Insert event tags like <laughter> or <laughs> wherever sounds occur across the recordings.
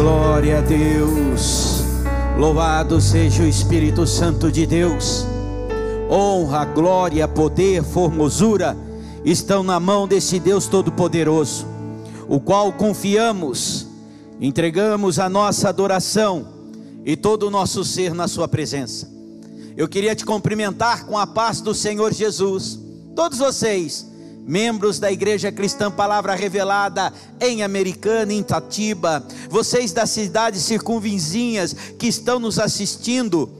Glória a Deus. Louvado seja o Espírito Santo de Deus. Honra, glória, poder, formosura estão na mão desse Deus Todo-Poderoso, o qual confiamos, entregamos a nossa adoração e todo o nosso ser na Sua presença. Eu queria te cumprimentar com a paz do Senhor Jesus, todos vocês membros da Igreja Cristã Palavra Revelada em Americana, em Tatiba, vocês das cidades circunvizinhas que estão nos assistindo,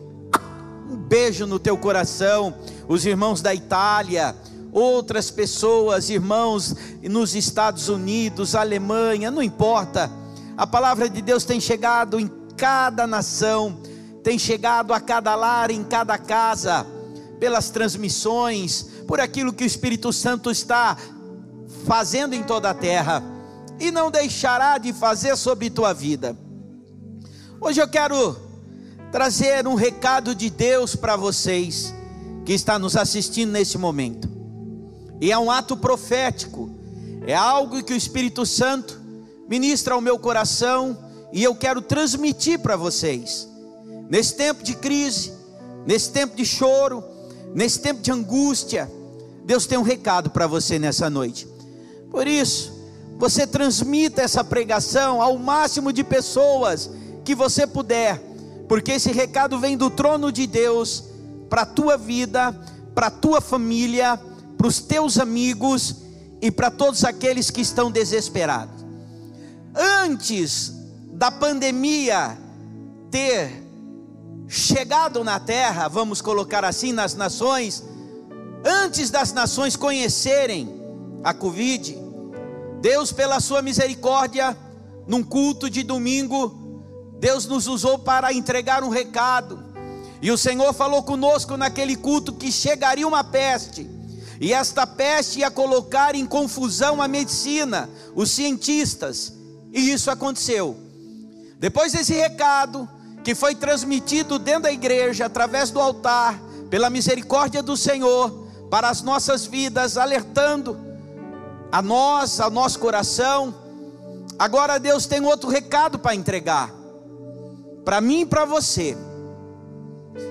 um beijo no teu coração, os irmãos da Itália, outras pessoas, irmãos nos Estados Unidos, Alemanha, não importa, a palavra de Deus tem chegado em cada nação, tem chegado a cada lar, em cada casa, pelas transmissões, por aquilo que o Espírito Santo está fazendo em toda a terra e não deixará de fazer sobre tua vida. Hoje eu quero trazer um recado de Deus para vocês que está nos assistindo nesse momento. E é um ato profético. É algo que o Espírito Santo ministra ao meu coração e eu quero transmitir para vocês. Nesse tempo de crise, nesse tempo de choro, nesse tempo de angústia, Deus tem um recado para você nessa noite. Por isso, você transmita essa pregação ao máximo de pessoas que você puder, porque esse recado vem do trono de Deus para a tua vida, para a tua família, para os teus amigos e para todos aqueles que estão desesperados. Antes da pandemia ter chegado na terra, vamos colocar assim, nas nações, antes das nações conhecerem a Covid, Deus, pela sua misericórdia, num culto de domingo, Deus nos usou para entregar um recado. E o Senhor falou conosco naquele culto que chegaria uma peste, e esta peste ia colocar em confusão a medicina, os cientistas, e isso aconteceu. Depois desse recado, que foi transmitido dentro da igreja, através do altar, pela misericórdia do Senhor, para as nossas vidas, alertando a nós, ao nosso coração. Agora Deus tem outro recado para entregar, para mim e para você,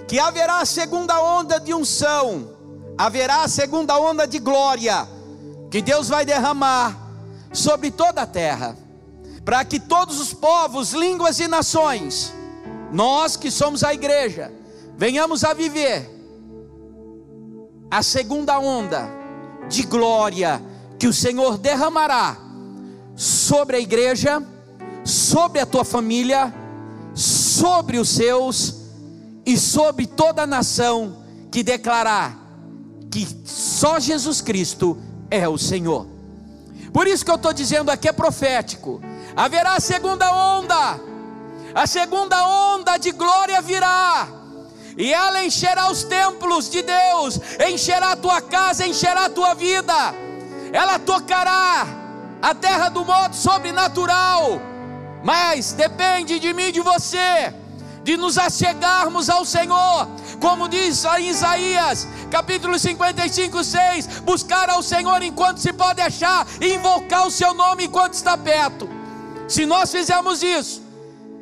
que haverá a segunda onda de unção, haverá a segunda onda de glória, que Deus vai derramar sobre toda a terra, para que todos os povos, línguas e nações, nós que somos a igreja, venhamos a viver a segunda onda de glória que o Senhor derramará sobre a igreja, sobre a tua família, sobre os seus e sobre toda a nação que declarar que só Jesus Cristo é o Senhor. Por isso que eu estou dizendo aqui é profético. Haverá a segunda onda, a segunda onda de glória virá e ela encherá os templos de Deus, encherá a tua casa, encherá a tua vida, ela tocará a terra do modo sobrenatural, mas depende de mim e de você, de nos achegarmos ao Senhor, como diz em Isaías, capítulo 55, 6: buscar ao Senhor enquanto se pode achar, e invocar o seu nome enquanto está perto. Se nós fizermos isso,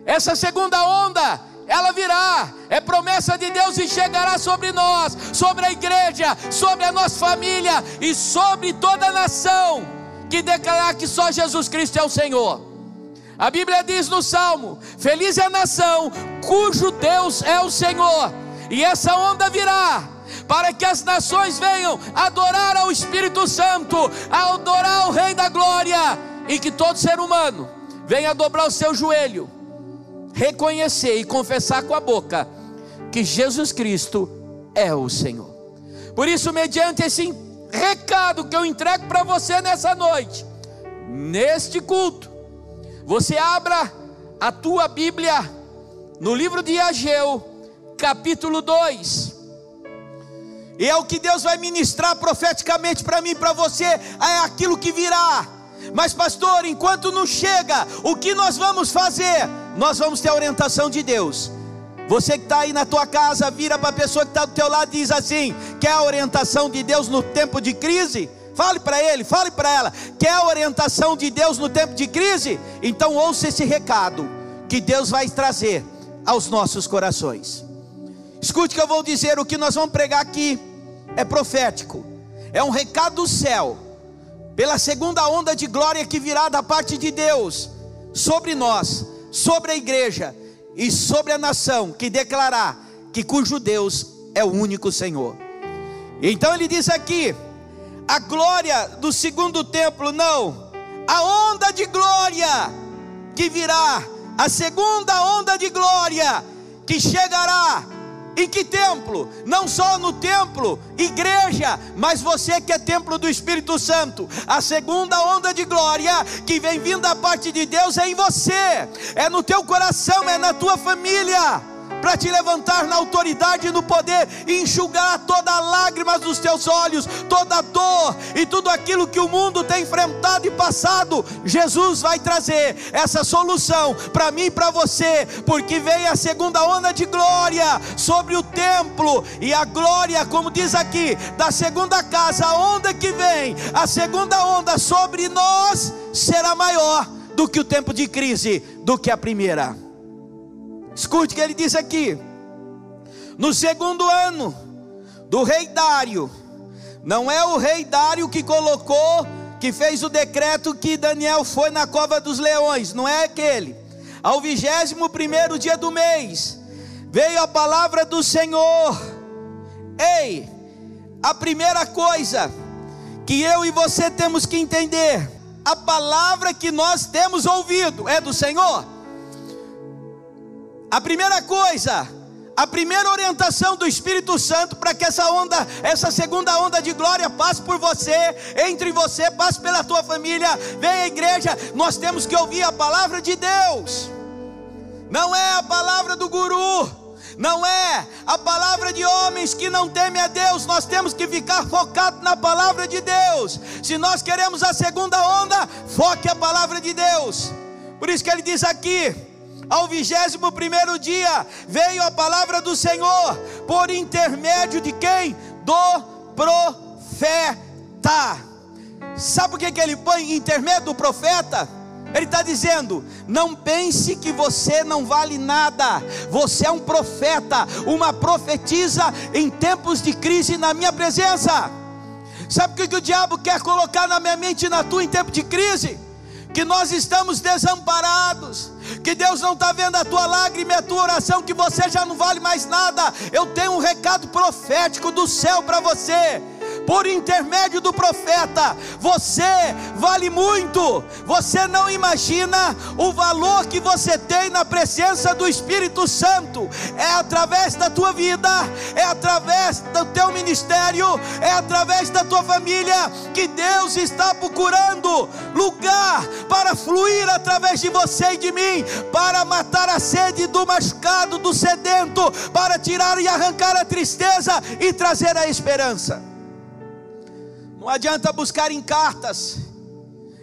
essa segunda onda ela virá, é promessa de Deus e chegará sobre nós, sobre a igreja, sobre a nossa família e sobre toda a nação que declarar que só Jesus Cristo é o Senhor. A Bíblia diz no Salmo: Feliz é a nação cujo Deus é o Senhor, e essa onda virá para que as nações venham adorar ao Espírito Santo, adorar ao Rei da Glória, e que todo ser humano venha dobrar o seu joelho reconhecer e confessar com a boca que Jesus Cristo é o Senhor. Por isso, mediante esse recado que eu entrego para você nessa noite, neste culto, você abra a tua Bíblia no livro de Ageu, capítulo 2. E é o que Deus vai ministrar profeticamente para mim para você, é aquilo que virá. Mas, pastor, enquanto não chega, o que nós vamos fazer? Nós vamos ter a orientação de Deus. Você que está aí na tua casa, vira para a pessoa que está do teu lado e diz assim: quer a orientação de Deus no tempo de crise? Fale para ele, fale para ela. Quer a orientação de Deus no tempo de crise? Então ouça esse recado que Deus vai trazer aos nossos corações. Escute que eu vou dizer, o que nós vamos pregar aqui é profético, é um recado do céu, pela segunda onda de glória que virá da parte de Deus sobre nós, sobre a igreja e sobre a nação, que declarar que cujo Deus é o único Senhor. Então ele diz aqui: a glória do segundo templo, não, a onda de glória que virá, a segunda onda de glória que chegará. Em que templo? Não só no templo, igreja, mas você que é templo do Espírito Santo. A segunda onda de glória que vem vindo da parte de Deus é em você, é no teu coração, é na tua família para te levantar na autoridade e no poder e enxugar toda a lágrima dos teus olhos, toda a dor e tudo aquilo que o mundo tem enfrentado e passado. Jesus vai trazer essa solução para mim e para você, porque vem a segunda onda de glória sobre o templo e a glória, como diz aqui, da segunda casa, a onda que vem, a segunda onda sobre nós será maior do que o tempo de crise, do que a primeira. Escute o que ele diz aqui. No segundo ano do rei Dário, não é o rei Dário que colocou, que fez o decreto que Daniel foi na cova dos leões, não é aquele. Ao vigésimo primeiro dia do mês, veio a palavra do Senhor. Ei, a primeira coisa que eu e você temos que entender, a palavra que nós temos ouvido é do Senhor. A primeira coisa, a primeira orientação do Espírito Santo para que essa onda, essa segunda onda de glória passe por você, entre você, passe pela tua família, venha à igreja, nós temos que ouvir a palavra de Deus. Não é a palavra do guru, não é a palavra de homens que não temem a Deus, nós temos que ficar focado na palavra de Deus. Se nós queremos a segunda onda, foque a palavra de Deus. Por isso que ele diz aqui: ao vigésimo primeiro dia, veio a palavra do Senhor, por intermédio de quem? Do profeta. Sabe o que, que ele põe intermédio do profeta? Ele está dizendo: não pense que você não vale nada, você é um profeta, uma profetisa em tempos de crise na minha presença. Sabe o que, que o diabo quer colocar na minha mente e na tua em tempo de crise? Que nós estamos desamparados, que Deus não está vendo a tua lágrima e a tua oração, que você já não vale mais nada. Eu tenho um recado profético do céu para você por intermédio do profeta. Você vale muito. Você não imagina o valor que você tem na presença do Espírito Santo. É através da tua vida, é através do teu ministério, é através da tua família que Deus está procurando lugar para fluir através de você e de mim, para matar a sede do machucado, do sedento, para tirar e arrancar a tristeza e trazer a esperança. Não adianta buscar em cartas,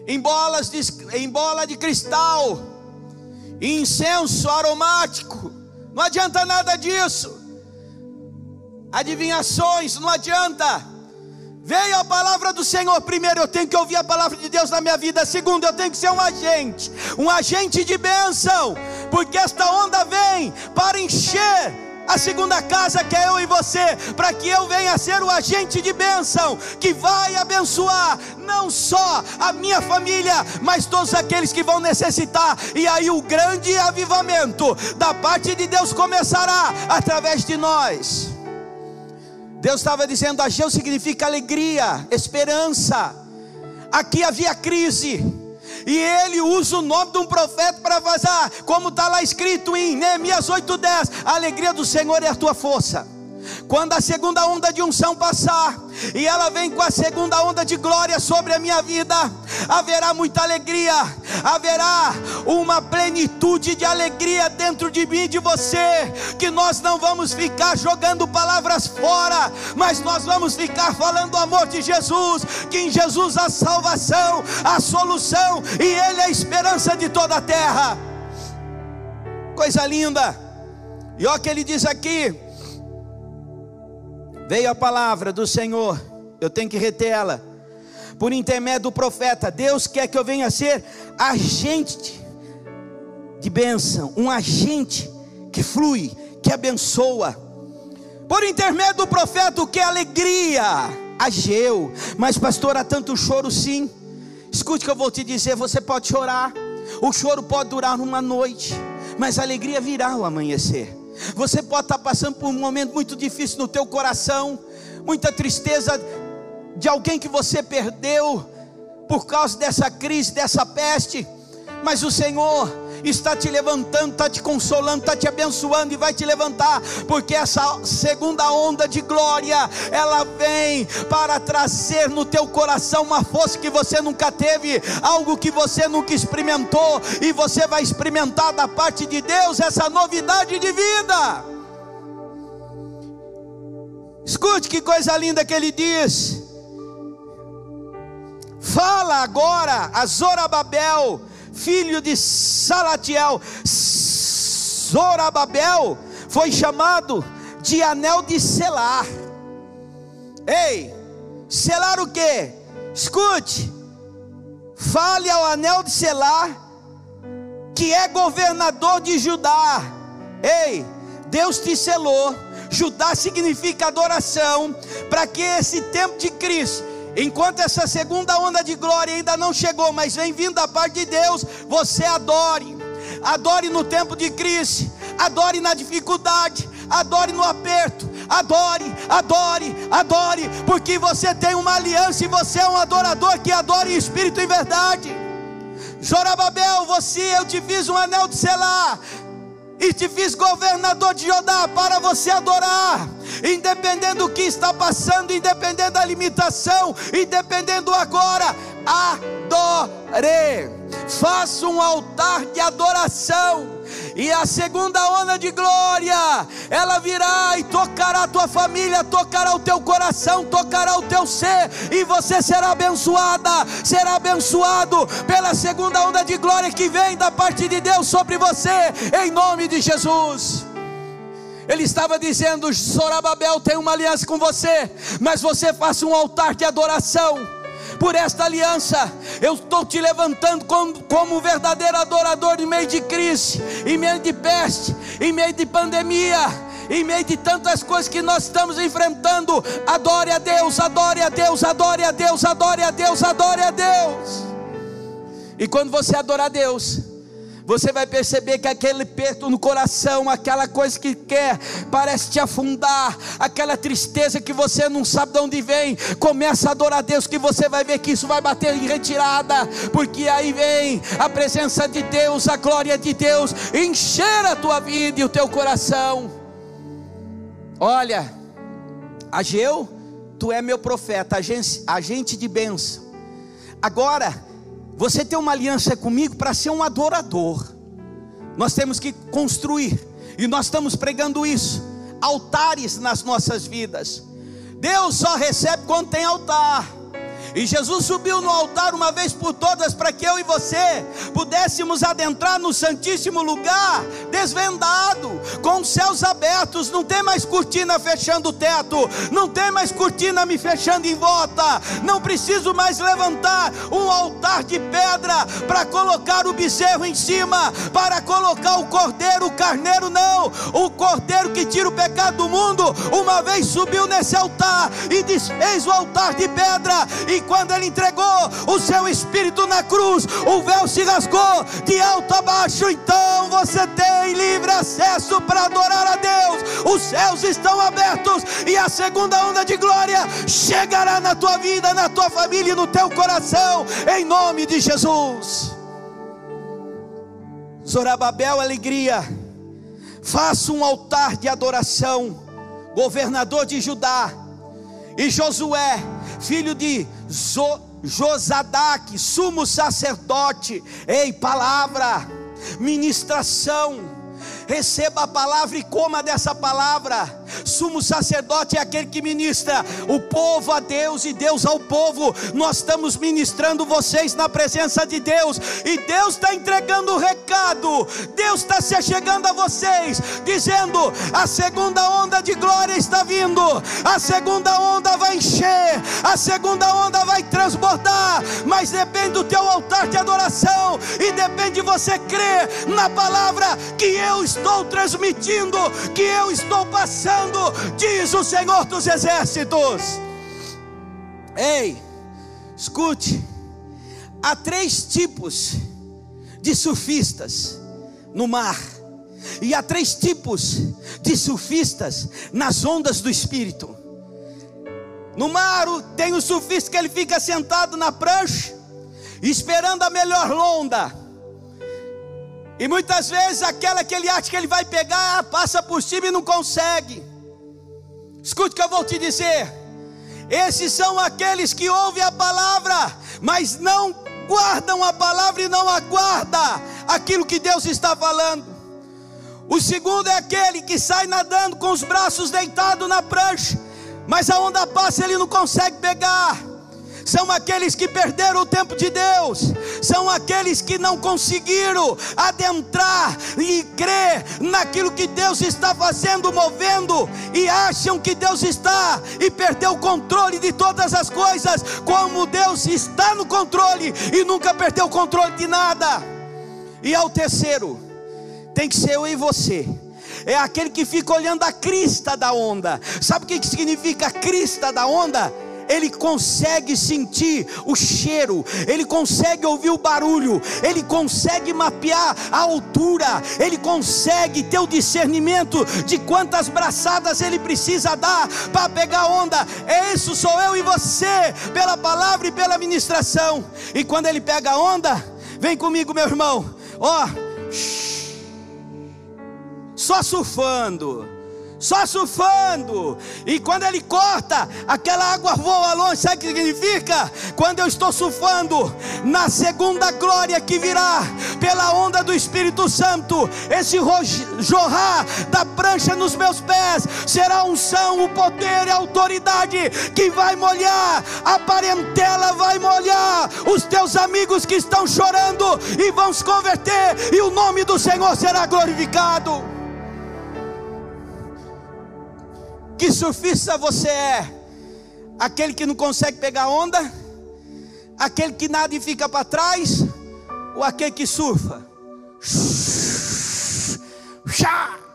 em bolas de, em bola de cristal, em incenso aromático. Não adianta nada disso. Adivinhações, não adianta. Veio a palavra do Senhor. Primeiro, eu tenho que ouvir a palavra de Deus na minha vida. Segundo, eu tenho que ser um agente, um agente de bênção, porque esta onda vem para encher a segunda casa que é eu e você, para que eu venha ser o agente de bênção, que vai abençoar não só a minha família, mas todos aqueles que vão necessitar, e aí o grande avivamento da parte de Deus começará através de nós. Deus estava dizendo: Ageu significa alegria, esperança. Aqui havia crise e ele usa o nome de um profeta para vazar, como está lá escrito em Neemias 8,10: a alegria do Senhor é a tua força. Quando a segunda onda de unção passar, e ela vem com a segunda onda de glória sobre a minha vida, haverá muita alegria, haverá uma plenitude de alegria dentro de mim e de você, que nós não vamos ficar jogando palavras fora, mas nós vamos ficar falando o amor de Jesus, que em Jesus há salvação, a solução, e Ele é a esperança de toda a terra. Coisa linda, e olha o que ele diz aqui, Veio a palavra do Senhor, eu tenho que reter ela, por intermédio do profeta. Deus quer que eu venha ser agente de bênção, um agente que flui, que abençoa. Por intermédio do profeta, o que é alegria? Ageu. Mas, pastor, há tanto choro sim. Escute o que eu vou te dizer: você pode chorar, o choro pode durar uma noite, mas a alegria virá ao amanhecer. Você pode estar passando por um momento muito difícil no teu coração, muita tristeza de alguém que você perdeu por causa dessa crise, dessa peste, mas o Senhor está te levantando, está te consolando, está te abençoando e vai te levantar, porque essa segunda onda de glória, ela vem para trazer no teu coração uma força que você nunca teve, algo que você nunca experimentou, e você vai experimentar da parte de Deus essa novidade de vida. Escute que coisa linda que ele diz. Fala agora a Zorababel, filho de Salatiel, Zorababel foi chamado de anel de selar. Ei, selar o que? Escute, fale ao anel de selar, que é governador de Judá. Ei, Deus te selou. Judá significa adoração, para que esse tempo de Cristo Enquanto essa segunda onda de glória ainda não chegou, mas vem vindo da parte de Deus, você adore. Adore no tempo de crise, adore na dificuldade, adore no aperto, adore, adore, adore, porque você tem uma aliança e você é um adorador que adora em espírito e verdade. Jorababel, você, eu te fiz um anel de selar, e te fiz governador de Judá para você adorar, independente do que está passando, independente da limitação, independente do agora, adore, faça um altar de adoração e a segunda onda de glória, ela virá e tocará a tua família, tocará o teu coração, tocará o teu ser, e você será abençoada, será abençoado pela segunda onda de glória que vem da parte de Deus sobre você, em nome de Jesus. Ele estava dizendo: Sorababel tem uma aliança com você, mas você faça um altar de adoração por esta aliança. Eu estou te levantando como, como verdadeiro adorador em meio de crise, em meio de peste, em meio de pandemia em meio de tantas coisas que nós estamos enfrentando, adore a Deus, adore a Deus, adore a Deus, adore a Deus, adore a Deus. E quando você adorar a Deus, você vai perceber que aquele perto no coração, aquela coisa que quer, parece te afundar, aquela tristeza que você não sabe de onde vem, começa a adorar a Deus, que você vai ver que isso vai bater em retirada, porque aí vem a presença de Deus, a glória de Deus, encher a tua vida e o teu coração. Olha, Ageu, tu é meu profeta, agente, agente de bênção. Agora, você tem uma aliança comigo para ser um adorador. Nós temos que construir, e nós estamos pregando isso, altares nas nossas vidas. Deus só recebe quando tem altar. E Jesus subiu no altar uma vez por todas para que eu e você pudéssemos adentrar no Santíssimo Lugar, desvendado, com os céus abertos. Não tem mais cortina fechando o teto, não tem mais cortina me fechando em volta. Não preciso mais levantar um altar de pedra para colocar o bezerro em cima, para colocar o cordeiro, o carneiro, não. O cordeiro que tira o pecado do mundo, uma vez subiu nesse altar e desfez o altar de pedra e quando ele entregou o seu espírito na cruz, o véu se rasgou de alto a baixo. Então você tem livre acesso para adorar a Deus. Os céus estão abertos e a segunda onda de glória chegará na tua vida, na tua família e no teu coração, em nome de Jesus. Zorababel, alegria. Faça um altar de adoração, governador de Judá, e Josué, filho de Zo, Josadac, sumo sacerdote, ei, palavra, ministração, receba a palavra e coma dessa palavra. Sumo sacerdote é aquele que ministra. O povo a Deus e Deus ao povo. Nós estamos ministrando vocês na presença de Deus. E Deus está entregando o recado. Deus está se chegando a vocês, dizendo: a segunda onda de glória está vindo, a segunda onda vai encher, a segunda onda vai transbordar, mas depende do teu altar de adoração. E depende de você crer na palavra que eu estou transmitindo, que eu estou passando, diz o Senhor dos Exércitos. Ei, escute, há três tipos de surfistas no mar. E há três tipos de surfistas nas ondas do espírito. No mar tem o surfista que ele fica sentado na prancha, esperando a melhor onda. E muitas vezes aquela que ele acha que ele vai pegar, passa por cima e não consegue. Escute o que eu vou te dizer. Esses são aqueles que ouvem a palavra, mas não guardam a palavra e não aguarda aquilo que Deus está falando. O segundo é aquele que sai nadando com os braços deitados na prancha, mas a onda passa ele não consegue pegar. São aqueles que perderam o tempo de Deus, são aqueles que não conseguiram adentrar e crer naquilo que Deus está fazendo, movendo, e acham que Deus está e perdeu o controle de todas as coisas, como Deus está no controle e nunca perdeu o controle de nada. E ao terceiro, tem que ser eu e você. É aquele que fica olhando a crista da onda. Sabe o que significa crista da onda? Ele consegue sentir o cheiro, ele consegue ouvir o barulho, ele consegue mapear a altura, ele consegue ter o discernimento de quantas braçadas ele precisa dar para pegar onda. É isso, sou eu e você, pela palavra e pela ministração. E quando ele pega a onda, vem comigo, meu irmão, ó. Oh, só surfando, só surfando. E quando ele corta, aquela água voa longe. Sabe o que significa? Quando eu estou surfando, na segunda glória que virá, pela onda do Espírito Santo, esse jorrar da prancha nos meus pés será unção, o poder e a autoridade que vai molhar, a parentela vai molhar, os teus amigos que estão chorando e vão se converter, e o nome do Senhor será glorificado. Que surfista você é? Aquele que não consegue pegar onda? Aquele que nada e fica para trás? Ou aquele que surfa?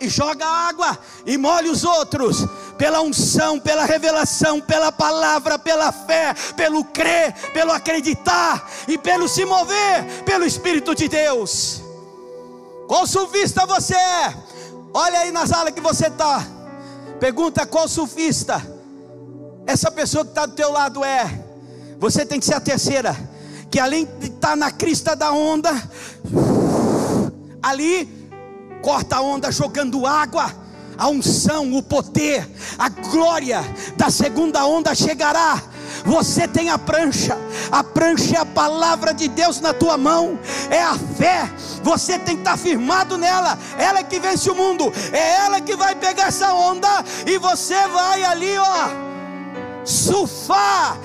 E joga água e molha os outros pela unção, pela revelação, pela palavra, pela fé, pelo crer, pelo acreditar e pelo se mover pelo Espírito de Deus. Qual surfista você é? Olha aí na sala que você está. Pergunta qual surfista essa pessoa que está do teu lado é. Você tem que ser a terceira, que além de estar tá na crista da onda, ali corta a onda jogando água, a unção, o poder, a glória da segunda onda chegará você tem a prancha, a prancha é a palavra de Deus na tua mão, é a fé. Você tem que estar firmado nela. Ela é que vence o mundo, é ela que vai pegar essa onda e você vai ali, ó, surfar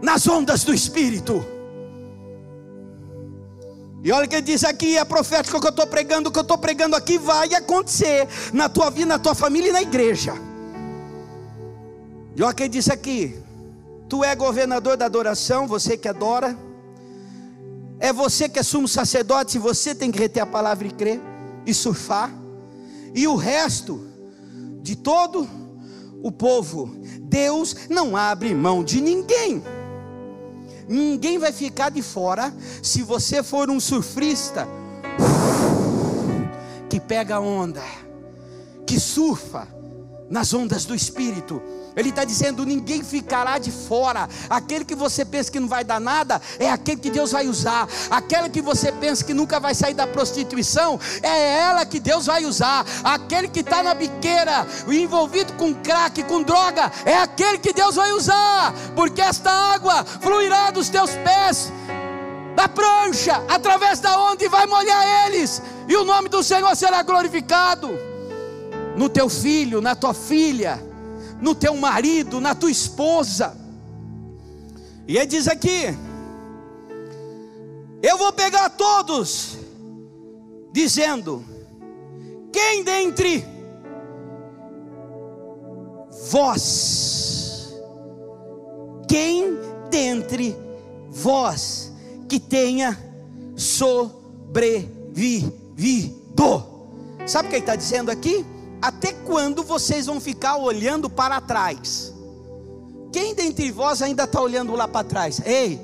nas ondas do Espírito. E olha que ele diz aqui, é profético que eu estou pregando, o que eu estou pregando aqui vai acontecer na tua vida, na tua família e na igreja. E olha que ele diz aqui, Tu é governador da adoração, você que adora. É você que é sumo sacerdote, você tem que reter a palavra e crer e surfar. E o resto de todo o povo, Deus não abre mão de ninguém. Ninguém vai ficar de fora se você for um surfista que pega onda, que surfa nas ondas do espírito ele está dizendo: ninguém ficará de fora. Aquele que você pensa que não vai dar nada, é aquele que Deus vai usar. Aquela que você pensa que nunca vai sair da prostituição, é ela que Deus vai usar. Aquele que está na biqueira, envolvido com crack, com droga, é aquele que Deus vai usar. Porque esta água fluirá dos teus pés, da prancha, através da onde vai molhar eles, e o nome do Senhor será glorificado. No teu filho, na tua filha, no teu marido, na tua esposa. E ele diz aqui: Eu vou pegar todos, dizendo: Quem dentre vós, quem dentre vós que tenha sobrevivido. Sabe o que ele está dizendo aqui? Até quando vocês vão ficar olhando para trás? Quem dentre vós ainda está olhando lá para trás? Ei,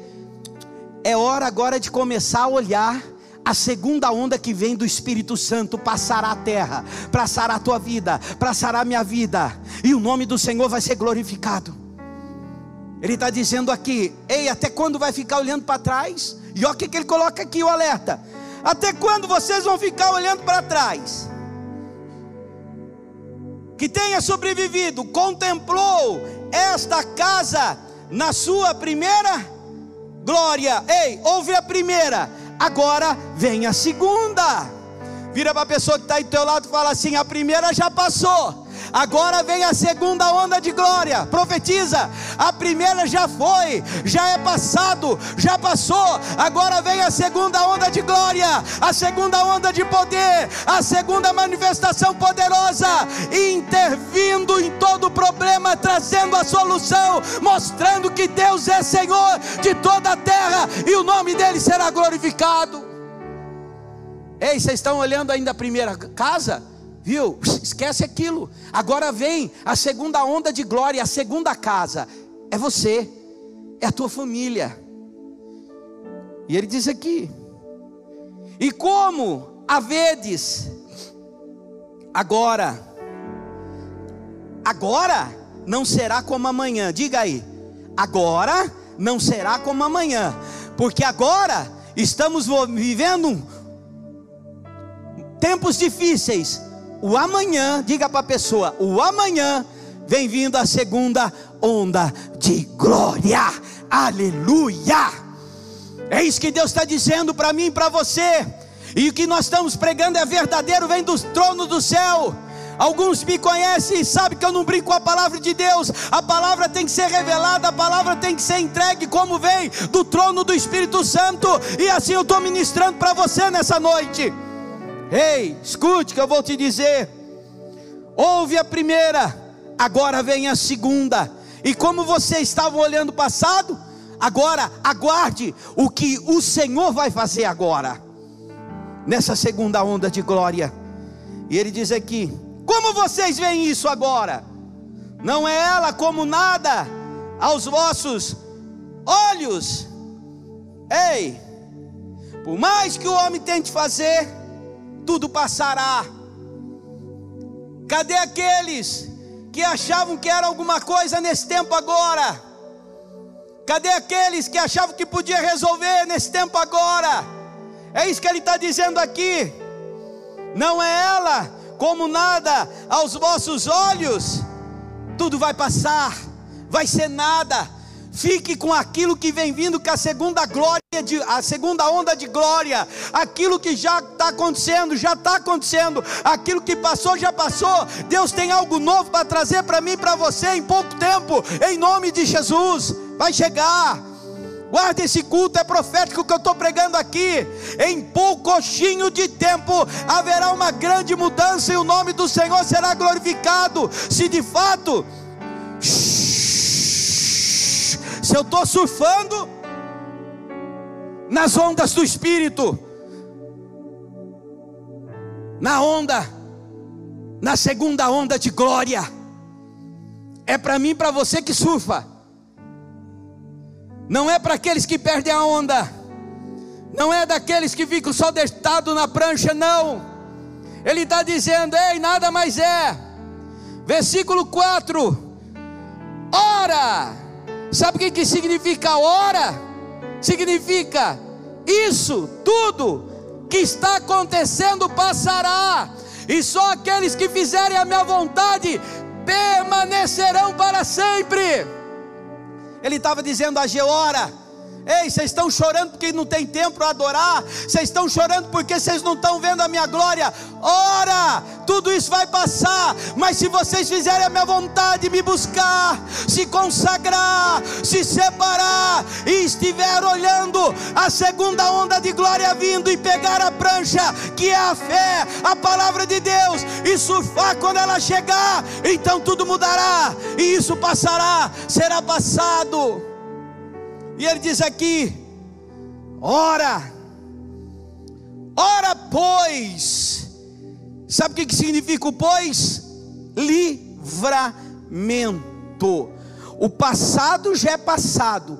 é hora agora de começar a olhar a segunda onda que vem do Espírito Santo passará a terra, passará a tua vida, passará a minha vida, e o nome do Senhor vai ser glorificado. Ele está dizendo aqui: ei, até quando vai ficar olhando para trás? E olha o que, que ele coloca aqui: o alerta. Até quando vocês vão ficar olhando para trás? Que tenha sobrevivido, contemplou esta casa na sua primeira glória. Ei, ouve a primeira, agora vem a segunda. Vira para a pessoa que está aí do teu lado e fala assim: a primeira já passou Agora vem a segunda onda de glória. Profetiza. A primeira já foi, já é passado, já passou. Agora vem a segunda onda de glória, a segunda onda de poder, a segunda manifestação poderosa, intervindo em todo problema, trazendo a solução, mostrando que Deus é Senhor de toda a terra e o nome dele será glorificado. Ei, vocês estão olhando ainda a primeira casa? Viu? Esquece aquilo. Agora vem a segunda onda de glória, a segunda casa. É você, é a tua família. E ele diz aqui: E como havedes agora, agora não será como amanhã. Diga aí, agora não será como amanhã, porque agora estamos vivendo tempos difíceis, o amanhã, diga para a pessoa, o amanhã vem vindo a segunda onda de glória. Aleluia! É isso que Deus está dizendo para mim e para você. E o que nós estamos pregando é verdadeiro, vem do trono do céu. Alguns me conhecem e sabem que eu não brinco com a palavra de Deus. A palavra tem que ser revelada, a palavra tem que ser entregue como vem do trono do Espírito Santo. E assim eu estou ministrando para você nessa noite. Ei, escute que eu vou te dizer. Ouve a primeira, agora vem a segunda. E como você estava olhando o passado, agora aguarde o que o Senhor vai fazer agora. Nessa segunda onda de glória. E ele diz aqui: Como vocês veem isso agora? Não é ela como nada aos vossos olhos. Ei, por mais que o homem tente fazer, tudo passará. Cadê aqueles que achavam que era alguma coisa nesse tempo agora? Cadê aqueles que achavam que podia resolver nesse tempo agora? É isso que ele está dizendo aqui. Não é ela como nada aos vossos olhos, tudo vai passar, vai ser nada Fique com aquilo que vem vindo com a segunda glória, de, a segunda onda de glória. Aquilo que já está acontecendo, já está acontecendo. Aquilo que passou, já passou. Deus tem algo novo para trazer para mim e para você em pouco tempo. Em nome de Jesus. Vai chegar. Guarda esse culto, é profético que eu estou pregando aqui. Em poucochinho de tempo haverá uma grande mudança e o nome do Senhor será glorificado. Se de fato. Shh, se eu estou surfando nas ondas do Espírito, na onda, na segunda onda de glória, é para mim e para você que surfa, não é para aqueles que perdem a onda, não é daqueles que ficam só deitados na prancha, não. Ele está dizendo: ei, nada mais é. Versículo 4: Ora, Sabe o que, que significa hora? Significa isso tudo que está acontecendo passará, e só aqueles que fizerem a minha vontade permanecerão para sempre. Ele estava dizendo a Geora: Ei, vocês estão chorando porque não tem tempo para adorar. Vocês estão chorando porque vocês não estão vendo a minha glória. Ora, tudo isso vai passar. Mas se vocês fizerem a minha vontade, me buscar, se consagrar, se separar e estiver olhando a segunda onda de glória vindo e pegar a prancha, que é a fé, a palavra de Deus, e surfar quando ela chegar, então tudo mudará e isso passará, será passado. E ele diz aqui: ora, ora, pois, sabe o que significa o pois? Livramento. O passado já é passado,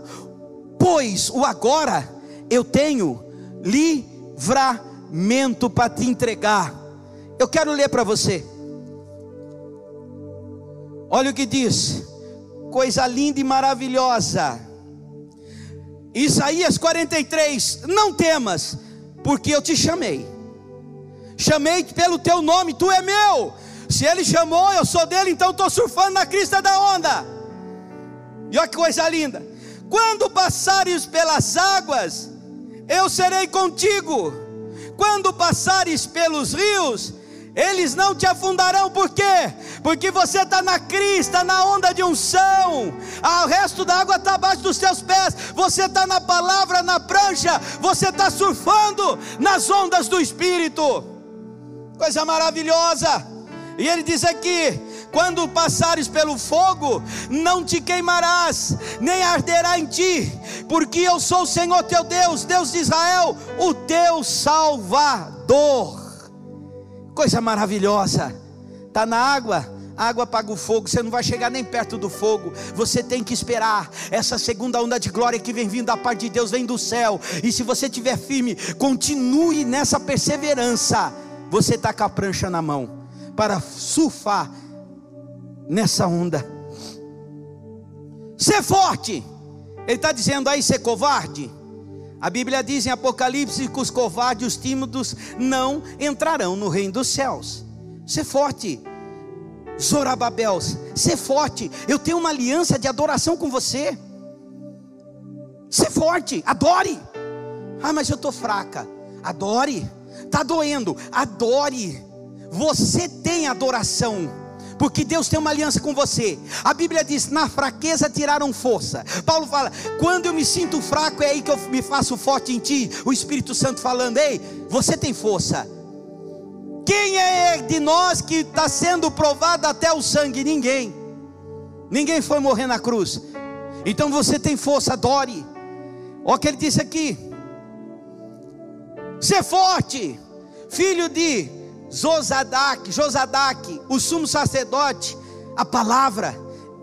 pois o agora eu tenho livramento para te entregar. Eu quero ler para você. Olha o que diz, coisa linda e maravilhosa. Isaías 43: Não temas, porque eu te chamei. Chamei pelo teu nome, tu é meu. Se ele chamou, eu sou dele, então estou surfando na crista da onda. E olha que coisa linda. Quando passares pelas águas, eu serei contigo. Quando passares pelos rios, eles não te afundarão, por quê? Porque você está na crista, na onda de unção, ah, o resto da água está abaixo dos teus pés, você está na palavra, na prancha, você está surfando nas ondas do Espírito, coisa maravilhosa, e ele diz aqui: quando passares pelo fogo, não te queimarás, nem arderá em ti, porque eu sou o Senhor teu Deus, Deus de Israel, o teu Salvador coisa maravilhosa. Está na água, a água apaga o fogo, você não vai chegar nem perto do fogo, você tem que esperar. Essa segunda onda de glória que vem vindo da parte de Deus, vem do céu, e se você estiver firme, continue nessa perseverança. Você está com a prancha na mão para surfar nessa onda. Ser forte, ele está dizendo aí ser covarde. A Bíblia diz em Apocalipse que os covardes e os tímidos não entrarão no reino dos céus. Ser forte, Zorababel, ser forte. Eu tenho uma aliança de adoração com você. Ser forte, adore. Ah, mas eu estou fraca. Adore. Está doendo, adore. Você tem adoração porque Deus tem uma aliança com você. A Bíblia diz: na fraqueza tiraram força. Paulo fala: quando eu me sinto fraco, é aí que eu me faço forte em ti. O Espírito Santo falando: ei, você tem força. Quem é de nós que está sendo provado até o sangue? Ninguém. Ninguém foi morrer na cruz. Então você tem força, adore. Olha o que ele disse aqui: ser forte, filho de Zosadac, Josadac, o sumo sacerdote, a palavra.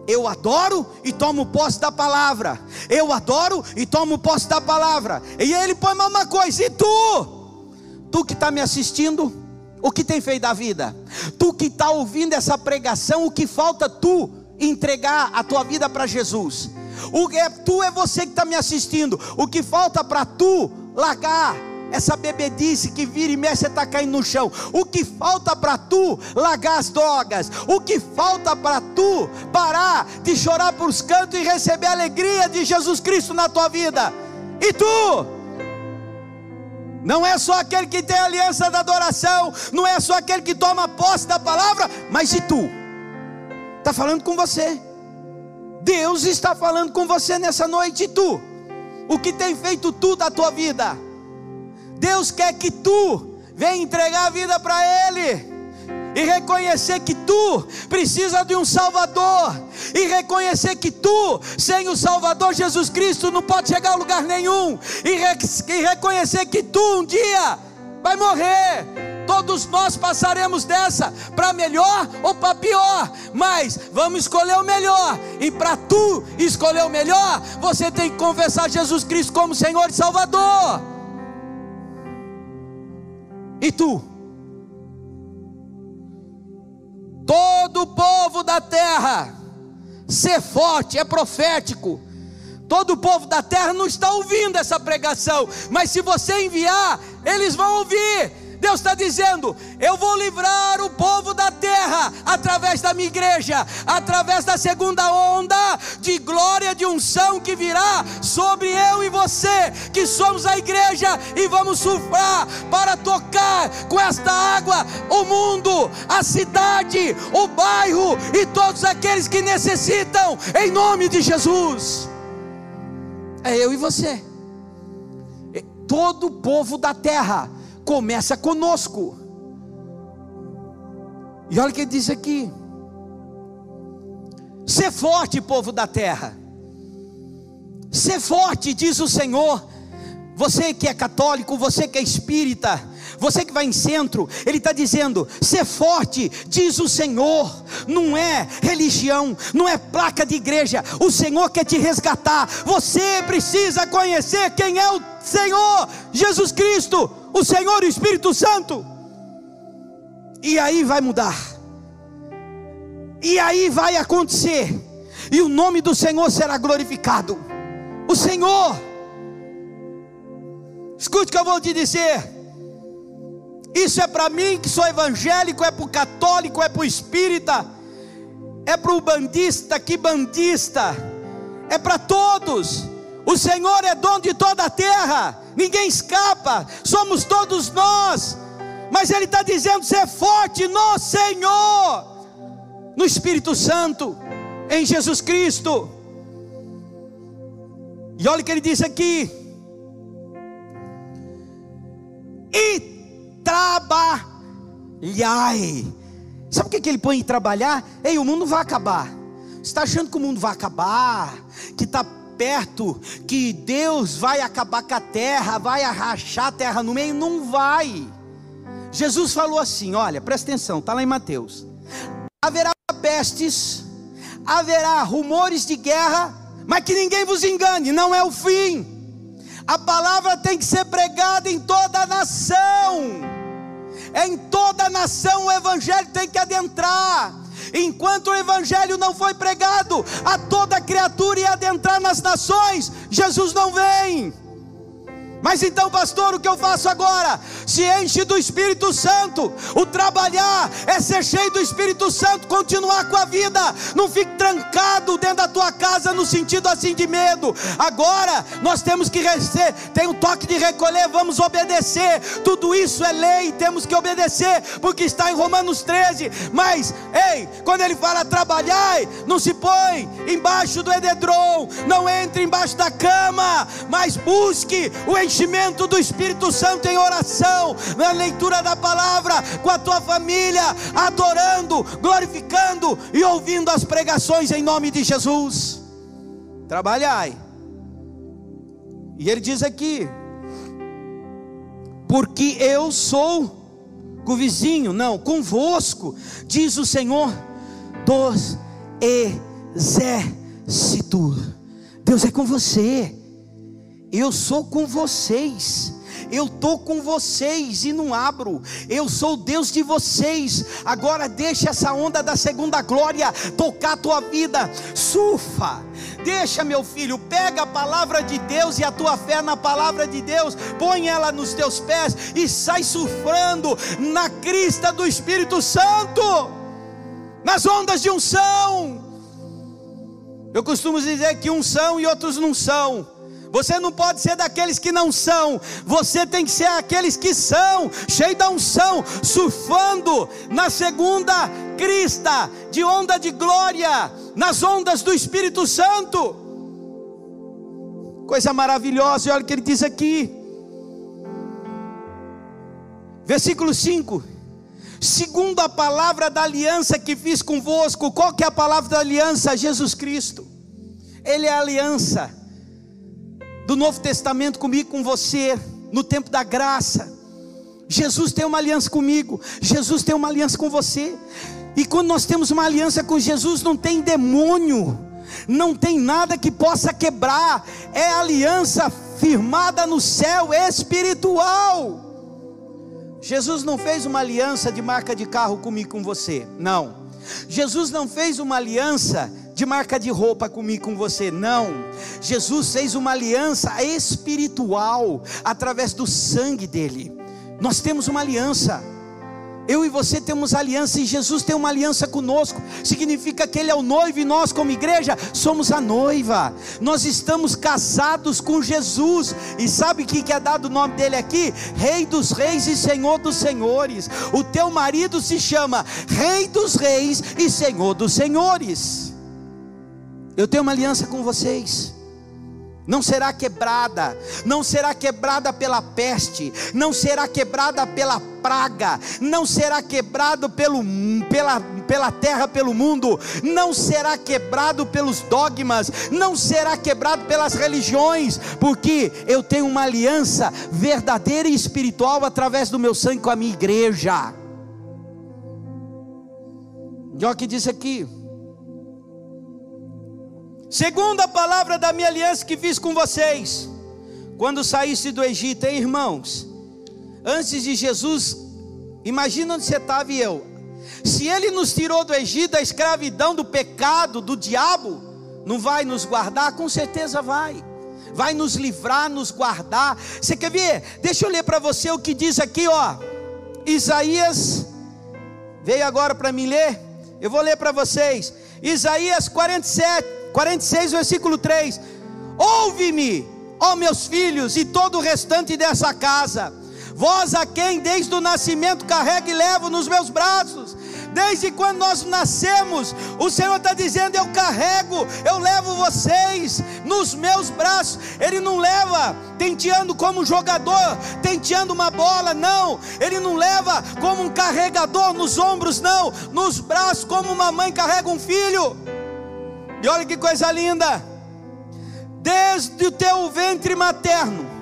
Eu adoro e tomo posse da palavra. Eu adoro e tomo posse da palavra. E ele põe mais uma coisa: e tu? Tu que está me assistindo, o que tem feito da vida? Tu que está ouvindo essa pregação, o que falta tu entregar a tua vida para Jesus? O é tu é você que está me assistindo. O que falta para tu largar essa bebedice que vira e mexe está caindo no chão. O que falta para tu largar as drogas? O que falta para tu parar de chorar por os cantos e receber a alegria de Jesus Cristo na tua vida? E tu? Não é só aquele que tem a aliança da adoração, não é só aquele que toma posse da palavra, mas e tu? Está falando com você. Deus está falando com você nessa noite, e tu? O que tem feito tu da tua vida? Deus quer que tu venha entregar a vida para Ele e reconhecer que tu precisa de um Salvador, e reconhecer que tu, sem o Salvador Jesus Cristo, não pode chegar a lugar nenhum, e, re e reconhecer que tu um dia vai morrer. Todos nós passaremos dessa para melhor ou para pior, mas vamos escolher o melhor. E para tu escolher o melhor, você tem que confessar Jesus Cristo como Senhor e Salvador. E tu? Todo o povo da terra, ser forte, é profético. Todo o povo da terra não está ouvindo essa pregação, mas se você enviar, eles vão ouvir. Deus está dizendo: eu vou livrar o povo da terra através da minha igreja, através da segunda onda de glória de unção que virá sobre eu e você, que somos a igreja, e vamos surfar para tocar com esta água o mundo, a cidade, o bairro e todos aqueles que necessitam, em nome de Jesus. É eu e você. Todo o povo da terra começa conosco. E olha o que ele diz aqui: Ser forte, povo da terra. Ser forte, diz o Senhor. Você que é católico, você que é espírita, você que vai em centro, ele está dizendo: ser forte, diz o Senhor, não é religião, não é placa de igreja, o Senhor quer te resgatar. Você precisa conhecer quem é o Senhor, Jesus Cristo, o Senhor e o Espírito Santo, e aí vai mudar, e aí vai acontecer, e o nome do Senhor será glorificado. O Senhor, escute o que eu vou te dizer. Isso é para mim que sou evangélico, é para o católico, é para o espírita, é para o bandista, que bandista, é para todos. O Senhor é dono de toda a terra, ninguém escapa, somos todos nós. Mas Ele está dizendo: ser forte no Senhor, no Espírito Santo, em Jesus Cristo. E olha o que ele diz aqui. E trabalhai. Sabe o que, que ele põe em trabalhar? Ei, o mundo vai acabar. Você está achando que o mundo vai acabar? Que está perto, que Deus vai acabar com a terra, vai arrachar a terra no meio? Não vai. Jesus falou assim: olha, presta atenção, está lá em Mateus. Haverá pestes, haverá rumores de guerra, mas que ninguém vos engane, não é o fim. A palavra tem que ser pregada em toda a nação. Em toda nação o evangelho tem que adentrar. Enquanto o evangelho não foi pregado a toda criatura e adentrar nas nações, Jesus não vem. Mas então, pastor, o que eu faço agora? Se enche do Espírito Santo. O trabalhar é ser cheio do Espírito Santo, continuar com a vida. Não fique trancado dentro da tua casa no sentido assim de medo. Agora nós temos que receber, tem um toque de recolher, vamos obedecer. Tudo isso é lei, temos que obedecer, porque está em Romanos 13. Mas, ei, quando ele fala trabalhar, não se põe embaixo do edredom, não entre embaixo da cama, mas busque o enchimento do Espírito Santo em oração, na leitura da palavra, com a tua família, adorando, glorificando e ouvindo as pregações em nome de Jesus. Trabalhai. E ele diz aqui: porque eu sou com vizinho, não, convosco, diz o Senhor dos exércitos. Deus é com você. Eu sou com vocês. Eu estou com vocês e não abro. Eu sou Deus de vocês. Agora deixa essa onda da segunda glória tocar a tua vida. Surfa. Deixa, meu filho, pega a palavra de Deus e a tua fé na palavra de Deus, põe ela nos teus pés e sai surfando na crista do Espírito Santo, nas ondas de unção. Eu costumo dizer que uns são e outros não são. Você não pode ser daqueles que não são, você tem que ser aqueles que são, cheio da unção, surfando na segunda crista de onda de glória, nas ondas do Espírito Santo. Coisa maravilhosa, e olha o que ele diz aqui. Versículo 5. Segundo a palavra da aliança que fiz convosco, qual que é a palavra da aliança? Jesus Cristo. Ele é a aliança do Novo Testamento comigo, com você, no tempo da graça. Jesus tem uma aliança comigo, Jesus tem uma aliança com você. E quando nós temos uma aliança com Jesus, não tem demônio, não tem nada que possa quebrar, é aliança firmada no céu espiritual. Jesus não fez uma aliança de marca de carro comigo com você, não. Jesus não fez uma aliança de marca de roupa comigo, com você. Não. Jesus fez uma aliança espiritual através do sangue dele. Nós temos uma aliança. Eu e você temos aliança e Jesus tem uma aliança conosco. Significa que Ele é o noivo e nós, como igreja, somos a noiva. Nós estamos casados com Jesus. E sabe o que é dado o nome dele aqui? Rei dos Reis e Senhor dos Senhores. O teu marido se chama Rei dos Reis e Senhor dos Senhores. Eu tenho uma aliança com vocês não será quebrada, não será quebrada pela peste, não será quebrada pela praga, não será quebrado pelo, pela, pela terra, pelo mundo, não será quebrado pelos dogmas, não será quebrado pelas religiões, porque eu tenho uma aliança verdadeira e espiritual através do meu sangue com a minha igreja. O que diz aqui. Segundo a palavra da minha aliança que fiz com vocês, quando saísse do Egito, hein, irmãos? Antes de Jesus, imagina onde você estava e eu. Se ele nos tirou do Egito, da escravidão, do pecado, do diabo, não vai nos guardar? Com certeza vai. Vai nos livrar, nos guardar. Você quer ver? Deixa eu ler para você o que diz aqui, ó. Isaías, veio agora para mim ler. Eu vou ler para vocês. Isaías 47. 46, versículo 3: Ouve-me, ó meus filhos, e todo o restante dessa casa, vós a quem desde o nascimento carrego e levo nos meus braços, desde quando nós nascemos, o Senhor está dizendo: Eu carrego, eu levo vocês nos meus braços. Ele não leva tenteando como jogador, tenteando uma bola, não. Ele não leva como um carregador nos ombros, não. Nos braços, como uma mãe carrega um filho. E olha que coisa linda! Desde o teu ventre materno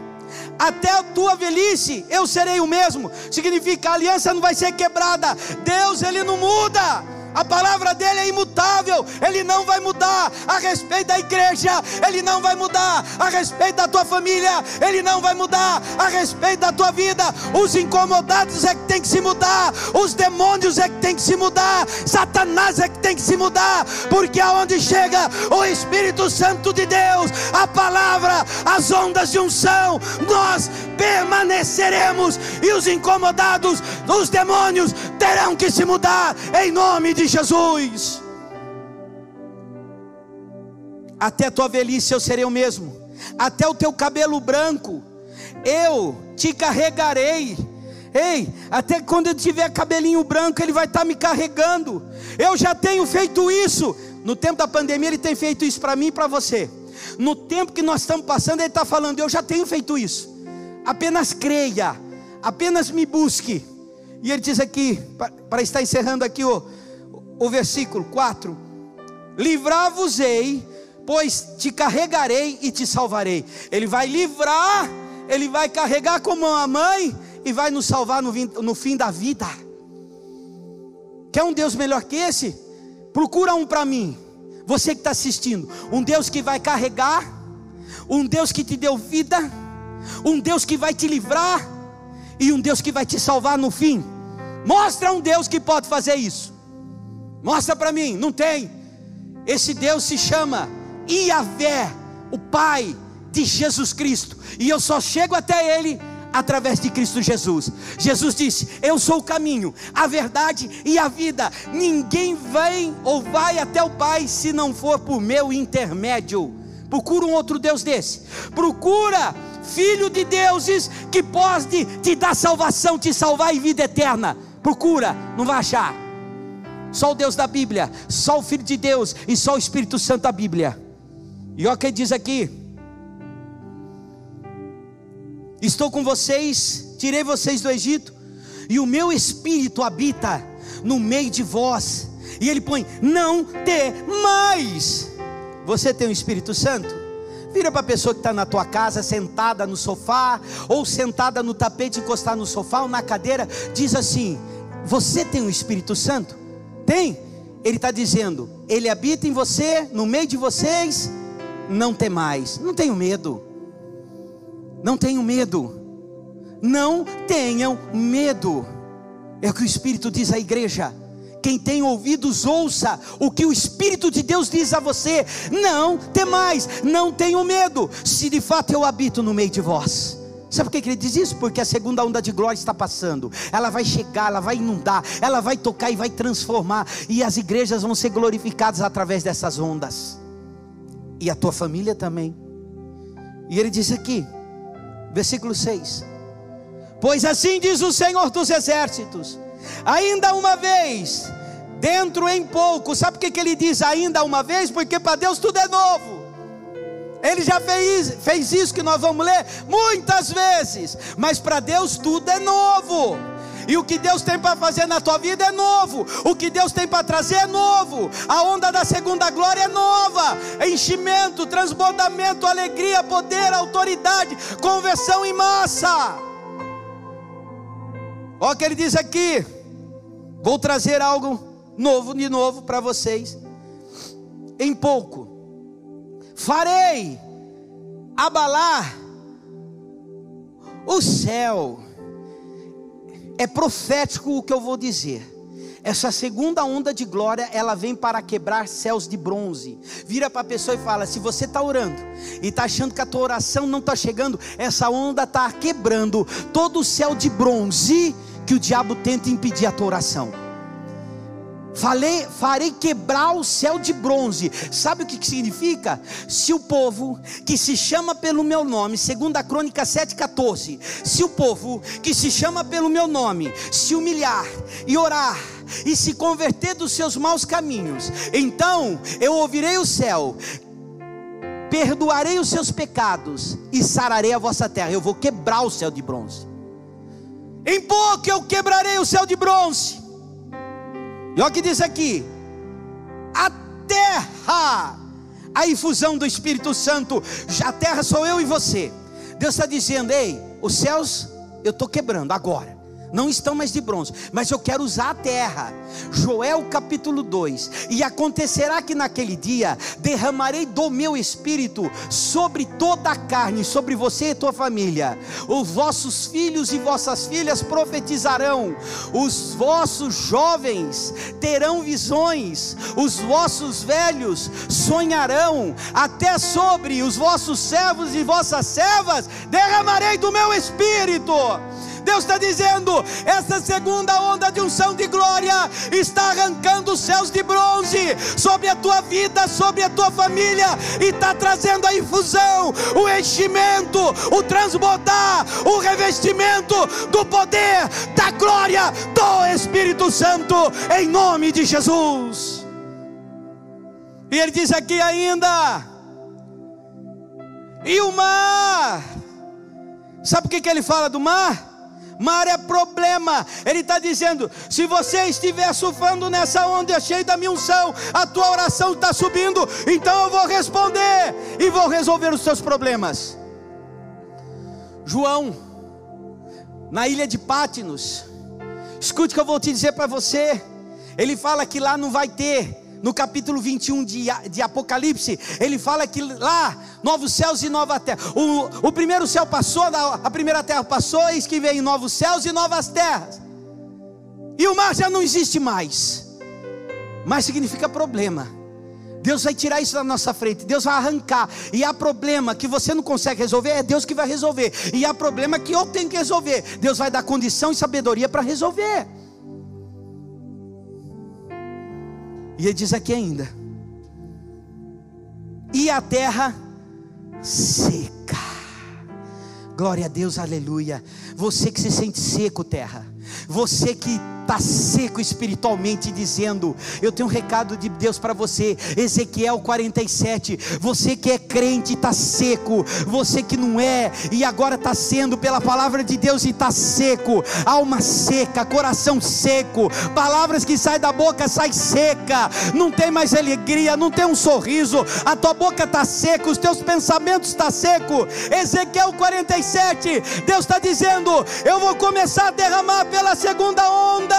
até a tua velhice, eu serei o mesmo. Significa a aliança não vai ser quebrada. Deus ele não muda. A palavra dele é imutável, ele não vai mudar a respeito da igreja, ele não vai mudar a respeito da tua família, ele não vai mudar a respeito da tua vida. Os incomodados é que tem que se mudar, os demônios é que tem que se mudar, Satanás é que tem que se mudar, porque aonde chega o Espírito Santo de Deus, a palavra, as ondas de unção, nós permaneceremos e os incomodados, os demônios terão que se mudar em nome de Jesus. Até a tua velhice eu serei o mesmo, até o teu cabelo branco eu te carregarei. Ei, até quando eu tiver cabelinho branco, ele vai estar tá me carregando. Eu já tenho feito isso. No tempo da pandemia, ele tem feito isso para mim e para você. No tempo que nós estamos passando, ele está falando: Eu já tenho feito isso apenas creia, apenas me busque. E ele diz aqui, para estar encerrando aqui o, o versículo 4: Livrar-vos-ei, pois te carregarei e te salvarei. Ele vai livrar, ele vai carregar como uma mãe e vai nos salvar no, no fim da vida. Quer um Deus melhor que esse? Procura um para mim, você que está assistindo. Um Deus que vai carregar, um Deus que te deu vida um Deus que vai te livrar e um Deus que vai te salvar no fim. Mostra um Deus que pode fazer isso. Mostra para mim, não tem. Esse Deus se chama Iavé, o Pai de Jesus Cristo, e eu só chego até Ele através de Cristo Jesus. Jesus disse: Eu sou o caminho, a verdade e a vida. Ninguém vem ou vai até o Pai se não for por meu intermédio. Procura um outro Deus desse. Procura filho de deuses que pode te dar salvação, te salvar e vida eterna. Procura, não vai achar. Só o Deus da Bíblia, só o Filho de Deus e só o Espírito Santo da Bíblia. E olha o que diz aqui: Estou com vocês, tirei vocês do Egito, e o meu espírito habita no meio de vós. E ele põe: Não mais. Você tem o Espírito Santo? Vira para a pessoa que está na tua casa, sentada no sofá, ou sentada no tapete, encostar no sofá ou na cadeira, diz assim: Você tem o Espírito Santo? Tem? Ele está dizendo: Ele habita em você, no meio de vocês, não tem mais, não tenho medo, não tenho medo, não tenham medo, é o que o Espírito diz à igreja. Quem tem ouvidos, ouça o que o Espírito de Deus diz a você. Não temais, não tenham medo, se de fato eu habito no meio de vós. Sabe por que ele diz isso? Porque a segunda onda de glória está passando. Ela vai chegar, ela vai inundar, ela vai tocar e vai transformar. E as igrejas vão ser glorificadas através dessas ondas. E a tua família também. E ele diz aqui, versículo 6: Pois assim diz o Senhor dos Exércitos: ainda uma vez, dentro em pouco. Sabe por que ele diz ainda uma vez? Porque para Deus tudo é novo. Ele já fez, fez isso que nós vamos ler muitas vezes, mas para Deus tudo é novo. E o que Deus tem para fazer na tua vida é novo. O que Deus tem para trazer é novo. A onda da segunda glória é nova. Enchimento, transbordamento, alegria, poder, autoridade, conversão em massa. Olha o que ele diz aqui. Vou trazer algo novo de novo para vocês. Em pouco farei abalar o céu. É profético o que eu vou dizer. Essa segunda onda de glória, ela vem para quebrar céus de bronze. Vira para a pessoa e fala: se você está orando e está achando que a tua oração não está chegando, essa onda está quebrando todo o céu de bronze que o diabo tenta impedir a tua oração. Falei, farei quebrar o céu de bronze. Sabe o que, que significa? Se o povo que se chama pelo meu nome, segundo a crônica 7,14, se o povo que se chama pelo meu nome se humilhar e orar e se converter dos seus maus caminhos, então eu ouvirei o céu, perdoarei os seus pecados e sararei a vossa terra. Eu vou quebrar o céu de bronze. Em pouco eu quebrarei o céu de bronze. E olha o que diz aqui: a terra, a infusão do Espírito Santo, a terra sou eu e você. Deus está dizendo: ei, os céus eu estou quebrando agora não estão mais de bronze, mas eu quero usar a terra. Joel capítulo 2: E acontecerá que naquele dia derramarei do meu espírito sobre toda a carne, sobre você e tua família. Os vossos filhos e vossas filhas profetizarão, os vossos jovens terão visões, os vossos velhos sonharão, até sobre os vossos servos e vossas servas derramarei do meu espírito Deus está dizendo: essa segunda onda de unção de glória está arrancando os céus de bronze sobre a tua vida, sobre a tua família, e está trazendo a infusão, o enchimento, o transbordar, o revestimento do poder, da glória do Espírito Santo, em nome de Jesus. E ele diz aqui ainda: e o mar, sabe o que, que ele fala do mar? Mar é problema. Ele está dizendo: se você estiver surfando nessa onda cheia da minha unção, a tua oração está subindo, então eu vou responder e vou resolver os seus problemas. João, na ilha de Pátinos, escute o que eu vou te dizer para você. Ele fala que lá não vai ter no capítulo 21 de, de Apocalipse, ele fala que lá, novos céus e nova terra. O, o primeiro céu passou, a primeira terra passou, eis que vem novos céus e novas terras. E o mar já não existe mais. Mas significa problema. Deus vai tirar isso da nossa frente, Deus vai arrancar. E há problema que você não consegue resolver, é Deus que vai resolver. E há problema que eu tenho que resolver, Deus vai dar condição e sabedoria para resolver. E ele diz aqui ainda: e a terra seca. Glória a Deus, aleluia. Você que se sente seco, terra. Você que está seco espiritualmente, dizendo: Eu tenho um recado de Deus para você, Ezequiel 47. Você que é crente está seco, você que não é e agora está sendo pela palavra de Deus e está seco, alma seca, coração seco, palavras que saem da boca sai seca, não tem mais alegria, não tem um sorriso, a tua boca está seca, os teus pensamentos estão tá seco. Ezequiel 47, Deus está dizendo: Eu vou começar a derramar pela segunda onda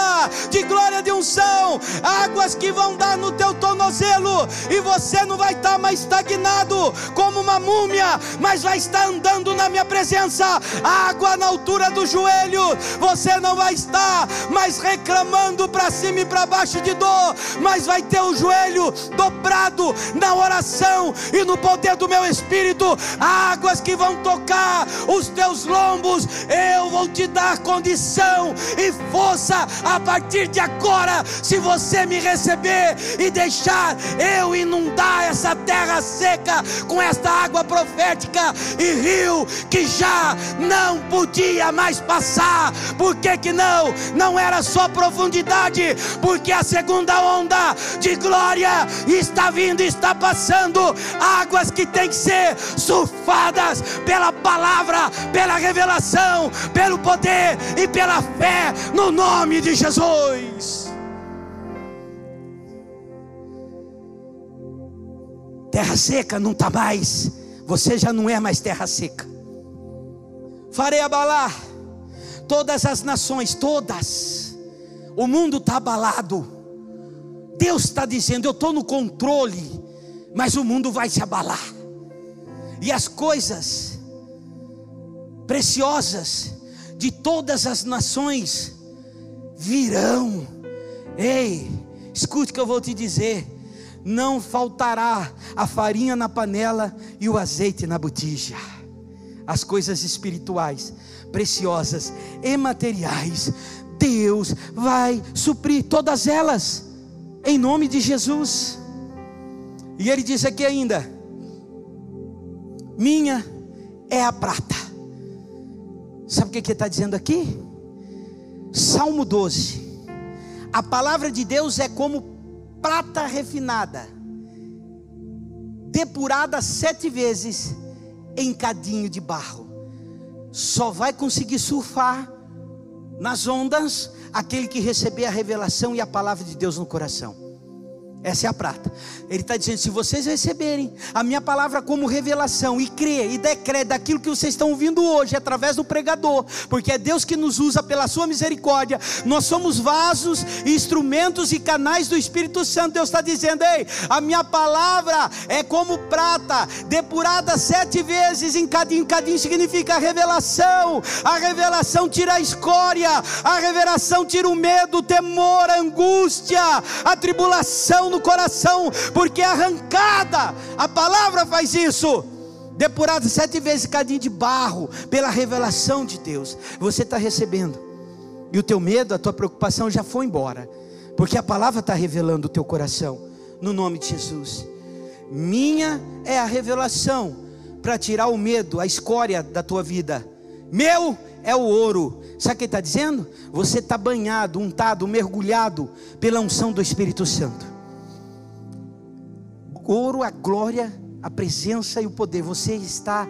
de glória de unção, águas que vão dar no teu tornozelo, e você não vai estar mais estagnado como uma múmia, mas vai estar andando na minha presença, água na altura do joelho, você não vai estar mais reclamando para cima e para baixo de dor, mas vai ter o joelho dobrado na oração e no poder do meu espírito, águas que vão tocar os teus lombos, eu vou te dar condição e força a partir de agora, se você me receber e deixar eu inundar essa terra seca com esta água profética e rio que já não podia mais passar. Por que que não? Não era só profundidade, porque a segunda onda de glória está vindo, está passando águas que tem que ser surfadas pela palavra, pela revelação, pelo poder e pela fé no nome Jesus. Terra seca não está mais, você já não é mais terra seca. Farei abalar todas as nações, todas. O mundo está abalado. Deus está dizendo: Eu estou no controle, mas o mundo vai se abalar. E as coisas preciosas de todas as nações virão. Ei, escute o que eu vou te dizer. Não faltará a farinha na panela e o azeite na botija. As coisas espirituais, preciosas e materiais, Deus vai suprir todas elas, em nome de Jesus. E ele diz aqui ainda: Minha é a prata. Sabe o que ele está dizendo aqui? Salmo 12. A palavra de Deus é como prata refinada, depurada sete vezes em cadinho de barro. Só vai conseguir surfar nas ondas aquele que receber a revelação e a palavra de Deus no coração. Essa é a prata. Ele está dizendo: se vocês receberem a minha palavra como revelação e crer e decretar daquilo que vocês estão ouvindo hoje através do pregador, porque é Deus que nos usa pela sua misericórdia, nós somos vasos, instrumentos e canais do Espírito Santo. Deus está dizendo: ei, a minha palavra é como prata, depurada sete vezes em cadinho. Cadinho significa revelação. A revelação tira a escória, a revelação tira o medo, o temor, a angústia, a tribulação no coração, porque é arrancada, a palavra faz isso. Depurado sete vezes cadinho de barro, pela revelação de Deus, você está recebendo, e o teu medo, a tua preocupação já foi embora, porque a palavra está revelando o teu coração, no nome de Jesus. Minha é a revelação para tirar o medo, a escória da tua vida. Meu é o ouro. Sabe o que está dizendo? Você está banhado, untado, mergulhado pela unção do Espírito Santo ouro, a glória, a presença e o poder. Você está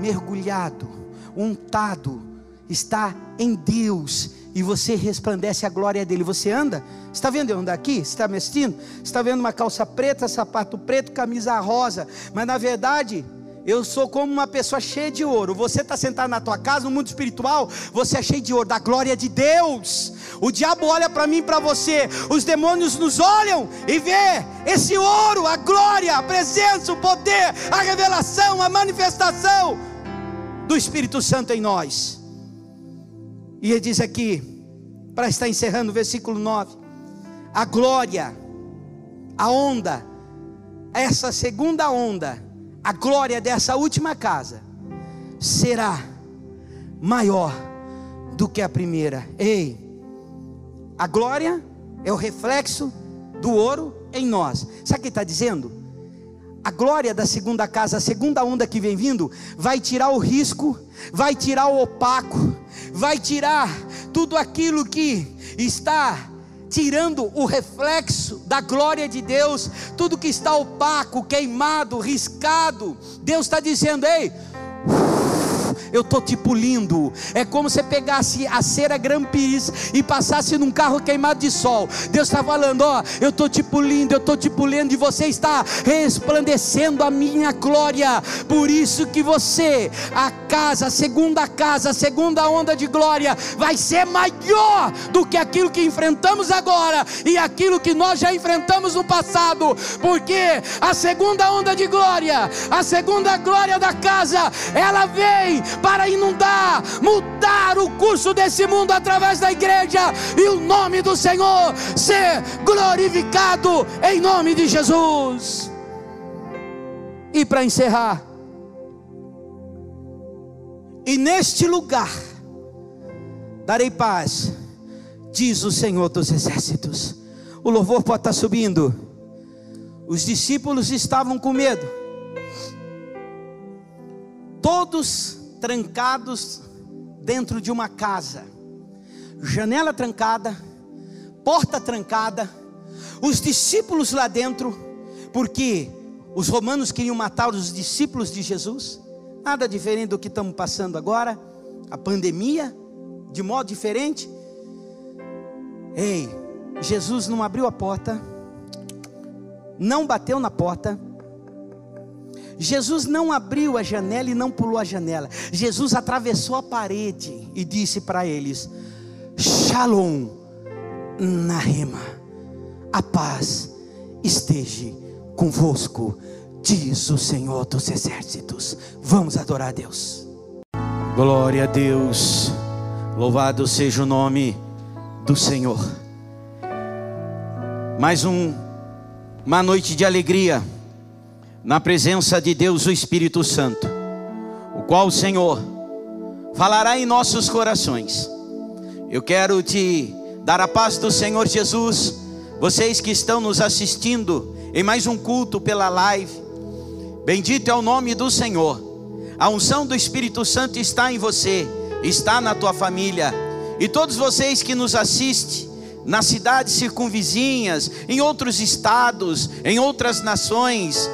mergulhado, untado, está em Deus e você resplandece a glória dele. Você anda? Está vendo eu andar aqui? Está me assistindo? Está vendo uma calça preta, sapato preto, camisa rosa, mas na verdade eu sou como uma pessoa cheia de ouro. Você está sentado na tua casa, no mundo espiritual, você é cheio de ouro, da glória de Deus. O diabo olha para mim e para você, os demônios nos olham e vê esse ouro, a glória, a presença, o poder, a revelação, a manifestação do Espírito Santo em nós. E ele diz aqui, para estar encerrando o versículo 9: a glória, a onda, essa segunda onda a glória dessa última casa será maior do que a primeira. Ei, a glória é o reflexo do ouro em nós. Sabe o que está dizendo? A glória da segunda casa, a segunda onda que vem vindo, vai tirar o risco, vai tirar o opaco, vai tirar tudo aquilo que está tirando o reflexo da glória de Deus, tudo que está opaco, queimado, riscado. Deus está dizendo: ei, eu estou te pulindo. É como se pegasse a cera Grampis e passasse num carro queimado de sol. Deus está falando: Ó, eu estou te pulindo, eu estou te pulindo, e você está resplandecendo a minha glória. Por isso que você, a casa, a segunda casa, a segunda onda de glória, vai ser maior do que aquilo que enfrentamos agora e aquilo que nós já enfrentamos no passado, porque a segunda onda de glória, a segunda glória da casa, ela vem para inundar, mudar o curso desse mundo através da igreja e o nome do Senhor ser glorificado em nome de Jesus. E para encerrar, e neste lugar darei paz, diz o Senhor dos Exércitos. O louvor pode estar subindo. Os discípulos estavam com medo, todos trancados dentro de uma casa, janela trancada, porta trancada, os discípulos lá dentro, porque os romanos queriam matar os discípulos de Jesus, nada diferente do que estamos passando agora, a pandemia, de modo diferente. Ei, Jesus não abriu a porta, não bateu na porta. Jesus não abriu a janela e não pulou a janela. Jesus atravessou a parede e disse para eles: Shalom na rema, a paz esteja convosco, diz o Senhor dos exércitos. Vamos adorar a Deus. Glória a Deus, louvado seja o nome do Senhor. Mais um, uma noite de alegria, na presença de Deus, o Espírito Santo, o qual o Senhor falará em nossos corações. Eu quero te dar a paz do Senhor Jesus, vocês que estão nos assistindo em mais um culto pela live, bendito é o nome do Senhor, a unção do Espírito Santo está em você, está na tua família, e todos vocês que nos assistem, nas cidades circunvizinhas, em outros estados, em outras nações,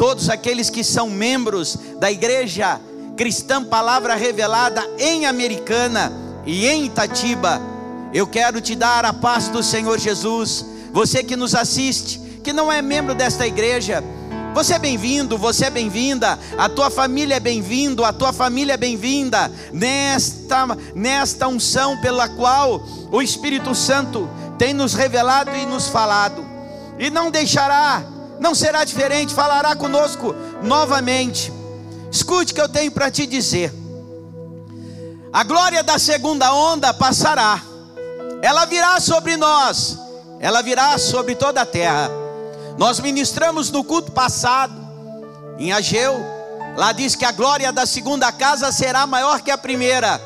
todos aqueles que são membros da igreja cristã Palavra Revelada em Americana e em Itatiba, eu quero te dar a paz do Senhor Jesus. Você que nos assiste, que não é membro desta igreja, você é bem-vindo, você é bem-vinda, a tua família é bem-vindo, a tua família é bem-vinda nesta, nesta unção pela qual o Espírito Santo tem nos revelado e nos falado, e não deixará, não será diferente, falará conosco novamente. Escute o que eu tenho para te dizer. A glória da segunda onda passará, ela virá sobre nós, ela virá sobre toda a terra. Nós ministramos no culto passado, em Ageu, lá diz que a glória da segunda casa será maior que a primeira,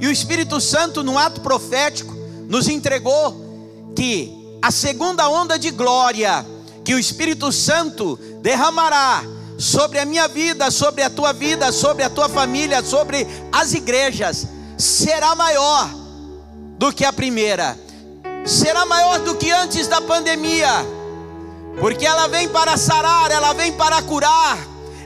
e o Espírito Santo, no ato profético, nos entregou que a segunda onda de glória que o Espírito Santo derramará sobre a minha vida, sobre a tua vida, sobre a tua família, sobre as igrejas, será maior do que a primeira, será maior do que antes da pandemia porque ela vem para sarar, ela vem para curar,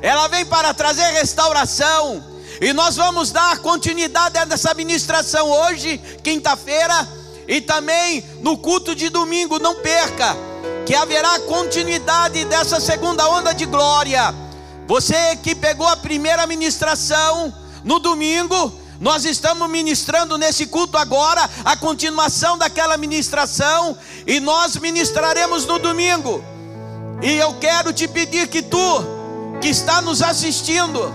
ela vem para trazer restauração. E nós vamos dar continuidade nessa ministração hoje, quinta-feira, e também no culto de domingo. Não perca, que haverá continuidade dessa segunda onda de glória. Você que pegou a primeira ministração no domingo, nós estamos ministrando nesse culto agora a continuação daquela ministração e nós ministraremos no domingo. E eu quero te pedir que tu, que está nos assistindo,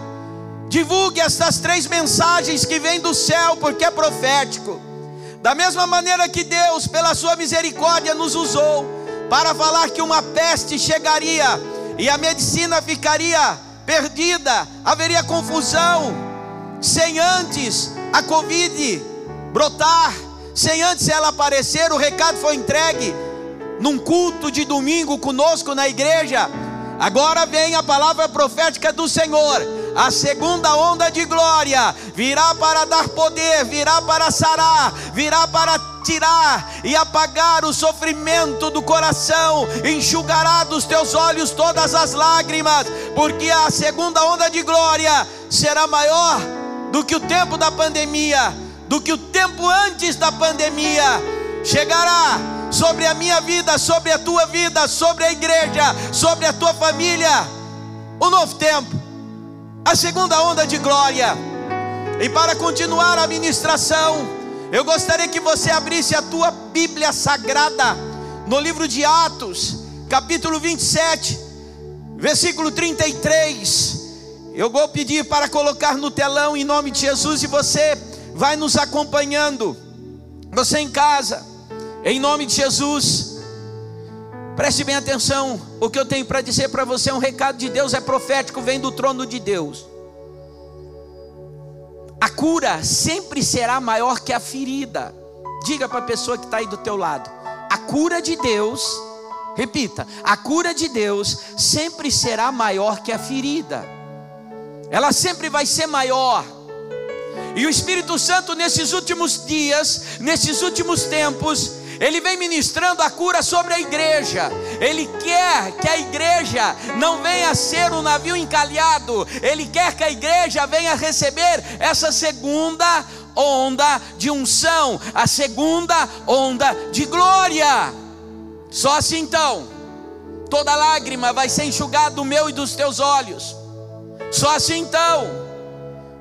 divulgue essas três mensagens que vêm do céu, porque é profético. Da mesma maneira que Deus, pela sua misericórdia, nos usou para falar que uma peste chegaria e a medicina ficaria perdida, haveria confusão, sem antes a Covid brotar, sem antes ela aparecer, o recado foi entregue num culto de domingo conosco na igreja. Agora vem a palavra profética do Senhor. A segunda onda de glória virá para dar poder, virá para sarar, virá para tirar e apagar o sofrimento do coração, enxugará dos teus olhos todas as lágrimas, porque a segunda onda de glória será maior do que o tempo da pandemia, do que o tempo antes da pandemia. Chegará sobre a minha vida, sobre a tua vida, sobre a igreja, sobre a tua família. O novo tempo, a segunda onda de glória. E para continuar a ministração, eu gostaria que você abrisse a tua Bíblia Sagrada no livro de Atos, capítulo 27, versículo 33. Eu vou pedir para colocar no telão em nome de Jesus e você vai nos acompanhando. Você em casa, em nome de Jesus. Preste bem atenção, o que eu tenho para dizer para você é um recado de Deus, é profético, vem do trono de Deus. A cura sempre será maior que a ferida. Diga para a pessoa que está aí do teu lado: a cura de Deus, repita, a cura de Deus sempre será maior que a ferida ela sempre vai ser maior. E o Espírito Santo, nesses últimos dias, nesses últimos tempos, ele vem ministrando a cura sobre a igreja. Ele quer que a igreja não venha ser um navio encalhado. Ele quer que a igreja venha receber essa segunda onda de unção, a segunda onda de glória. Só assim então, toda lágrima vai ser enxugada do meu e dos teus olhos. Só assim então,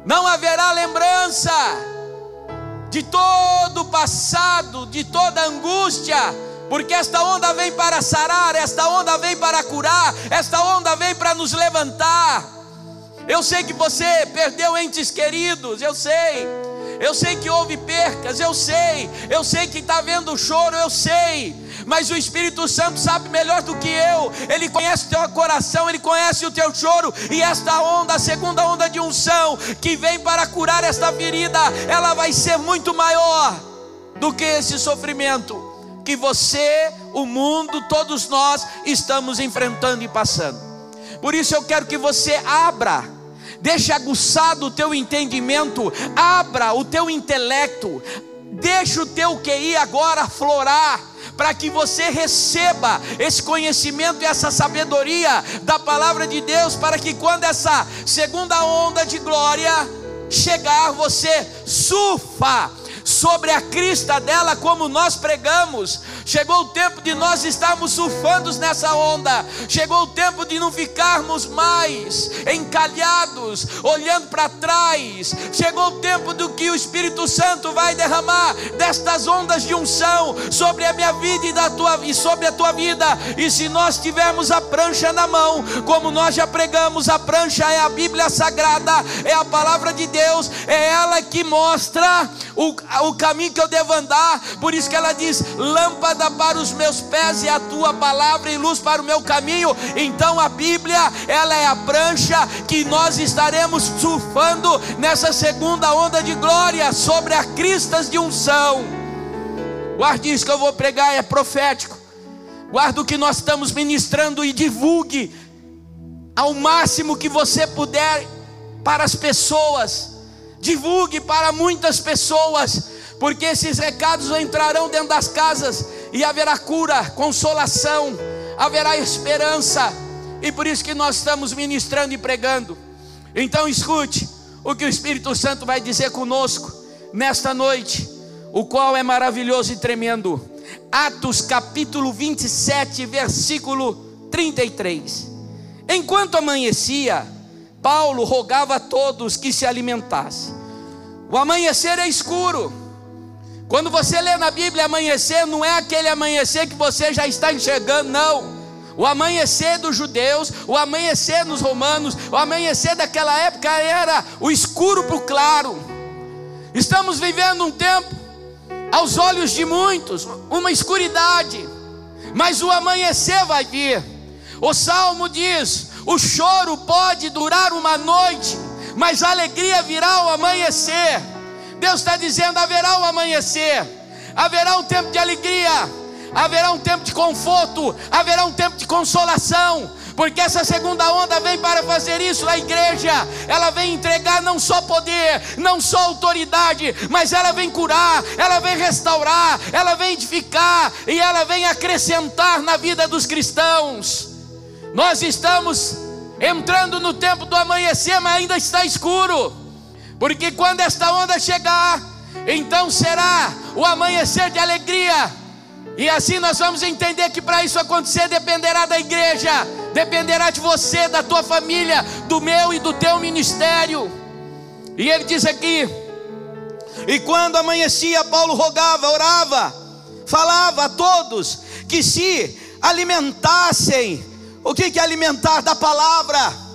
não haverá lembrança de todo o passado, de toda angústia, porque esta onda vem para sarar, esta onda vem para curar, esta onda vem para nos levantar. Eu sei que você perdeu entes queridos, eu sei. Eu sei que houve percas, eu sei. Eu sei que está vendo choro, eu sei mas o Espírito Santo sabe melhor do que eu. Ele conhece o teu coração, ele conhece o teu choro, e esta onda, a segunda onda de unção que vem para curar esta ferida, ela vai ser muito maior do que esse sofrimento que você, o mundo, todos nós estamos enfrentando e passando. Por isso eu quero que você abra deixe aguçado o teu entendimento, abra o teu intelecto, deixa o teu QI agora florar para que você receba esse conhecimento e essa sabedoria da palavra de Deus, para que quando essa segunda onda de glória chegar, você surfa sobre a crista dela, como nós pregamos. Chegou o tempo de nós estarmos surfando nessa onda. Chegou o tempo de não ficarmos mais encalhados, olhando para trás. Chegou o tempo do que o Espírito Santo vai derramar destas ondas de unção sobre a minha vida e, da tua, e sobre a tua vida. E se nós tivermos a prancha na mão, como nós já pregamos, a prancha é a Bíblia Sagrada, é a palavra de Deus, é ela que mostra o, o caminho que eu devo andar. Por isso que ela diz: lâmpada para os meus pés e a tua palavra e luz para o meu caminho. Então a Bíblia, ela é a prancha que nós estaremos surfando nessa segunda onda de glória sobre a cristas de unção. Guarde isso que eu vou pregar, é profético. Guarda o que nós estamos ministrando e divulgue ao máximo que você puder para as pessoas. Divulgue para muitas pessoas porque esses recados entrarão dentro das casas e haverá cura, consolação, haverá esperança, e por isso que nós estamos ministrando e pregando. Então escute o que o Espírito Santo vai dizer conosco nesta noite, o qual é maravilhoso e tremendo. Atos capítulo 27, versículo 33. Enquanto amanhecia, Paulo rogava a todos que se alimentassem. O amanhecer é escuro quando você lê na Bíblia amanhecer, não é aquele amanhecer que você já está enxergando, não. O amanhecer dos judeus, o amanhecer dos romanos, o amanhecer daquela época era o escuro para o claro. Estamos vivendo um tempo, aos olhos de muitos, uma escuridade, mas o amanhecer vai vir. O salmo diz: o choro pode durar uma noite, mas a alegria virá ao amanhecer. Deus está dizendo: haverá um amanhecer, haverá um tempo de alegria, haverá um tempo de conforto, haverá um tempo de consolação, porque essa segunda onda vem para fazer isso. A igreja, ela vem entregar não só poder, não só autoridade, mas ela vem curar, ela vem restaurar, ela vem edificar e ela vem acrescentar na vida dos cristãos. Nós estamos entrando no tempo do amanhecer, mas ainda está escuro. Porque quando esta onda chegar, então será o amanhecer de alegria. E assim nós vamos entender que para isso acontecer dependerá da igreja, dependerá de você, da tua família, do meu e do teu ministério. E ele diz aqui: E quando amanhecia, Paulo rogava, orava, falava a todos que se alimentassem. O que é alimentar da palavra?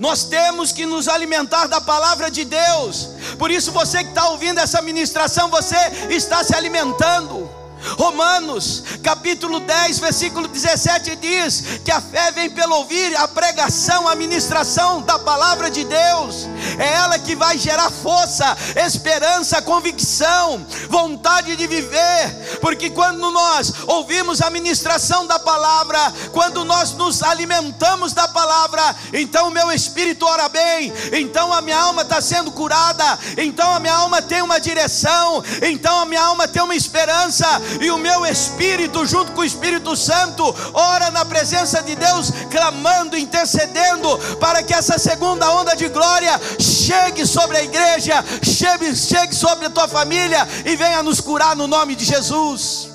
Nós temos que nos alimentar da palavra de Deus. Por isso, você que está ouvindo essa ministração, você está se alimentando. Romanos, capítulo 10, versículo 17 diz que a fé vem pelo ouvir a pregação, a ministração da palavra de Deus. É ela que vai gerar força, esperança, convicção, vontade de viver. Porque quando nós ouvimos a ministração da palavra, quando nós nos alimentamos da palavra, então o meu espírito ora bem, então a minha alma está sendo curada, então a minha alma tem uma direção, então a minha alma tem uma esperança e o meu espírito, junto com o Espírito Santo, ora na presença de Deus, clamando, intercedendo, para que essa segunda onda de glória chegue sobre a igreja, chegue, chegue sobre a tua família e venha nos curar no nome de Jesus.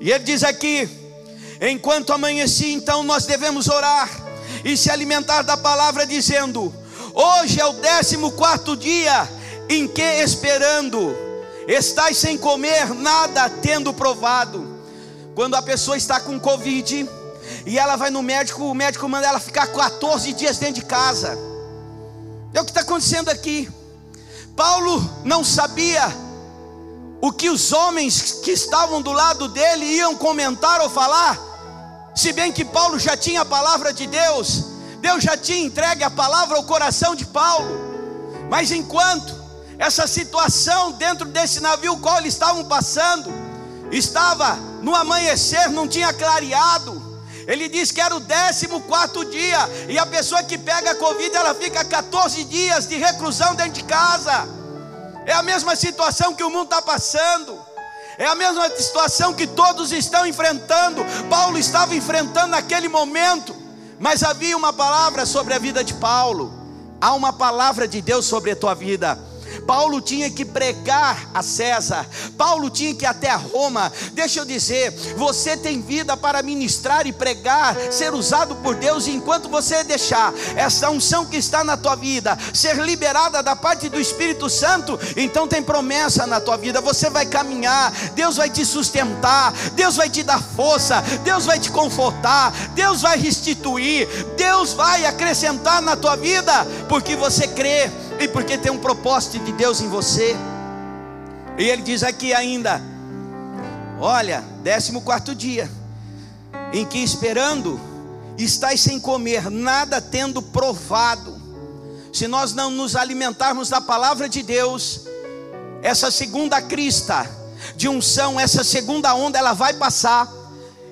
E ele diz aqui: enquanto amanheci, então nós devemos orar e se alimentar da palavra, dizendo: Hoje é o décimo quarto dia em que esperando Estais sem comer nada, tendo provado. Quando a pessoa está com Covid e ela vai no médico, o médico manda ela ficar 14 dias dentro de casa. É o que está acontecendo aqui. Paulo não sabia o que os homens que estavam do lado dele iam comentar ou falar, se bem que Paulo já tinha a palavra de Deus, Deus já tinha entregue a palavra ao coração de Paulo, mas enquanto essa situação dentro desse navio qual eles estavam passando, estava no amanhecer, não tinha clareado. Ele diz que era o 14 dia, e a pessoa que pega a Covid, ela fica 14 dias de reclusão dentro de casa. É a mesma situação que o mundo está passando. É a mesma situação que todos estão enfrentando. Paulo estava enfrentando naquele momento, mas havia uma palavra sobre a vida de Paulo. Há uma palavra de Deus sobre a tua vida. Paulo tinha que pregar a César, Paulo tinha que ir até Roma. Deixa eu dizer, você tem vida para ministrar e pregar, ser usado por Deus, enquanto você deixar essa unção que está na tua vida ser liberada da parte do Espírito Santo, então tem promessa na tua vida. Você vai caminhar, Deus vai te sustentar, Deus vai te dar força, Deus vai te confortar, Deus vai restituir, Deus vai acrescentar na tua vida, porque você crê e porque tem um propósito de Deus em você. E ele diz aqui ainda: Olha, décimo quarto dia, em que esperando, estáis sem comer, nada tendo provado. Se nós não nos alimentarmos da palavra de Deus, essa segunda crista de unção, essa segunda onda, ela vai passar.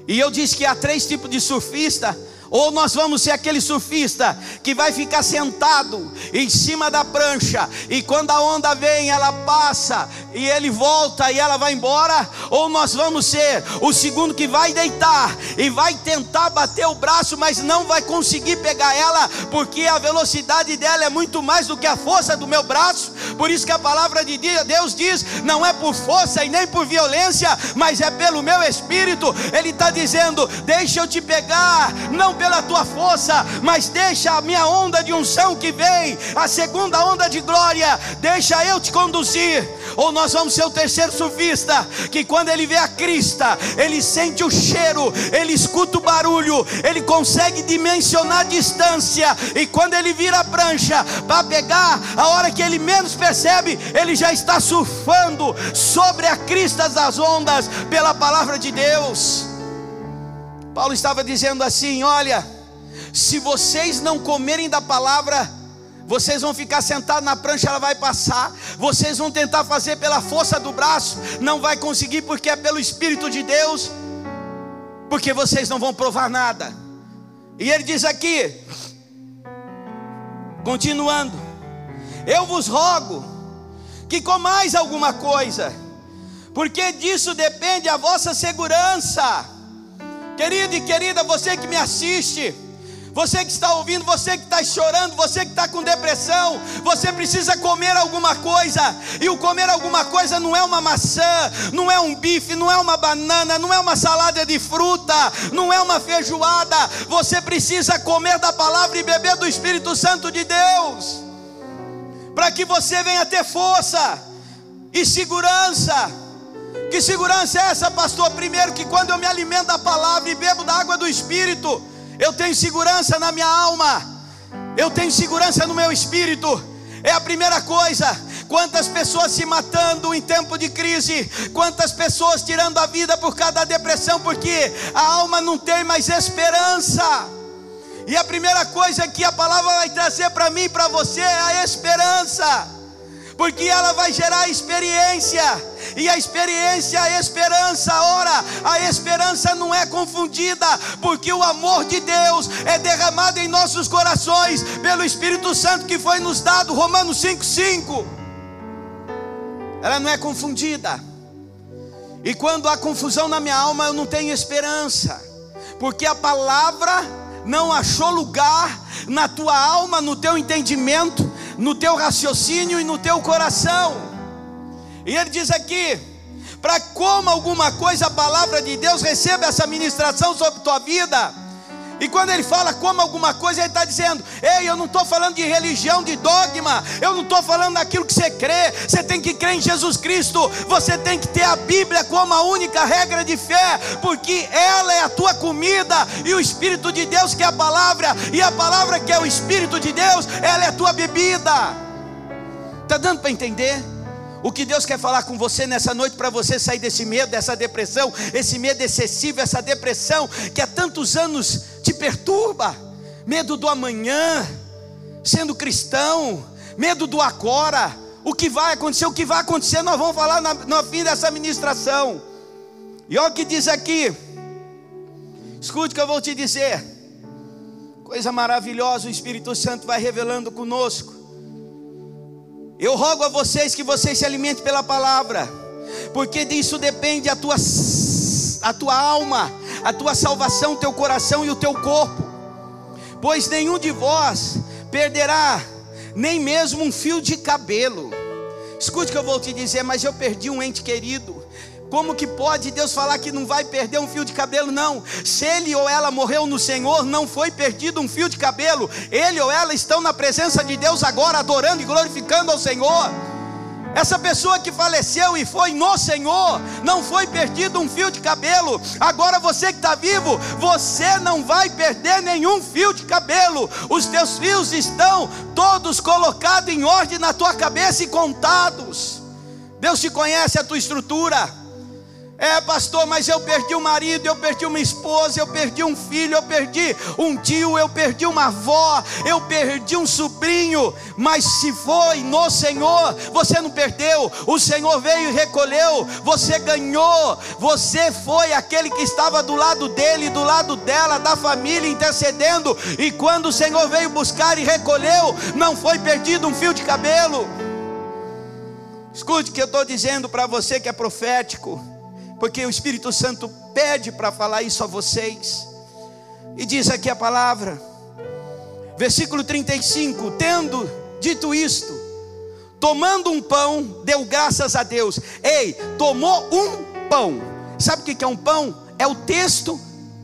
E eu disse que há três tipos de surfista ou nós vamos ser aquele surfista que vai ficar sentado em cima da prancha e quando a onda vem, ela passa e ele volta e ela vai embora, ou nós vamos ser o segundo que vai deitar e vai tentar bater o braço, mas não vai conseguir pegar ela, porque a velocidade dela é muito mais do que a força do meu braço. Por isso que a palavra de Deus diz: não é por força e nem por violência, mas é pelo meu espírito. Ele está dizendo: deixa eu te pegar, não pela tua força, mas deixa a minha onda de unção que vem, a segunda onda de glória, deixa eu te conduzir. Ou nós vamos ser o terceiro surfista, que quando ele vê a crista, ele sente o cheiro, ele escuta o barulho, ele consegue dimensionar a distância, e quando ele vira a prancha para pegar, a hora que ele menos percebe, ele já está surfando sobre a crista das ondas, pela palavra de Deus. Paulo estava dizendo assim: olha, se vocês não comerem da palavra, vocês vão ficar sentados na prancha, ela vai passar. Vocês vão tentar fazer pela força do braço, não vai conseguir porque é pelo Espírito de Deus, porque vocês não vão provar nada. E ele diz aqui, continuando: Eu vos rogo que comais alguma coisa, porque disso depende a vossa segurança. Querido e querida, você que me assiste, Você que está ouvindo, você que está chorando, você que está com depressão, você precisa comer alguma coisa, e o comer alguma coisa não é uma maçã, não é um bife, não é uma banana, não é uma salada de fruta, não é uma feijoada, você precisa comer da palavra e beber do Espírito Santo de Deus, para que você venha ter força e segurança. Que segurança é essa, pastor? Primeiro, que quando eu me alimento da palavra e bebo da água do Espírito, eu tenho segurança na minha alma, eu tenho segurança no meu espírito. É a primeira coisa. Quantas pessoas se matando em tempo de crise, quantas pessoas tirando a vida por causa da depressão, porque a alma não tem mais esperança. E a primeira coisa que a palavra vai trazer para mim e para você é a esperança porque ela vai gerar experiência, e a experiência a esperança. Ora, a esperança não é confundida, porque o amor de Deus é derramado em nossos corações pelo Espírito Santo que foi nos dado, Romanos 5,5. Ela não é confundida, e quando há confusão na minha alma, eu não tenho esperança, porque a palavra não achou lugar na tua alma, no teu entendimento, no teu raciocínio e no teu coração. E ele diz aqui: para como alguma coisa a palavra de Deus receba essa ministração sobre tua vida e quando ele fala como alguma coisa, ele está dizendo: Ei, eu não estou falando de religião, de dogma, eu não estou falando daquilo que você crê. Você tem que crer em Jesus Cristo, você tem que ter a Bíblia como a única regra de fé, porque ela é a tua comida, e o Espírito de Deus, que é a palavra, e a palavra que é o Espírito de Deus, ela é a tua bebida. Está dando para entender? O que Deus quer falar com você nessa noite para você sair desse medo, dessa depressão, esse medo excessivo, essa depressão que há tantos anos te perturba, medo do amanhã, sendo cristão, medo do agora, o que vai acontecer, o que vai acontecer, nós vamos falar no fim dessa ministração. E olha o que diz aqui, escute o que eu vou te dizer, coisa maravilhosa, o Espírito Santo vai revelando conosco. Eu rogo a vocês que vocês se alimentem pela palavra, porque disso depende a tua, a tua alma, a tua salvação, o teu coração e o teu corpo. Pois nenhum de vós perderá nem mesmo um fio de cabelo. Escute o que eu vou te dizer, mas eu perdi um ente querido. Como que pode Deus falar que não vai perder um fio de cabelo? Não. Se ele ou ela morreu no Senhor, não foi perdido um fio de cabelo. Ele ou ela estão na presença de Deus agora, adorando e glorificando ao Senhor. Essa pessoa que faleceu e foi no Senhor, não foi perdido um fio de cabelo. Agora você que está vivo, você não vai perder nenhum fio de cabelo. Os teus fios estão todos colocados em ordem na tua cabeça e contados. Deus te conhece a tua estrutura. É, pastor, mas eu perdi um marido, eu perdi uma esposa, eu perdi um filho, eu perdi um tio, eu perdi uma avó, eu perdi um sobrinho. Mas se foi no Senhor, você não perdeu. O Senhor veio e recolheu, você ganhou. Você foi aquele que estava do lado dele, do lado dela, da família, intercedendo. E quando o Senhor veio buscar e recolheu, não foi perdido um fio de cabelo. Escute o que eu estou dizendo para você que é profético porque o Espírito Santo pede para falar isso a vocês. E diz aqui a palavra, versículo 35: Tendo dito isto, tomando um pão, deu graças a Deus. Ei, tomou um pão. Sabe o que é um pão? É o texto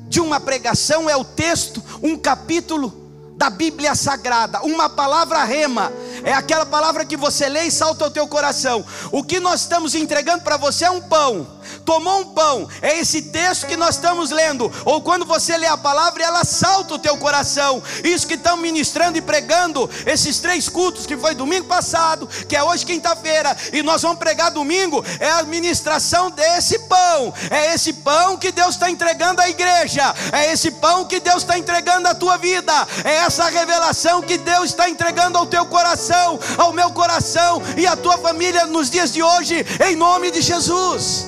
de uma pregação, é o texto, um capítulo da Bíblia Sagrada, uma palavra rema, é aquela palavra que você lê e salta ao teu coração. O que nós estamos entregando para você é um pão. Tomou um pão, é esse texto que nós estamos lendo. Ou quando você lê a palavra, ela salta o teu coração. Isso que estamos ministrando e pregando, esses três cultos que foi domingo passado, que é hoje quinta-feira, e nós vamos pregar domingo, é a ministração desse pão. É esse pão que Deus está entregando à igreja. É esse pão que Deus está entregando à tua vida. É essa revelação que Deus está entregando ao teu coração, ao meu coração e à tua família nos dias de hoje, em nome de Jesus.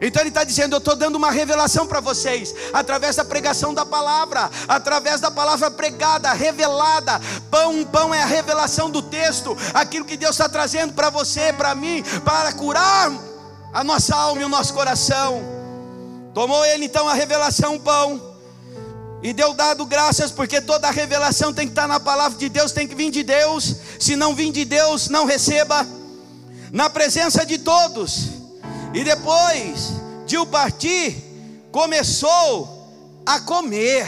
Então ele está dizendo: Eu estou dando uma revelação para vocês, através da pregação da palavra, através da palavra pregada, revelada. Pão, pão é a revelação do texto, aquilo que Deus está trazendo para você, para mim, para curar a nossa alma e o nosso coração. Tomou ele então a revelação, pão E deu dado graças, porque toda a revelação tem que estar na palavra de Deus, tem que vir de Deus. Se não vir de Deus, não receba. Na presença de todos. E depois de o partir, começou a comer.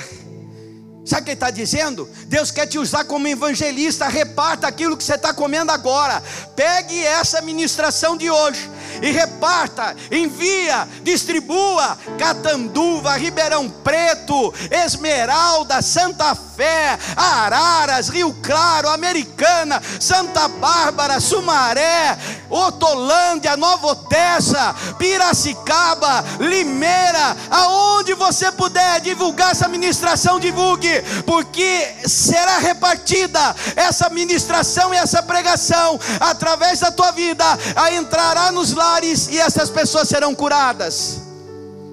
Sabe o que ele está dizendo? Deus quer te usar como evangelista, reparta aquilo que você está comendo agora. Pegue essa ministração de hoje e reparta, envia, distribua Catanduva, Ribeirão Preto, Esmeralda, Santa Fé, Araras, Rio Claro, Americana, Santa Bárbara, Sumaré, Otolândia, Nova Odessa, Piracicaba, Limeira, aonde você puder divulgar essa ministração, divulgue, porque será repartida essa ministração e essa pregação através da tua vida, a entrará nos lares e essas pessoas serão curadas.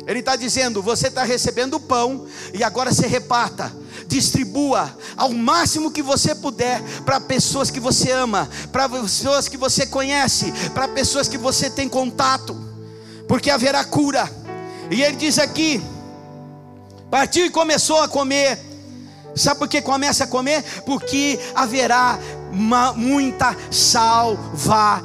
Ele está dizendo: você está recebendo o pão e agora se reparta, distribua ao máximo que você puder para pessoas que você ama, para pessoas que você conhece, para pessoas que você tem contato, porque haverá cura. E ele diz aqui: partiu e começou a comer. Sabe por que começa a comer? Porque haverá muita salvação.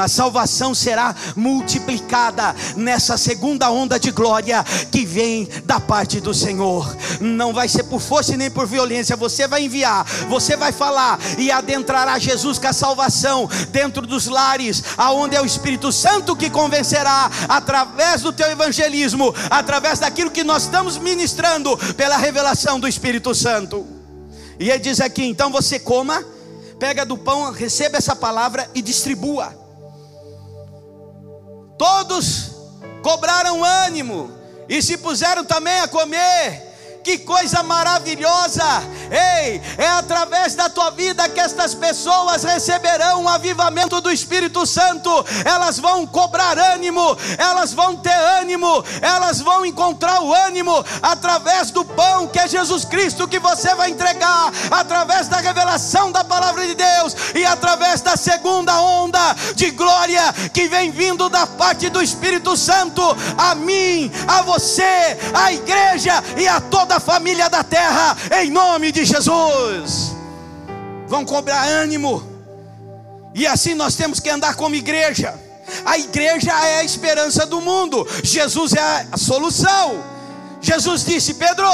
A salvação será multiplicada nessa segunda onda de glória que vem da parte do Senhor. Não vai ser por força nem por violência. Você vai enviar, você vai falar e adentrará Jesus com a salvação dentro dos lares, aonde é o Espírito Santo que convencerá através do teu evangelismo, através daquilo que nós estamos ministrando pela revelação do Espírito Santo. E ele diz aqui: então você coma pega do pão, receba essa palavra e distribua. Todos cobraram ânimo e se puseram também a comer que coisa maravilhosa! Ei, é através da tua vida que estas pessoas receberão o avivamento do Espírito Santo, elas vão cobrar ânimo, elas vão ter ânimo, elas vão encontrar o ânimo através do pão que é Jesus Cristo que você vai entregar, através da revelação da palavra de Deus e através da segunda onda de glória que vem vindo da parte do Espírito Santo a mim, a você, a igreja e a toda a família da terra, em nome de Jesus. Vão cobrar ânimo, e assim nós temos que andar como igreja. A igreja é a esperança do mundo, Jesus é a solução. Jesus disse: Pedro,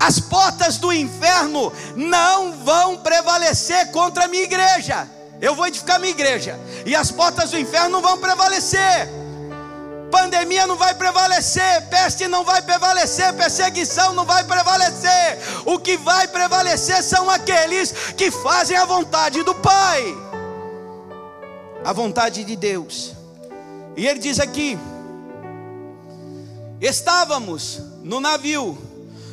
as portas do inferno não vão prevalecer contra a minha igreja. Eu vou edificar minha igreja, e as portas do inferno não vão prevalecer pandemia não vai prevalecer, peste não vai prevalecer, perseguição não vai prevalecer. O que vai prevalecer são aqueles que fazem a vontade do Pai, a vontade de Deus. E ele diz aqui: estávamos no navio,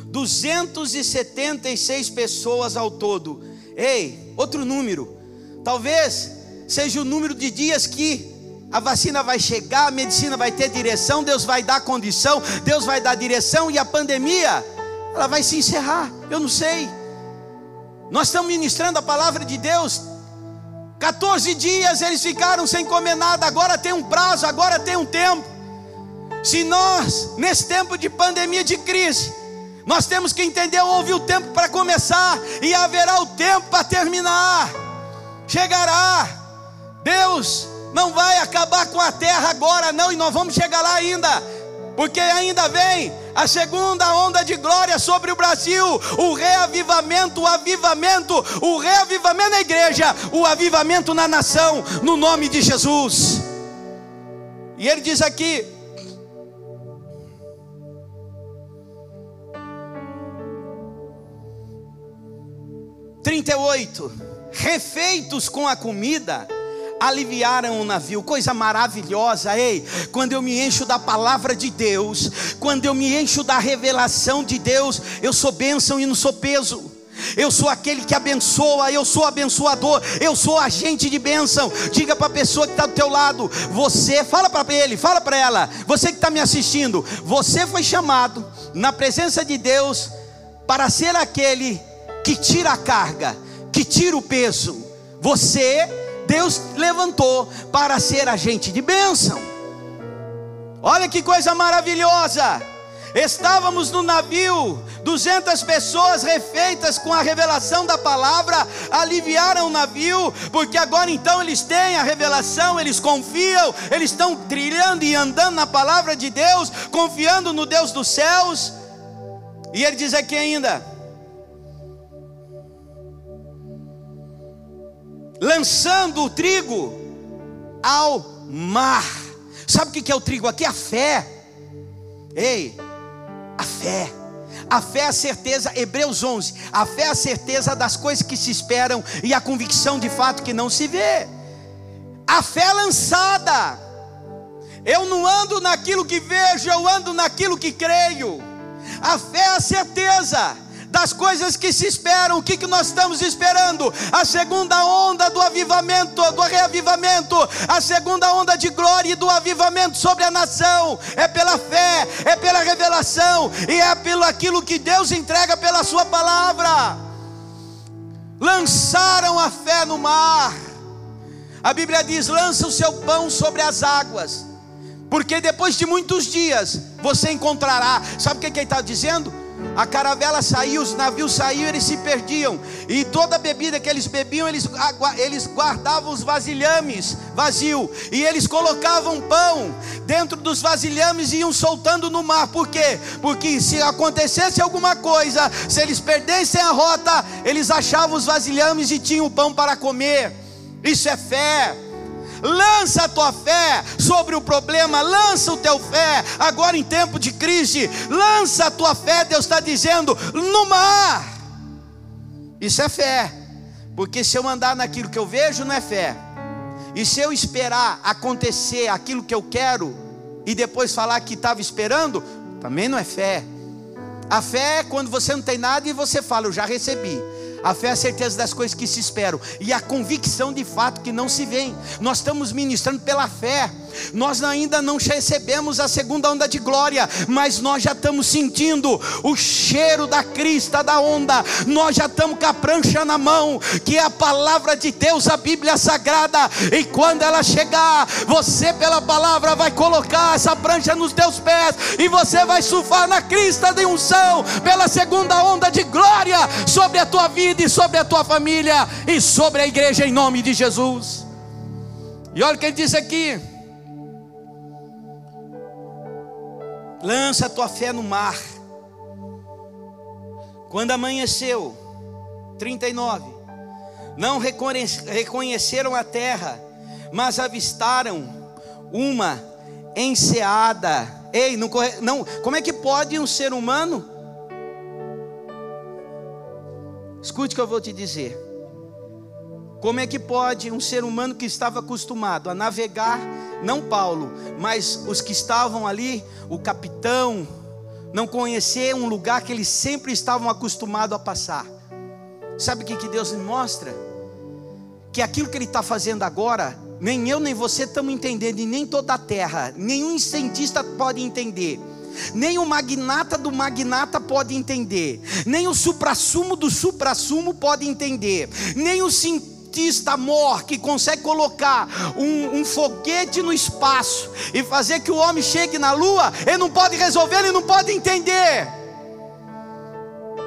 276 pessoas ao todo. Ei, outro número, talvez seja o número de dias que a vacina vai chegar, a medicina vai ter direção, Deus vai dar condição, Deus vai dar direção e a pandemia ela vai se encerrar. Eu não sei. Nós estamos ministrando a palavra de Deus. 14 dias eles ficaram sem comer nada, agora tem um prazo, agora tem um tempo. Se nós, nesse tempo de pandemia, de crise, nós temos que entender, houve o tempo para começar e haverá o tempo para terminar. Chegará. Deus não vai acabar com a terra agora, não, e nós vamos chegar lá ainda, porque ainda vem a segunda onda de glória sobre o Brasil, o reavivamento, o avivamento, o reavivamento na igreja, o avivamento na nação, no nome de Jesus. E ele diz aqui, trinta e oito, refeitos com a comida, aliviaram o navio, coisa maravilhosa, ei, quando eu me encho da palavra de Deus, quando eu me encho da revelação de Deus, eu sou bênção e não sou peso. Eu sou aquele que abençoa, eu sou abençoador, eu sou agente de bênção. Diga para a pessoa que está do teu lado, você, fala para ele, fala para ela, você que está me assistindo, você foi chamado na presença de Deus para ser aquele que tira a carga, que tira o peso. Você Deus levantou para ser agente de bênção. Olha que coisa maravilhosa! Estávamos no navio, 200 pessoas refeitas com a revelação da palavra, aliviaram o navio, porque agora então eles têm a revelação, eles confiam, eles estão trilhando e andando na palavra de Deus, confiando no Deus dos céus. E ele diz aqui ainda: lançando o trigo ao mar. Sabe o que é o trigo aqui? A fé. Ei, a fé. A fé é a certeza, Hebreus 11. A fé é a certeza das coisas que se esperam e a convicção de fato que não se vê. A fé é lançada. Eu não ando naquilo que vejo, eu ando naquilo que creio. A fé é a certeza das coisas que se esperam. O que, que nós estamos esperando? A segunda onda do avivamento, do reavivamento, a segunda onda de glória e do avivamento sobre a nação. É pela fé, é pela revelação e é pelo aquilo que Deus entrega pela Sua palavra. Lançaram a fé no mar. A Bíblia diz: lança o seu pão sobre as águas, porque depois de muitos dias você encontrará. Sabe o que, que ele está dizendo? A caravela saiu, os navios saíam, eles se perdiam. E toda a bebida que eles bebiam, eles, eles guardavam os vasilhames vazio. E eles colocavam pão dentro dos vasilhames e iam soltando no mar. Por quê? Porque se acontecesse alguma coisa, se eles perdessem a rota, eles achavam os vasilhames e tinham pão para comer. Isso é fé lança a tua fé sobre o problema, lança o teu fé, agora em tempo de crise, lança a tua fé, Deus está dizendo, no mar. Isso é fé, porque se eu andar naquilo que eu vejo, não é fé, e se eu esperar acontecer aquilo que eu quero, e depois falar que estava esperando, também não é fé. A fé é quando você não tem nada e você fala, eu já recebi. A fé é a certeza das coisas que se esperam e a convicção de fato que não se vê. Nós estamos ministrando pela fé. Nós ainda não recebemos a segunda onda de glória, mas nós já estamos sentindo o cheiro da crista da onda. Nós já estamos com a prancha na mão, que é a palavra de Deus, a Bíblia Sagrada. E quando ela chegar, você pela palavra vai colocar essa prancha nos teus pés e você vai surfar na crista de unção pela segunda onda de glória sobre a tua vida e sobre a tua família e sobre a igreja em nome de Jesus. E olha o que ele diz aqui. Lança a tua fé no mar. Quando amanheceu, 39, não reconheceram a terra, mas avistaram uma enseada. Ei, não, não, como é que pode um ser humano? Escute o que eu vou te dizer. Como é que pode um ser humano que estava acostumado a navegar, não Paulo, mas os que estavam ali, o capitão, não conhecer um lugar que eles sempre estavam acostumados a passar? Sabe o que, que Deus me mostra? Que aquilo que Ele está fazendo agora, nem eu nem você estamos entendendo, e nem toda a terra, nenhum cientista pode entender nem o magnata do magnata pode entender, nem o suprassumo do suprassumo pode entender, nem o cientista cientista mor que consegue colocar um, um, foguete no espaço e fazer que o homem chegue na lua, ele não pode resolver, ele não pode entender.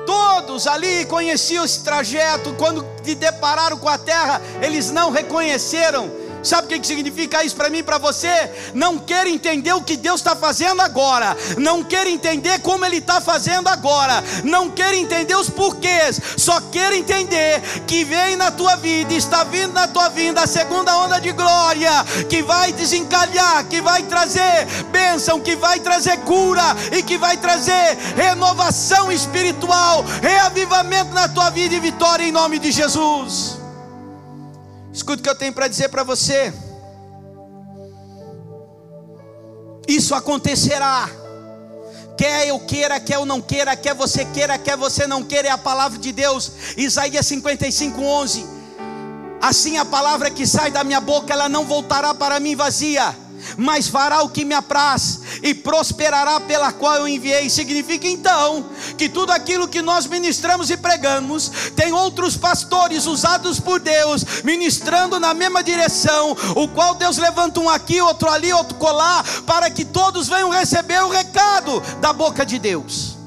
Todos ali conheciam esse trajeto, quando se depararam com a terra, eles não reconheceram Sabe o que significa isso para mim e para você? Não quer entender o que Deus está fazendo agora, não quer entender como Ele está fazendo agora, não quer entender os porquês, só quer entender que vem na tua vida, está vindo na tua vida a segunda onda de glória, que vai desencalhar, que vai trazer bênção, que vai trazer cura e que vai trazer renovação espiritual, reavivamento na tua vida e vitória em nome de Jesus. Escuta o que eu tenho para dizer para você. Isso acontecerá. Quer eu queira, quer eu não queira, quer você queira, quer você não queira, é a palavra de Deus. Isaías 55, 11. Assim a palavra que sai da minha boca, ela não voltará para mim vazia mas fará o que me apraz e prosperará pela qual eu enviei. Significa então que tudo aquilo que nós ministramos e pregamos, tem outros pastores usados por Deus, ministrando na mesma direção, o qual Deus levanta um aqui, outro ali, outro colar, para que todos venham receber o recado da boca de Deus.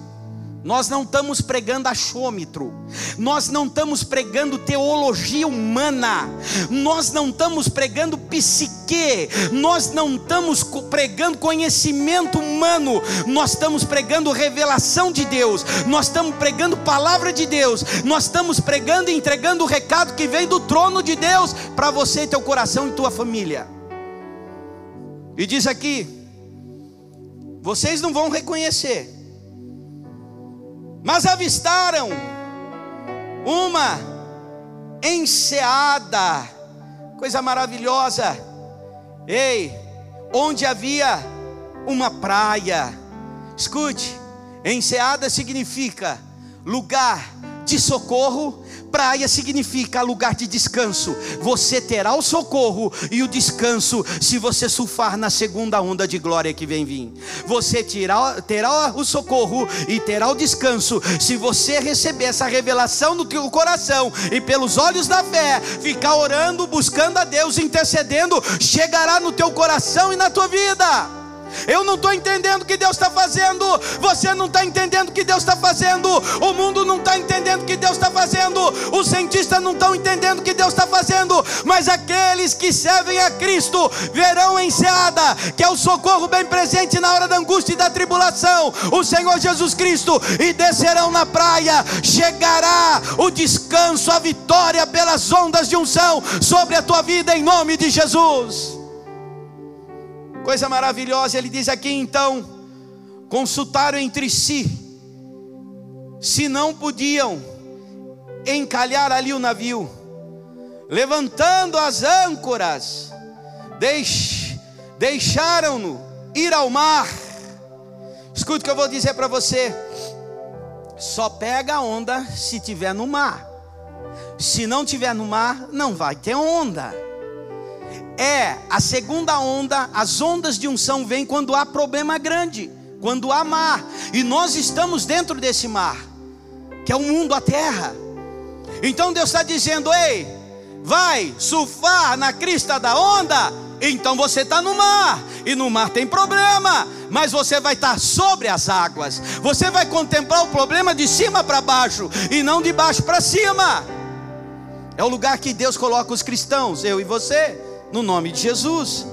Nós não estamos pregando achômetro, nós não estamos pregando teologia humana, nós não estamos pregando psique, nós não estamos pregando conhecimento humano, nós estamos pregando revelação de Deus, nós estamos pregando palavra de Deus, nós estamos pregando e entregando o recado que vem do trono de Deus para você, teu coração e tua família. E diz aqui: vocês não vão reconhecer mas avistaram uma enseada, coisa maravilhosa. Ei, onde havia uma praia. Escute, enseada significa lugar de socorro Praia significa lugar de descanso. Você terá o socorro e o descanso se você surfar na segunda onda de glória que vem vir. Você terá, terá o socorro e terá o descanso se você receber essa revelação no teu coração e pelos olhos da fé ficar orando, buscando a Deus, intercedendo, chegará no teu coração e na tua vida. Eu não estou entendendo o que Deus está fazendo. Você não está entendendo o que Deus está fazendo. O mundo não está entendendo o que Deus está fazendo. Os cientistas não estão entendendo o que Deus está fazendo. Mas aqueles que servem a Cristo verão em Seada, que é o socorro bem presente na hora da angústia e da tribulação, o Senhor Jesus Cristo, e descerão na praia. Chegará o descanso, a vitória pelas ondas de unção sobre a tua vida em nome de Jesus. Coisa maravilhosa, ele diz aqui então: consultaram entre si, se não podiam encalhar ali o navio, levantando as âncoras, deix, deixaram-no ir ao mar. Escute o que eu vou dizer para você: só pega a onda se tiver no mar, se não tiver no mar, não vai ter onda é a segunda onda, as ondas de unção vêm quando há problema grande, quando há mar, e nós estamos dentro desse mar, que é o mundo, a terra. Então Deus está dizendo: ei, vai surfar na crista da onda, então você está no mar, e no mar tem problema, mas você vai estar sobre as águas, você vai contemplar o problema de cima para baixo, e não de baixo para cima. É o lugar que Deus coloca os cristãos, eu e você no nome de Jesus.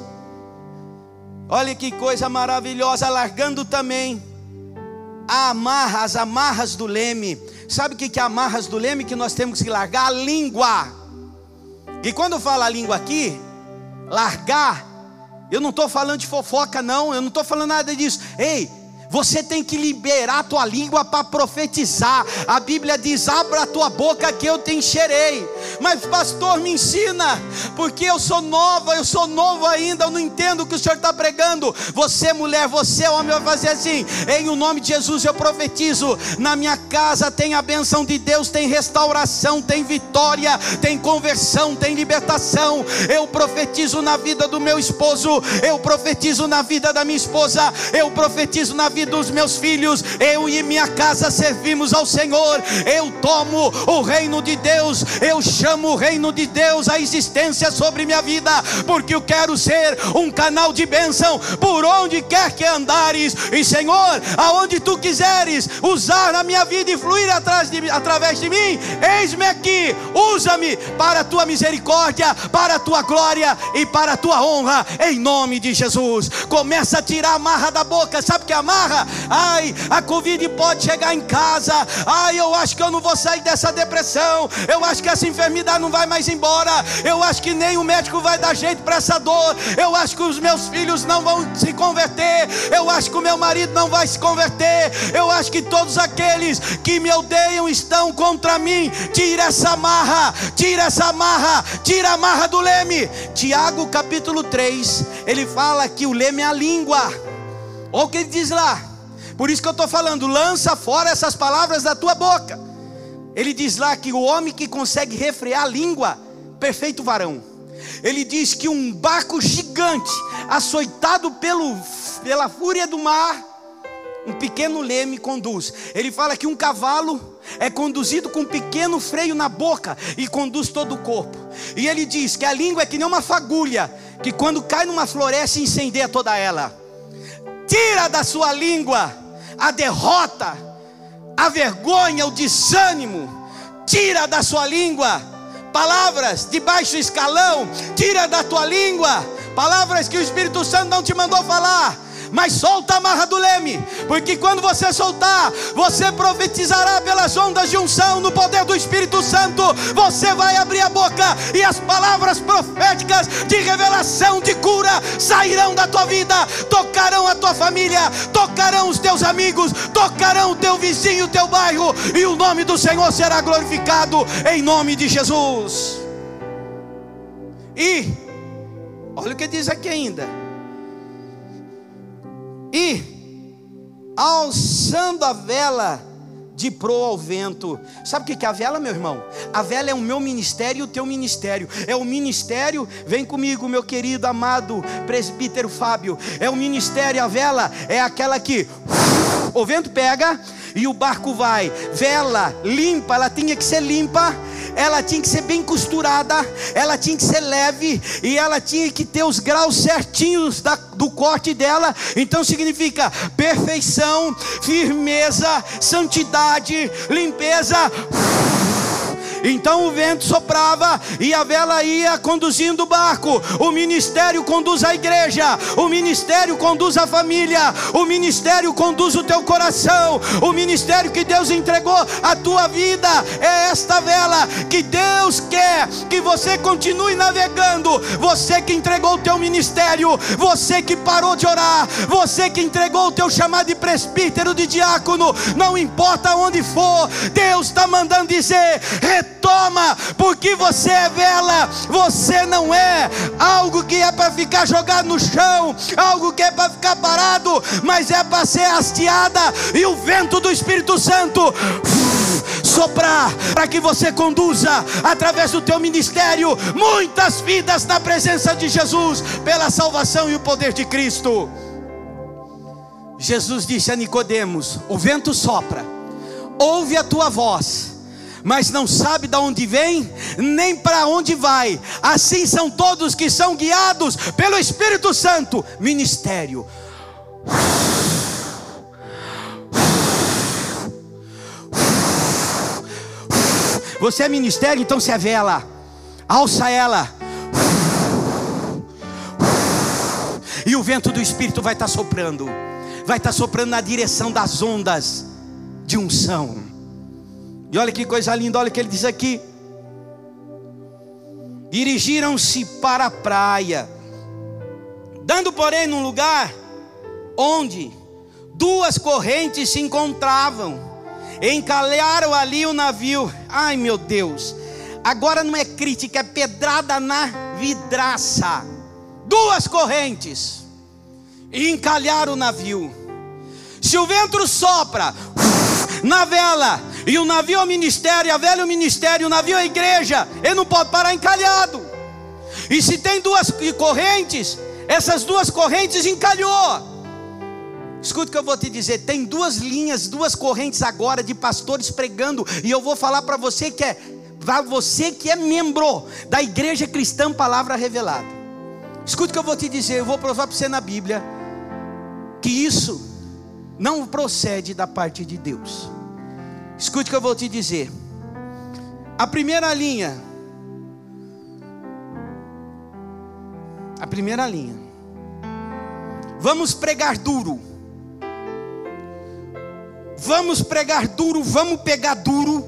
Olha que coisa maravilhosa, largando também a amarra, as amarras do leme. Sabe o que é amarras do leme que nós temos que largar? A língua. E quando fala a língua aqui, largar, eu não estou falando de fofoca, não, eu não estou falando nada disso. Ei, você tem que liberar a tua língua para profetizar. A Bíblia diz: abra a tua boca que eu te encherei. Mas, pastor, me ensina, porque eu sou nova, eu sou novo ainda, eu não entendo o que o senhor está pregando. Você, mulher, você, homem, vai fazer assim. Em o nome de Jesus eu profetizo: na minha casa tem a benção de Deus, tem restauração, tem vitória, tem conversão, tem libertação. Eu profetizo na vida do meu esposo, eu profetizo na vida da minha esposa, eu profetizo na vida dos meus filhos, eu e minha casa servimos ao Senhor. Eu tomo o reino de Deus, eu chamo o reino de Deus à existência sobre minha vida, porque eu quero ser um canal de bênção por onde quer que andares. E Senhor, aonde tu quiseres usar a minha vida e fluir atrás de, através de mim, eis-me aqui, usa-me para a tua misericórdia, para a tua glória e para a tua honra, em nome de Jesus. Começa a tirar a marra da boca, sabe que é a marra? Ai, a Covid pode chegar em casa. Ai, eu acho que eu não vou sair dessa depressão. Eu acho que essa enfermidade não vai mais embora. Eu acho que nem o médico vai dar jeito para essa dor. Eu acho que os meus filhos não vão se converter. Eu acho que o meu marido não vai se converter. Eu acho que todos aqueles que me odeiam estão contra mim. Tira essa marra, tira essa marra, tira a marra do leme. Tiago capítulo 3, ele fala que o leme é a língua. Olha o que ele diz lá. Por isso que eu estou falando, lança fora essas palavras da tua boca. Ele diz lá que o homem que consegue refrear a língua, perfeito varão. ele diz que um barco gigante, açoitado pelo, pela fúria do mar, um pequeno leme conduz. Ele fala que um cavalo é conduzido com um pequeno freio na boca e conduz todo o corpo. E ele diz que a língua é que nem uma fagulha, que quando cai numa floresta incendeia toda ela. Tira da sua língua a derrota, a vergonha, o desânimo. Tira da sua língua palavras de baixo escalão. Tira da tua língua palavras que o Espírito Santo não te mandou falar mas solta a amarra do leme, porque quando você soltar, você profetizará pelas ondas de unção no poder do Espírito Santo. Você vai abrir a boca e as palavras proféticas de revelação, de cura sairão da tua vida, tocarão a tua família, tocarão os teus amigos, tocarão o teu vizinho, o teu bairro, e o nome do Senhor será glorificado em nome de Jesus. E olha o que diz aqui ainda alçando a vela de proa ao vento. Sabe o que é a vela, meu irmão? A vela é o meu ministério e o teu ministério. É o ministério, vem comigo, meu querido, amado presbítero Fábio. É o ministério, a vela é aquela que o vento pega e o barco vai. Vela limpa, ela tinha que ser limpa ela tinha que ser bem costurada, ela tinha que ser leve e ela tinha que ter os graus certinhos da, do corte dela. Então significa perfeição, firmeza, santidade, limpeza. Então o vento soprava e a vela ia conduzindo o barco. O ministério conduz a igreja, o ministério conduz a família, o ministério conduz o teu coração. O ministério que Deus entregou à tua vida é esta vela que Deus quer que você continue navegando. Você que entregou o teu ministério, você que parou de orar, você que entregou o teu chamado de presbítero, de diácono, não importa onde for, Deus está mandando dizer: retoma, porque você é vela, você não é algo que é para ficar jogado no chão, algo que é para ficar parado, mas é para ser hasteada e o vento do Espírito Santo <sniffs> soprar para que você conduza através do teu ministério muitas vidas na presença de Jesus pela salvação e o poder de Cristo. Jesus disse a Nicodemos: O vento sopra, ouve a tua voz mas não sabe de onde vem, nem para onde vai. Assim são todos que são guiados pelo Espírito Santo. Ministério. Você é ministério, então se é vela. Alça ela. E o vento do Espírito vai estar soprando. Vai estar soprando na direção das ondas de unção. E olha que coisa linda, olha o que ele diz aqui. Dirigiram-se para a praia, dando, porém, num lugar onde duas correntes se encontravam, encalharam ali o navio. Ai meu Deus, agora não é crítica, é pedrada na vidraça. Duas correntes, encalharam o navio. Se o vento sopra na vela, e o navio é o ministério, a velha é o ministério, o navio é a igreja. Ele não pode parar encalhado. E se tem duas correntes, essas duas correntes encalhou. Escuta o que eu vou te dizer: tem duas linhas, duas correntes agora de pastores pregando, e eu vou falar para você que é para você que é membro da igreja cristã Palavra Revelada. Escuta o que eu vou te dizer, eu vou provar para você na Bíblia que isso não procede da parte de Deus. Escute o que eu vou te dizer. A primeira linha. A primeira linha. Vamos pregar duro. Vamos pregar duro, vamos pegar duro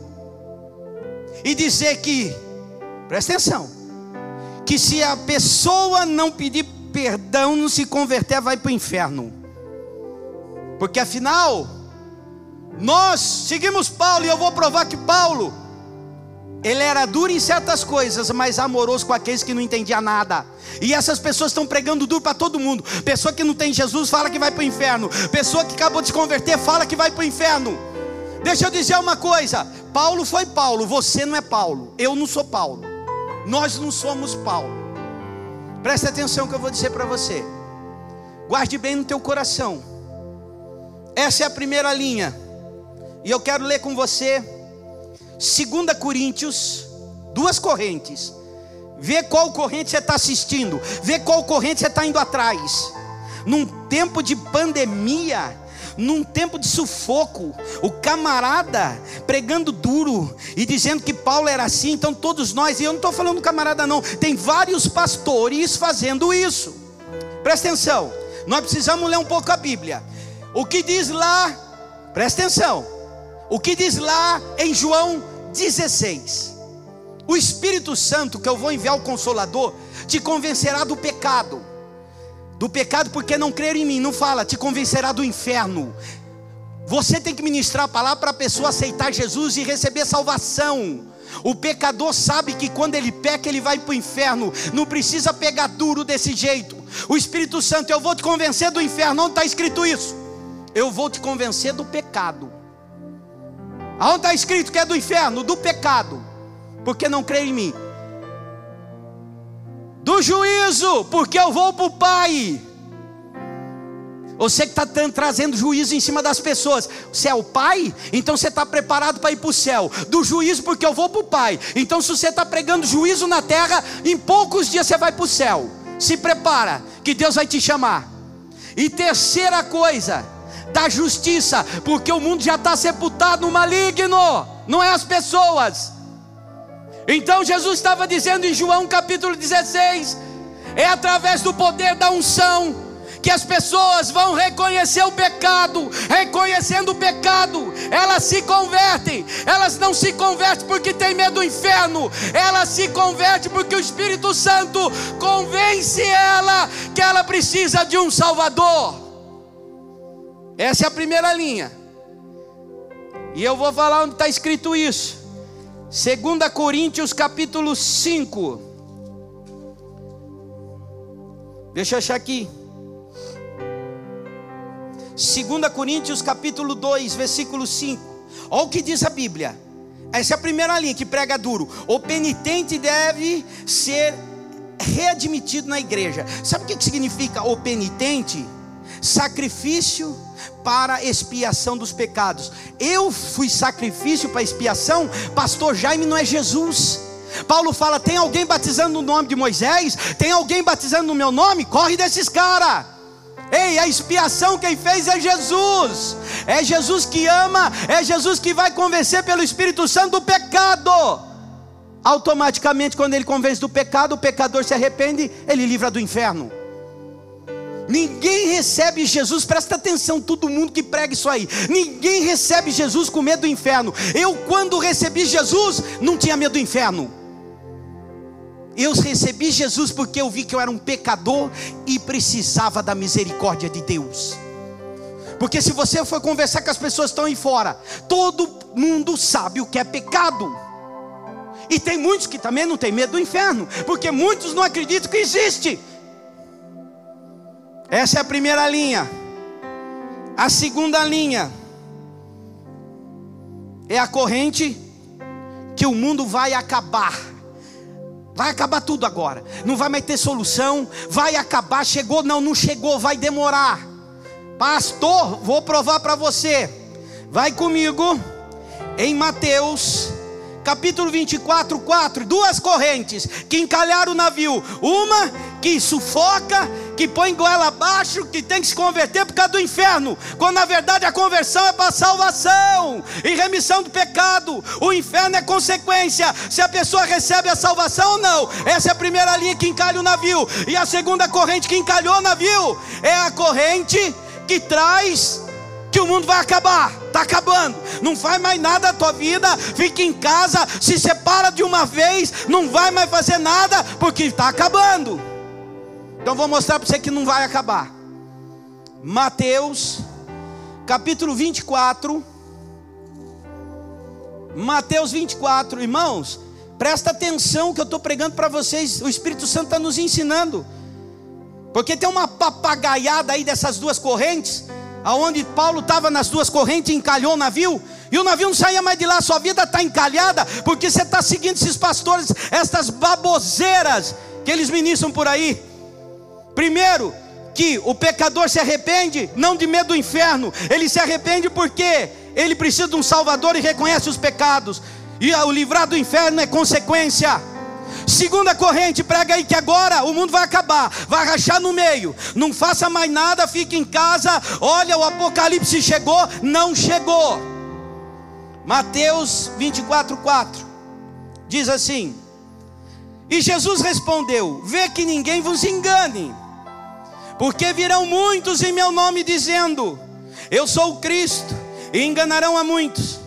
e dizer que, presta atenção, que se a pessoa não pedir perdão, não se converter, vai para o inferno. Porque afinal, nós seguimos Paulo e eu vou provar que Paulo ele era duro em certas coisas, mas amoroso com aqueles que não entendiam nada. E essas pessoas estão pregando duro para todo mundo. Pessoa que não tem Jesus fala que vai para o inferno. Pessoa que acabou de se converter fala que vai para o inferno. Deixa eu dizer uma coisa: Paulo foi Paulo, você não é Paulo. Eu não sou Paulo. Nós não somos Paulo. Presta atenção que eu vou dizer para você. Guarde bem no teu coração. Essa é a primeira linha. E eu quero ler com você 2 Coríntios, duas correntes. Vê qual corrente você está assistindo, vê qual corrente você está indo atrás. Num tempo de pandemia, num tempo de sufoco, o camarada pregando duro e dizendo que Paulo era assim, então todos nós, e eu não estou falando do camarada, não, tem vários pastores fazendo isso. Presta atenção, nós precisamos ler um pouco a Bíblia. O que diz lá, presta atenção, o que diz lá em João 16: O Espírito Santo, que eu vou enviar o Consolador, te convencerá do pecado do pecado porque não crer em mim. Não fala, te convencerá do inferno. Você tem que ministrar a palavra para a pessoa aceitar Jesus e receber salvação. O pecador sabe que quando ele peca, ele vai para o inferno. Não precisa pegar duro desse jeito. O Espírito Santo, eu vou te convencer do inferno. Onde está escrito isso? Eu vou te convencer do pecado. Aonde está escrito que é do inferno? Do pecado. Porque não crê em mim do juízo, porque eu vou para o Pai. Você que está trazendo juízo em cima das pessoas, você é o pai, então você está preparado para ir para o céu. Do juízo, porque eu vou para o pai. Então, se você está pregando juízo na terra, em poucos dias você vai para o céu. Se prepara, que Deus vai te chamar. E terceira coisa, da justiça, porque o mundo já está sepultado no maligno, não é as pessoas. Então Jesus estava dizendo em João capítulo 16: é através do poder da unção que as pessoas vão reconhecer o pecado, reconhecendo o pecado, elas se convertem, elas não se convertem porque tem medo do inferno, elas se convertem porque o Espírito Santo convence ela que ela precisa de um Salvador. Essa é a primeira linha, e eu vou falar onde está escrito isso. 2 Coríntios capítulo 5. Deixa eu achar aqui. 2 Coríntios capítulo 2, versículo 5. Olha o que diz a Bíblia. Essa é a primeira linha que prega duro. O penitente deve ser readmitido na igreja. Sabe o que significa o penitente? Sacrifício para expiação dos pecados. Eu fui sacrifício para expiação, pastor Jaime não é Jesus. Paulo fala: tem alguém batizando no nome de Moisés? Tem alguém batizando no meu nome? Corre desses caras. Ei, a expiação quem fez é Jesus. É Jesus que ama, é Jesus que vai convencer pelo Espírito Santo do pecado. Automaticamente, quando ele convence do pecado, o pecador se arrepende, ele livra do inferno. Ninguém recebe Jesus, presta atenção, todo mundo que prega isso aí. Ninguém recebe Jesus com medo do inferno. Eu, quando recebi Jesus, não tinha medo do inferno. Eu recebi Jesus porque eu vi que eu era um pecador e precisava da misericórdia de Deus. Porque se você for conversar com as pessoas que estão aí fora, todo mundo sabe o que é pecado. E tem muitos que também não têm medo do inferno, porque muitos não acreditam que existe. Essa é a primeira linha. A segunda linha é a corrente que o mundo vai acabar. Vai acabar tudo agora. Não vai mais ter solução. Vai acabar. Chegou? Não, não chegou. Vai demorar. Pastor, vou provar para você. Vai comigo em Mateus capítulo 24, 4, duas correntes que encalharam o navio, uma que sufoca, que põe goela abaixo, que tem que se converter por causa do inferno, quando na verdade a conversão é para salvação e remissão do pecado. O inferno é consequência se a pessoa recebe a salvação ou não. Essa é a primeira linha que encalha o navio, e a segunda corrente que encalhou o navio é a corrente que traz que o mundo vai acabar, está acabando, não faz mais nada a tua vida, fica em casa, se separa de uma vez, não vai mais fazer nada, porque está acabando. Então vou mostrar para você que não vai acabar. Mateus, capítulo 24. Mateus 24, irmãos, presta atenção que eu estou pregando para vocês, o Espírito Santo está nos ensinando. Porque tem uma papagaiada aí dessas duas correntes aonde Paulo estava nas duas correntes, encalhou o navio, e o navio não saía mais de lá, sua vida está encalhada, porque você está seguindo esses pastores, estas baboseiras que eles ministram por aí. Primeiro, que o pecador se arrepende não de medo do inferno, ele se arrepende porque ele precisa de um Salvador e reconhece os pecados, e o livrar do inferno é consequência. Segunda corrente, prega aí que agora o mundo vai acabar, vai rachar no meio. Não faça mais nada, fique em casa. Olha, o apocalipse chegou, não chegou. Mateus 24, 4 diz assim: E Jesus respondeu: Vê que ninguém vos engane, porque virão muitos em meu nome dizendo: Eu sou o Cristo, e enganarão a muitos.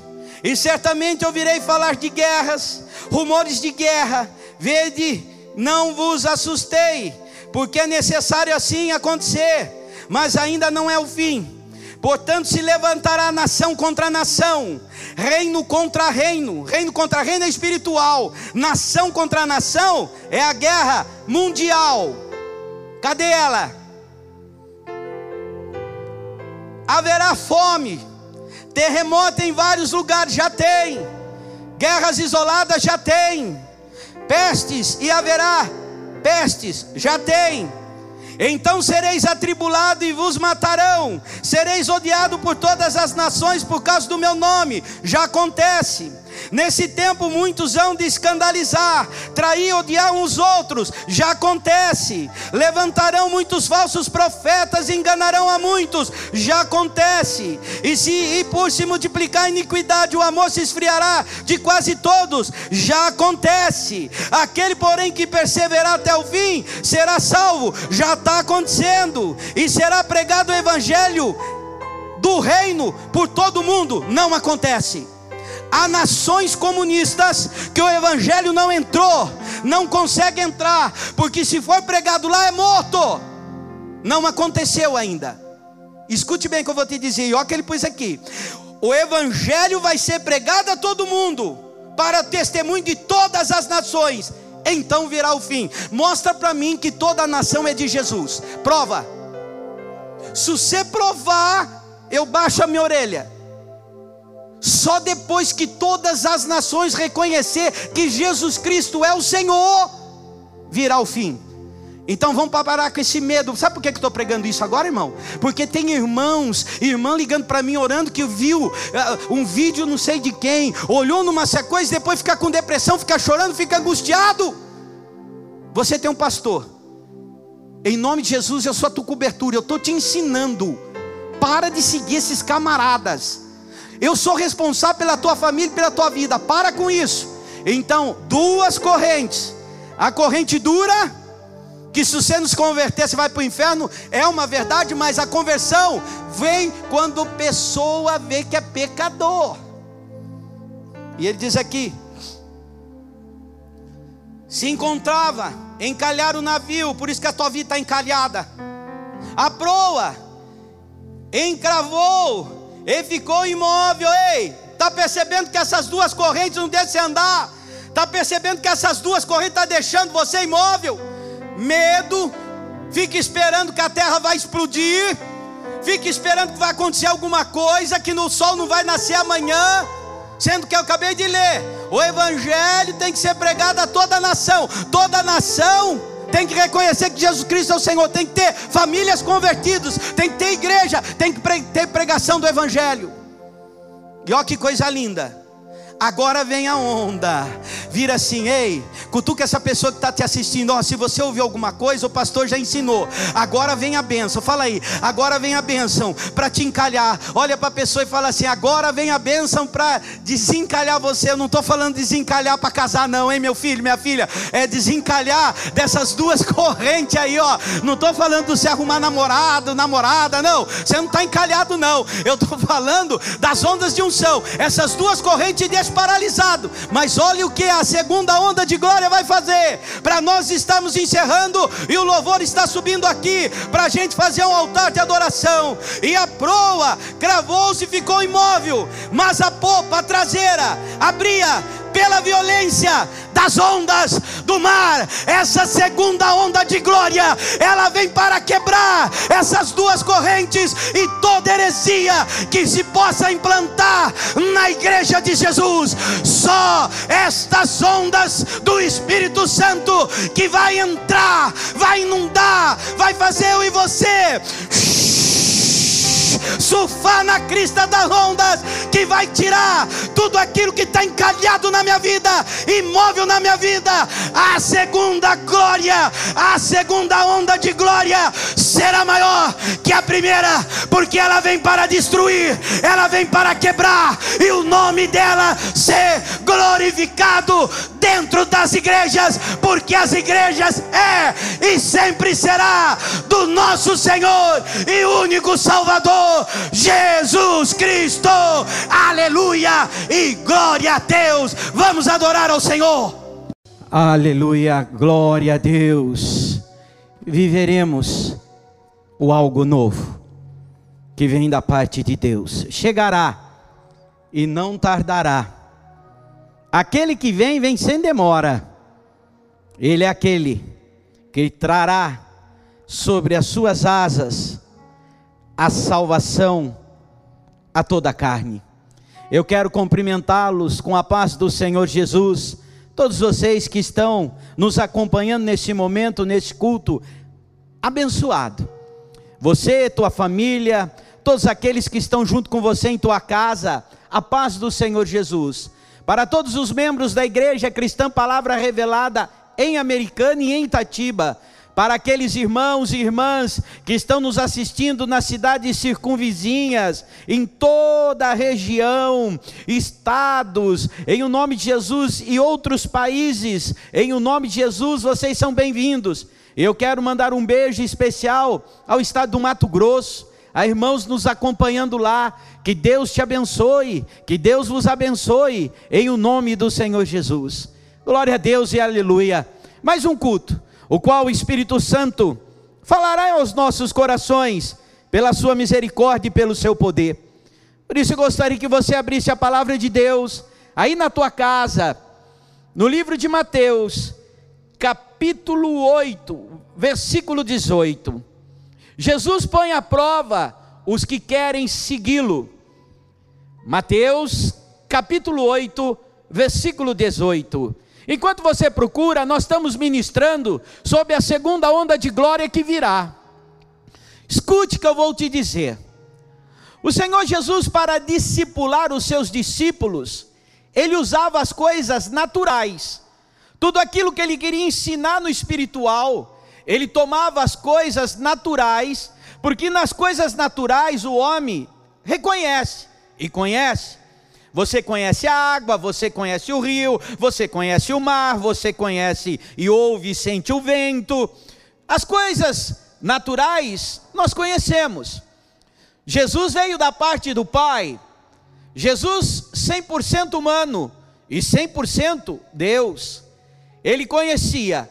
E certamente ouvirei falar de guerras, rumores de guerra. Vede, não vos assustei, porque é necessário assim acontecer, mas ainda não é o fim. Portanto, se levantará nação contra nação, reino contra reino, reino contra reino é espiritual, nação contra nação é a guerra mundial. Cadê ela? haverá fome, terremoto em vários lugares já tem, guerras isoladas já tem, pestes e haverá pestes já tem. Então sereis atribulado e vos matarão, sereis odiado por todas as nações por causa do meu nome. Já acontece. Nesse tempo muitos hão de escandalizar, trair, odiar uns outros, já acontece. Levantarão muitos falsos profetas e enganarão a muitos, já acontece. E se e por se multiplicar a iniquidade, o amor se esfriará de quase todos, já acontece. Aquele, porém, que perseverar até o fim, será salvo, já está acontecendo. E será pregado o evangelho do reino por todo mundo, não acontece. Há nações comunistas que o evangelho não entrou, não consegue entrar, porque se for pregado lá é morto. Não aconteceu ainda. Escute bem o que eu vou te dizer, e olha que ele pôs aqui. O evangelho vai ser pregado a todo mundo, para testemunho de todas as nações. Então virá o fim. Mostra para mim que toda a nação é de Jesus. Prova. Se você provar, eu baixo a minha orelha. Só depois que todas as nações reconhecer que Jesus Cristo é o Senhor, virá o fim. Então vamos parar com esse medo. Sabe por que eu estou pregando isso agora, irmão? Porque tem irmãos, irmã ligando para mim orando que viu uh, um vídeo não sei de quem, olhou numa sequência, depois fica com depressão, fica chorando, fica angustiado. Você tem um pastor. Em nome de Jesus, eu sou a tua cobertura. Eu estou te ensinando. Para de seguir esses camaradas. Eu sou responsável pela tua família pela tua vida. Para com isso. Então, duas correntes. A corrente dura, que se você não se converter, você vai para o inferno, é uma verdade, mas a conversão vem quando a pessoa vê que é pecador. E ele diz aqui: se encontrava, encalhar o navio, por isso que a tua vida está encalhada. A proa encravou ele ficou imóvel, ei, está percebendo que essas duas correntes não deixam andar? Está percebendo que essas duas correntes estão tá deixando você imóvel? Medo, fica esperando que a terra vai explodir, fica esperando que vai acontecer alguma coisa, que no sol não vai nascer amanhã, sendo que eu acabei de ler, o evangelho tem que ser pregado a toda a nação, toda a nação tem que reconhecer que Jesus Cristo é o Senhor, tem que ter famílias convertidas, tem que ter igreja, tem que ter pregação do Evangelho. E olha que coisa linda. Agora vem a onda. Vira assim, ei, cutuca essa pessoa que está te assistindo. Ó, se você ouviu alguma coisa, o pastor já ensinou. Agora vem a bênção. Fala aí, agora vem a bênção para te encalhar. Olha para a pessoa e fala assim: agora vem a bênção para desencalhar você. Eu não estou falando desencalhar para casar, não, hein, meu filho, minha filha. É desencalhar dessas duas <laughs> correntes aí, ó. Não estou falando de você arrumar namorado, namorada, não. Você não está encalhado, não. Eu estou falando das ondas de unção. Essas duas correntes de paralisado. Mas olha o que a segunda onda de glória vai fazer. Para nós estamos encerrando e o louvor está subindo aqui para a gente fazer um altar de adoração. E a proa cravou-se e ficou imóvel, mas a popa a traseira abria pela violência das ondas do mar. Essa segunda onda de glória, ela vem para quebrar essas duas correntes e toda heresia que se possa implantar na igreja de Jesus. Só estas ondas do Espírito Santo que vai entrar, vai inundar, vai fazer eu e você surfar na crista das ondas, que vai tirar tudo aquilo que está encalhado na minha vida, imóvel na minha vida. A segunda glória, a segunda onda de glória será maior que a primeira, porque ela vem para destruir, ela vem para quebrar, e o nome dela ser glorificado dentro das igrejas, porque as igrejas é e sempre será do nosso Senhor e único Salvador, Jesus Cristo. Aleluia e glória a Deus. Vamos adorar ao Senhor. Aleluia, glória a Deus. Viveremos o algo novo que vem da parte de Deus. Chegará e não tardará. Aquele que vem, vem sem demora. Ele é aquele que trará sobre as suas asas a salvação a toda a carne. Eu quero cumprimentá-los com a paz do Senhor Jesus, todos vocês que estão nos acompanhando neste momento, neste culto abençoado. Você, tua família, todos aqueles que estão junto com você em tua casa, a paz do Senhor Jesus. Para todos os membros da Igreja Cristã Palavra Revelada em Americana e em Itatiba, para aqueles irmãos e irmãs que estão nos assistindo nas cidades circunvizinhas, em toda a região, estados, em o nome de Jesus e outros países, em o nome de Jesus, vocês são bem-vindos. Eu quero mandar um beijo especial ao estado do Mato Grosso, a irmãos nos acompanhando lá. Que Deus te abençoe, que Deus vos abençoe, em o nome do Senhor Jesus. Glória a Deus e aleluia. Mais um culto o qual o Espírito Santo falará aos nossos corações, pela sua misericórdia e pelo seu poder. Por isso eu gostaria que você abrisse a palavra de Deus aí na tua casa, no livro de Mateus, capítulo 8, versículo 18. Jesus põe à prova os que querem segui-lo. Mateus, capítulo 8, versículo 18. Enquanto você procura, nós estamos ministrando sobre a segunda onda de glória que virá. Escute que eu vou te dizer. O Senhor Jesus, para discipular os seus discípulos, ele usava as coisas naturais. Tudo aquilo que ele queria ensinar no espiritual, ele tomava as coisas naturais, porque nas coisas naturais o homem reconhece e conhece você conhece a água, você conhece o rio, você conhece o mar, você conhece e ouve e sente o vento. As coisas naturais nós conhecemos. Jesus veio da parte do Pai. Jesus 100% humano e 100% Deus. Ele conhecia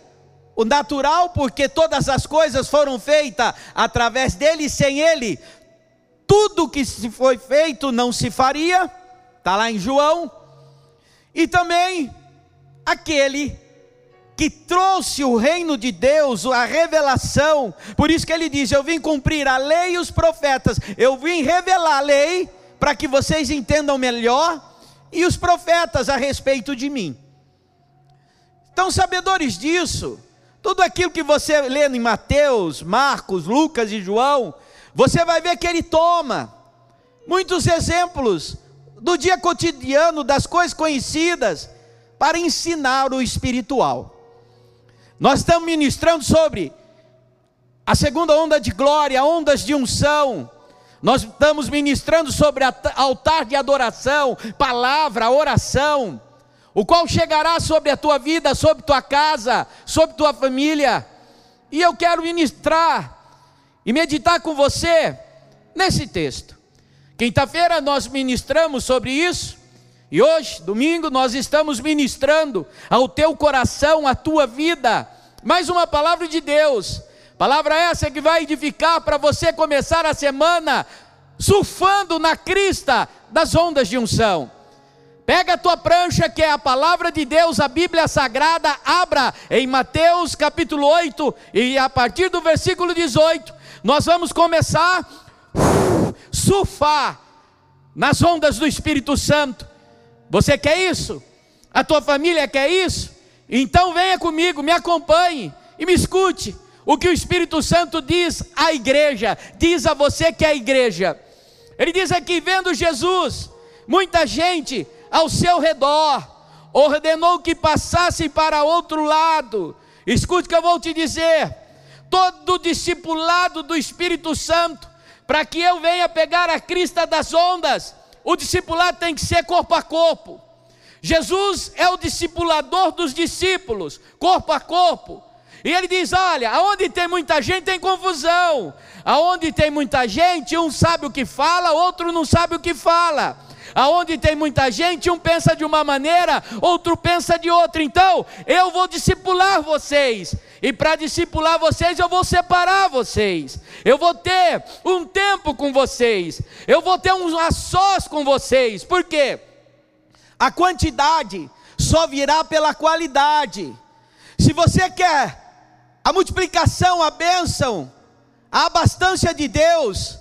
o natural porque todas as coisas foram feitas através dele e sem ele tudo que se foi feito não se faria está lá em João, e também aquele que trouxe o reino de Deus, a revelação, por isso que ele diz: Eu vim cumprir a lei e os profetas, eu vim revelar a lei para que vocês entendam melhor, e os profetas a respeito de mim. Então, sabedores disso, tudo aquilo que você lê em Mateus, Marcos, Lucas e João, você vai ver que ele toma muitos exemplos do dia cotidiano, das coisas conhecidas, para ensinar o espiritual. Nós estamos ministrando sobre a segunda onda de glória, ondas de unção. Nós estamos ministrando sobre altar de adoração, palavra, oração, o qual chegará sobre a tua vida, sobre tua casa, sobre tua família. E eu quero ministrar e meditar com você nesse texto. Quinta-feira nós ministramos sobre isso. E hoje, domingo, nós estamos ministrando ao teu coração, à tua vida, mais uma palavra de Deus. Palavra essa que vai edificar para você começar a semana surfando na crista das ondas de unção. Pega a tua prancha, que é a palavra de Deus, a Bíblia Sagrada, abra em Mateus capítulo 8, e a partir do versículo 18, nós vamos começar surfar nas ondas do Espírito Santo. Você quer isso? A tua família quer isso? Então venha comigo, me acompanhe e me escute o que o Espírito Santo diz à igreja, diz a você que é a igreja. Ele diz aqui: vendo Jesus, muita gente ao seu redor, ordenou que passassem para outro lado. Escute o que eu vou te dizer: todo discipulado do Espírito Santo, para que eu venha pegar a crista das ondas, o discipulado tem que ser corpo a corpo. Jesus é o discipulador dos discípulos, corpo a corpo. E ele diz: Olha, aonde tem muita gente tem confusão, aonde tem muita gente, um sabe o que fala, outro não sabe o que fala. Aonde tem muita gente, um pensa de uma maneira, outro pensa de outra. Então, eu vou discipular vocês. E para discipular vocês, eu vou separar vocês. Eu vou ter um tempo com vocês. Eu vou ter um a sós com vocês. Por quê? A quantidade só virá pela qualidade. Se você quer a multiplicação, a bênção, a abastança de Deus,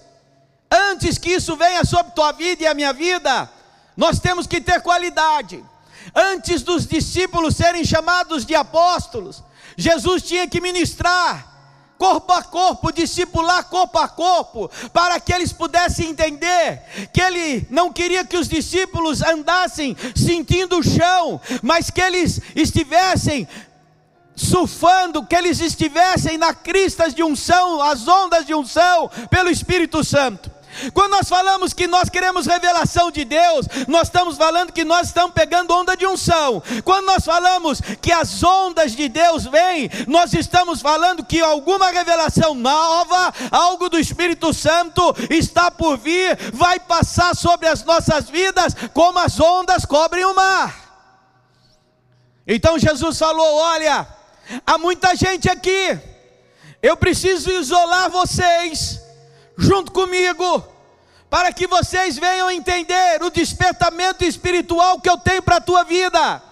Antes que isso venha sobre tua vida e a minha vida, nós temos que ter qualidade. Antes dos discípulos serem chamados de apóstolos, Jesus tinha que ministrar corpo a corpo, discipular corpo a corpo, para que eles pudessem entender que ele não queria que os discípulos andassem sentindo o chão, mas que eles estivessem surfando, que eles estivessem na cristas de unção, as ondas de unção, pelo Espírito Santo. Quando nós falamos que nós queremos revelação de Deus, nós estamos falando que nós estamos pegando onda de unção. Quando nós falamos que as ondas de Deus vêm, nós estamos falando que alguma revelação nova, algo do Espírito Santo está por vir, vai passar sobre as nossas vidas, como as ondas cobrem o mar. Então Jesus falou: Olha, há muita gente aqui, eu preciso isolar vocês junto comigo, para que vocês venham entender o despertamento espiritual que eu tenho para a tua vida.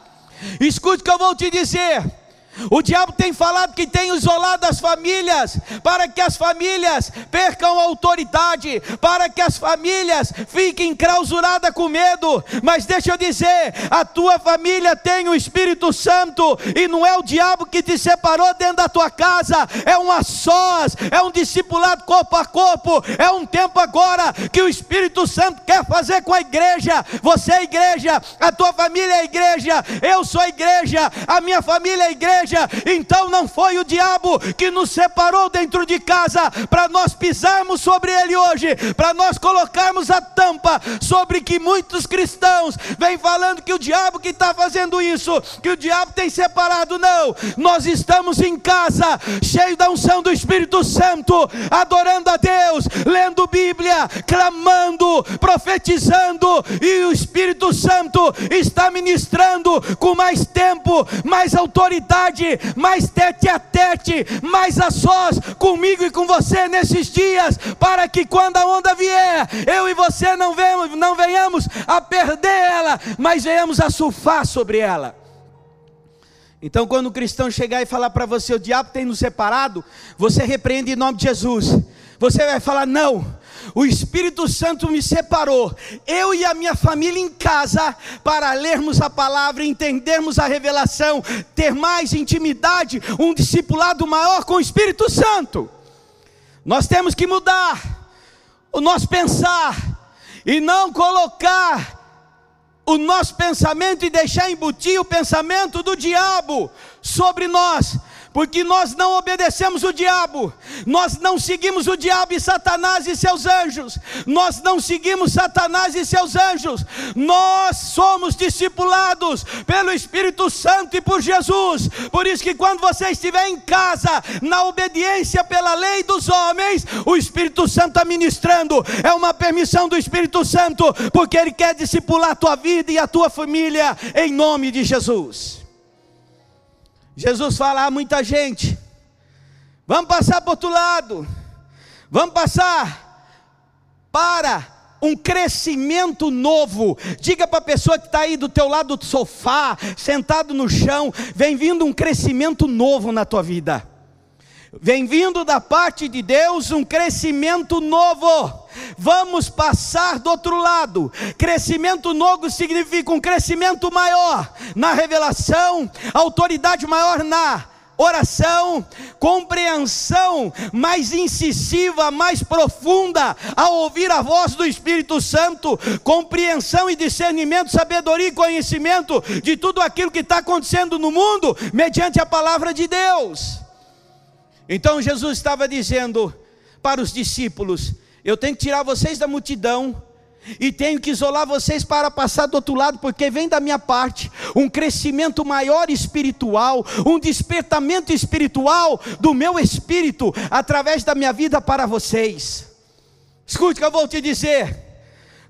Escute o que eu vou te dizer. O diabo tem falado que tem isolado as famílias, para que as famílias percam a autoridade, para que as famílias fiquem clausuradas com medo. Mas deixa eu dizer: a tua família tem o Espírito Santo, e não é o diabo que te separou dentro da tua casa, é uma sós, é um discipulado corpo a corpo, é um tempo agora que o Espírito Santo quer fazer com a igreja. Você é igreja, a tua família é igreja, eu sou igreja, a minha família é igreja igreja, então não foi o diabo que nos separou dentro de casa para nós pisarmos sobre ele hoje, para nós colocarmos a tampa sobre que muitos cristãos vêm falando que o diabo que está fazendo isso, que o diabo tem separado, não, nós estamos em casa, cheio da unção do Espírito Santo, adorando a Deus, lendo Bíblia, clamando, profetizando, e o Espírito Santo está ministrando com mais tempo, mais autoridade mais tete a tete, mais a sós comigo e com você nesses dias, para que quando a onda vier, eu e você não, venhamos, não venhamos a perder ela, mas venhamos a surfar sobre ela. Então, quando o cristão chegar e falar para você, o diabo tem nos separado, você repreende em nome de Jesus. Você vai falar: não, o Espírito Santo me separou, eu e a minha família em casa, para lermos a palavra, entendermos a revelação, ter mais intimidade, um discipulado maior com o Espírito Santo. Nós temos que mudar o nosso pensar e não colocar o nosso pensamento e deixar embutir o pensamento do diabo sobre nós, porque nós não obedecemos o diabo, nós não seguimos o diabo e Satanás e seus anjos, nós não seguimos Satanás e seus anjos, nós somos discipulados pelo Espírito Santo e por Jesus. Por isso que quando você estiver em casa, na obediência pela lei dos homens, o Espírito Santo está ministrando, é uma permissão do Espírito Santo, porque ele quer discipular a tua vida e a tua família em nome de Jesus. Jesus fala a muita gente: vamos passar para outro lado, vamos passar para um crescimento novo. Diga para a pessoa que está aí do teu lado do sofá, sentado no chão, vem vindo um crescimento novo na tua vida. Vem vindo da parte de Deus um crescimento novo. Vamos passar do outro lado. Crescimento novo significa um crescimento maior na revelação, autoridade maior na oração, compreensão mais incisiva, mais profunda, ao ouvir a voz do Espírito Santo, compreensão e discernimento, sabedoria e conhecimento de tudo aquilo que está acontecendo no mundo, mediante a palavra de Deus. Então Jesus estava dizendo para os discípulos: Eu tenho que tirar vocês da multidão e tenho que isolar vocês para passar do outro lado, porque vem da minha parte um crescimento maior espiritual, um despertamento espiritual do meu espírito através da minha vida para vocês. Escute o que eu vou te dizer.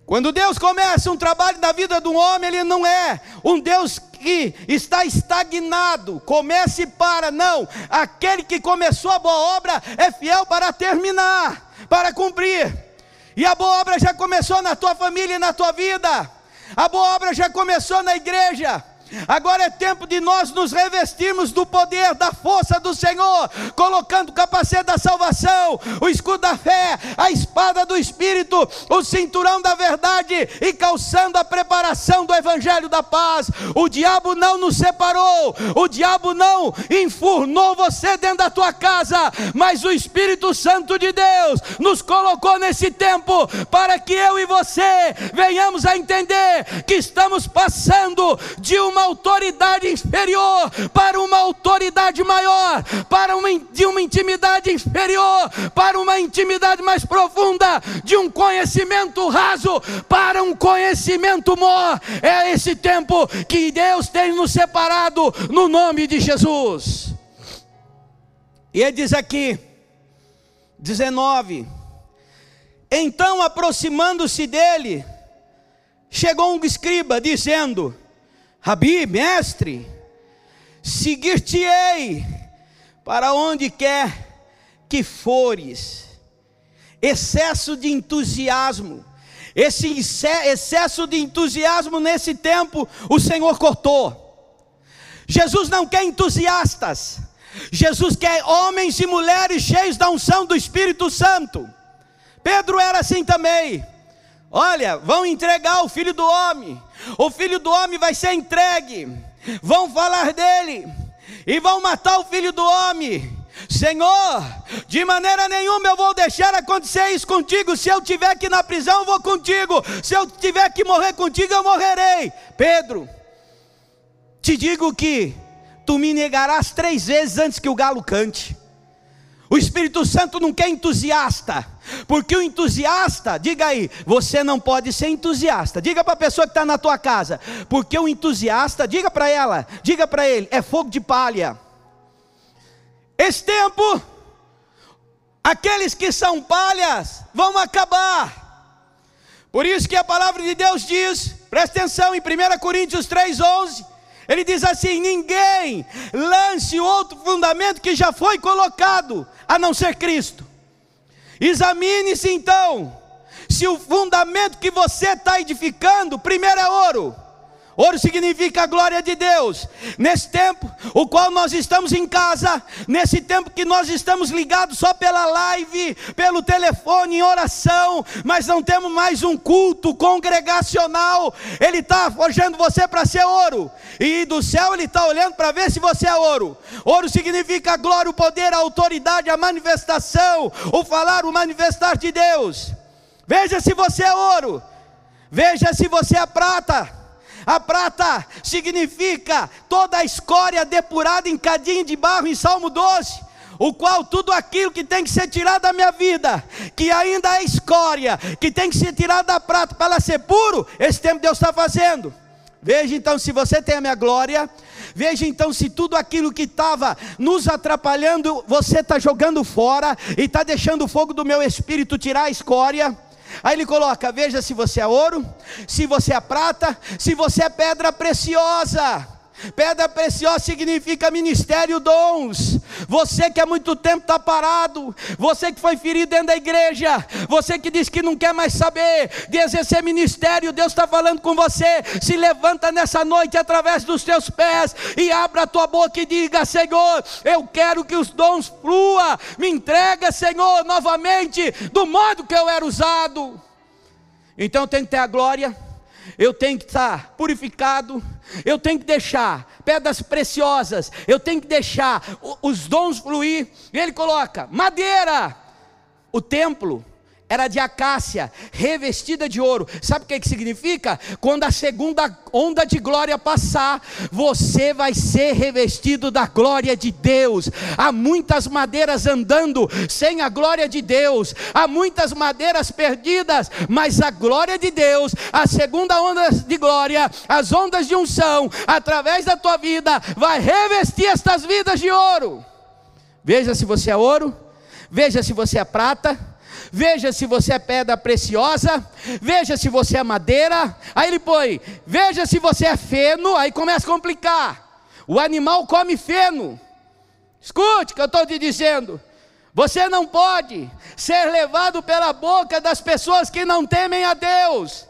Quando Deus começa um trabalho na vida de um homem, Ele não é um Deus que está estagnado, comece e para, não. Aquele que começou a boa obra é fiel para terminar, para cumprir. E a boa obra já começou na tua família e na tua vida. A boa obra já começou na igreja. Agora é tempo de nós nos revestirmos do poder, da força do Senhor, colocando o capacete da salvação, o escudo da fé, a espada do Espírito, o cinturão da verdade e calçando a preparação do Evangelho da paz. O diabo não nos separou, o diabo não enfurnou você dentro da tua casa, mas o Espírito Santo de Deus nos colocou nesse tempo para que eu e você venhamos a entender que estamos passando de uma uma autoridade inferior para uma autoridade maior, para uma, de uma intimidade inferior para uma intimidade mais profunda, de um conhecimento raso para um conhecimento maior. É esse tempo que Deus tem nos separado no nome de Jesus. E ele diz aqui, 19: Então aproximando-se dele, chegou um escriba, dizendo: Rabi, mestre, seguir-te-ei para onde quer que fores. Excesso de entusiasmo, esse excesso de entusiasmo nesse tempo, o Senhor cortou. Jesus não quer entusiastas, Jesus quer homens e mulheres cheios da unção do Espírito Santo. Pedro era assim também. Olha, vão entregar o filho do homem, o filho do homem vai ser entregue, vão falar dele e vão matar o filho do homem. Senhor, de maneira nenhuma eu vou deixar acontecer isso contigo. Se eu tiver que ir na prisão, eu vou contigo. Se eu tiver que morrer contigo, eu morrerei. Pedro, te digo que tu me negarás três vezes antes que o galo cante. O Espírito Santo não quer entusiasta, porque o entusiasta, diga aí, você não pode ser entusiasta. Diga para a pessoa que está na tua casa, porque o entusiasta, diga para ela, diga para ele, é fogo de palha. Esse tempo, aqueles que são palhas vão acabar. Por isso que a palavra de Deus diz, presta atenção em 1 Coríntios 3,11 ele diz assim: ninguém lance outro fundamento que já foi colocado, a não ser Cristo. Examine-se então, se o fundamento que você está edificando, primeiro é ouro. Ouro significa a glória de Deus. Nesse tempo, o qual nós estamos em casa, nesse tempo que nós estamos ligados só pela live, pelo telefone, em oração, mas não temos mais um culto congregacional. Ele está forjando você para ser ouro, e do céu ele está olhando para ver se você é ouro. Ouro significa a glória, o poder, a autoridade, a manifestação, o falar, o manifestar de Deus. Veja se você é ouro, veja se você é prata. A prata significa toda a escória depurada em cadinho de barro em Salmo 12 o qual tudo aquilo que tem que ser tirado da minha vida, que ainda é escória, que tem que ser tirado da prata para ela ser puro, esse tempo Deus está fazendo. Veja então se você tem a minha glória, veja então se tudo aquilo que estava nos atrapalhando, você está jogando fora e está deixando o fogo do meu espírito tirar a escória. Aí ele coloca: veja se você é ouro, se você é prata, se você é pedra preciosa. Pedra preciosa significa ministério, dons. Você que há muito tempo está parado, você que foi ferido dentro da igreja, você que diz que não quer mais saber de exercer ministério, Deus está falando com você. Se levanta nessa noite através dos teus pés e abra a tua boca e diga: Senhor, eu quero que os dons flua. Me entrega, Senhor, novamente, do modo que eu era usado. Então tem que ter a glória eu tenho que estar purificado, eu tenho que deixar pedras preciosas, eu tenho que deixar os dons fluir. E ele coloca madeira, o templo era de acácia, revestida de ouro. Sabe o que, que significa? Quando a segunda onda de glória passar, você vai ser revestido da glória de Deus. Há muitas madeiras andando sem a glória de Deus, há muitas madeiras perdidas, mas a glória de Deus, a segunda onda de glória, as ondas de unção, através da tua vida, vai revestir estas vidas de ouro. Veja se você é ouro, veja se você é prata veja se você é pedra preciosa, veja se você é madeira. Aí ele põe, veja se você é feno, aí começa a complicar. O animal come feno. Escute o que eu estou te dizendo. Você não pode ser levado pela boca das pessoas que não temem a Deus.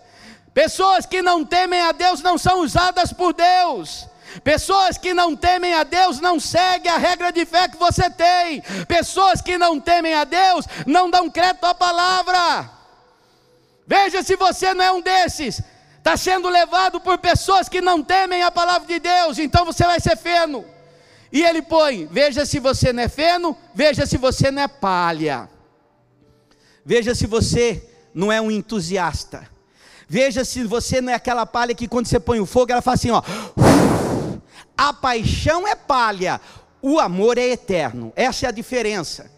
Pessoas que não temem a Deus não são usadas por Deus. Pessoas que não temem a Deus não seguem a regra de fé que você tem. Pessoas que não temem a Deus não dão crédito à palavra. Veja se você não é um desses. Está sendo levado por pessoas que não temem a palavra de Deus, então você vai ser feno. E ele põe: veja se você não é feno, veja se você não é palha. Veja se você não é um entusiasta. Veja se você não é aquela palha que quando você põe o fogo, ela faz assim, ó. A paixão é palha, o amor é eterno. Essa é a diferença.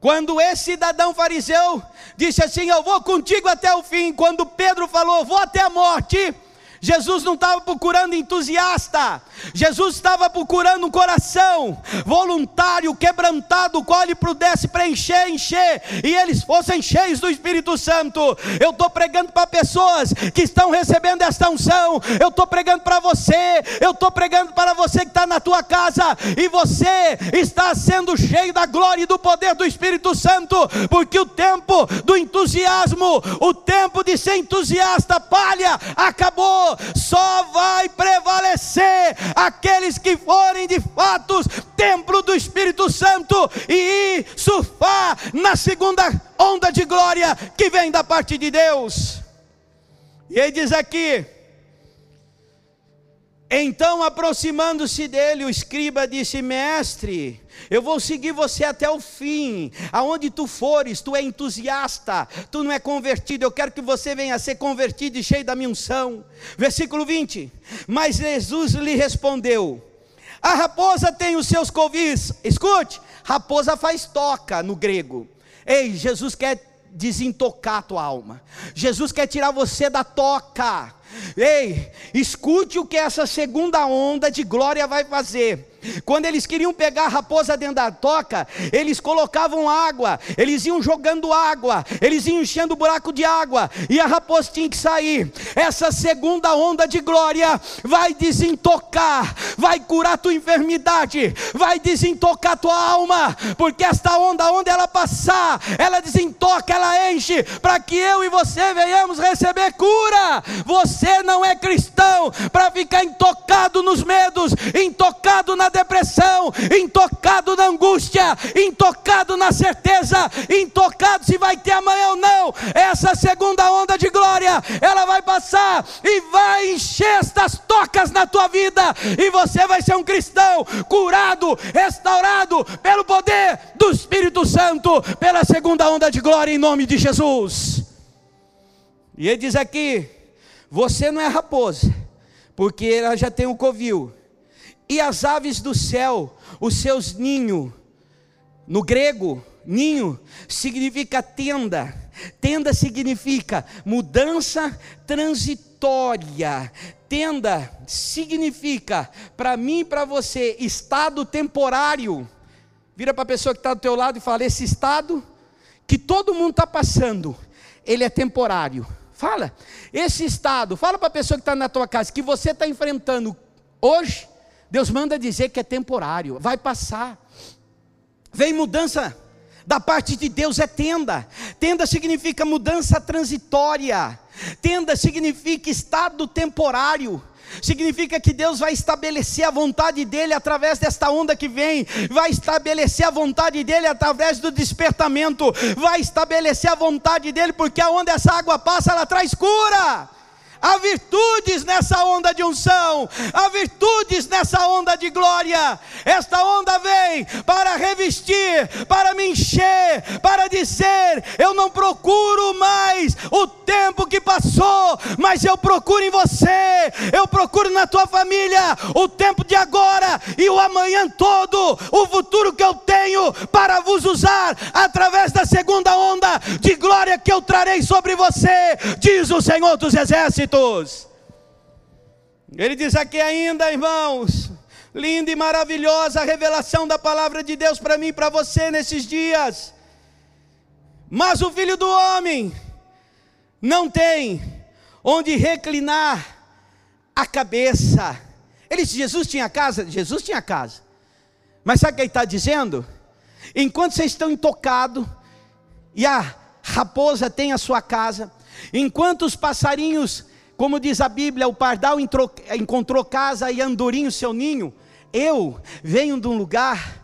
Quando esse cidadão fariseu disse assim: Eu vou contigo até o fim, quando Pedro falou: Vou até a morte Jesus não estava procurando entusiasta, Jesus estava procurando um coração voluntário, quebrantado, qual ele pudesse preencher, encher, e eles fossem cheios do Espírito Santo. Eu estou pregando para pessoas que estão recebendo esta unção, eu estou pregando para você, eu estou pregando para você que está na tua casa, e você está sendo cheio da glória e do poder do Espírito Santo, porque o tempo do entusiasmo, o tempo de ser entusiasta, palha, acabou só vai prevalecer aqueles que forem de fato templo do Espírito Santo e surfar na segunda onda de glória que vem da parte de Deus. E ele diz aqui: então, aproximando-se dele, o escriba disse: Mestre, eu vou seguir você até o fim. Aonde tu fores, tu é entusiasta, tu não é convertido. Eu quero que você venha a ser convertido e cheio da minha unção. Versículo 20. Mas Jesus lhe respondeu: A raposa tem os seus covis. Escute, raposa faz toca no grego. Ei, Jesus quer desintocar a tua alma. Jesus quer tirar você da toca. Ei, escute o que essa segunda onda de glória vai fazer. Quando eles queriam pegar a raposa dentro da toca, eles colocavam água, eles iam jogando água, eles iam enchendo o buraco de água, e a raposa tinha que sair. Essa segunda onda de glória vai desintocar, vai curar tua enfermidade, vai desintocar tua alma, porque esta onda, onde ela passar, ela desintoca, ela enche, para que eu e você venhamos receber cura. Você não é cristão para ficar intocado nos medos, intocado na depressão, intocado na angústia, intocado na certeza, intocado se vai ter amanhã ou não. Essa segunda onda de glória, ela vai passar e vai encher estas tocas na tua vida, e você vai ser um cristão curado, restaurado pelo poder do Espírito Santo, pela segunda onda de glória em nome de Jesus. E ele diz aqui: você não é raposa, porque ela já tem um covil e as aves do céu, os seus ninhos. No grego, ninho significa tenda. Tenda significa mudança transitória. Tenda significa, para mim e para você, estado temporário. Vira para a pessoa que está do teu lado e fala: esse estado que todo mundo está passando, ele é temporário. Fala, esse estado, fala para a pessoa que está na tua casa, que você está enfrentando Hoje, Deus manda dizer que é temporário, vai passar. Vem mudança da parte de Deus é tenda. Tenda significa mudança transitória. Tenda significa estado temporário. Significa que Deus vai estabelecer a vontade dele através desta onda que vem, vai estabelecer a vontade dele através do despertamento, vai estabelecer a vontade dele, porque aonde essa água passa, ela traz cura. Há virtudes nessa onda de unção, há virtudes nessa onda de glória. Esta onda vem para revestir, para me encher, para dizer: eu não procuro mais o tempo que passou, mas eu procuro em você, eu procuro na tua família o tempo de agora e o amanhã todo, o futuro que eu tenho para vos usar através da segunda onda de glória que eu trarei sobre você, diz o Senhor dos Exércitos. Ele diz aqui ainda, irmãos, linda e maravilhosa a revelação da palavra de Deus para mim e para você nesses dias. Mas o filho do homem não tem onde reclinar a cabeça. Ele disse: Jesus tinha casa? Jesus tinha casa. Mas sabe o que ele está dizendo? Enquanto vocês estão intocados, e a raposa tem a sua casa, enquanto os passarinhos como diz a Bíblia, o pardal encontrou casa e andorinho seu ninho. Eu venho de um lugar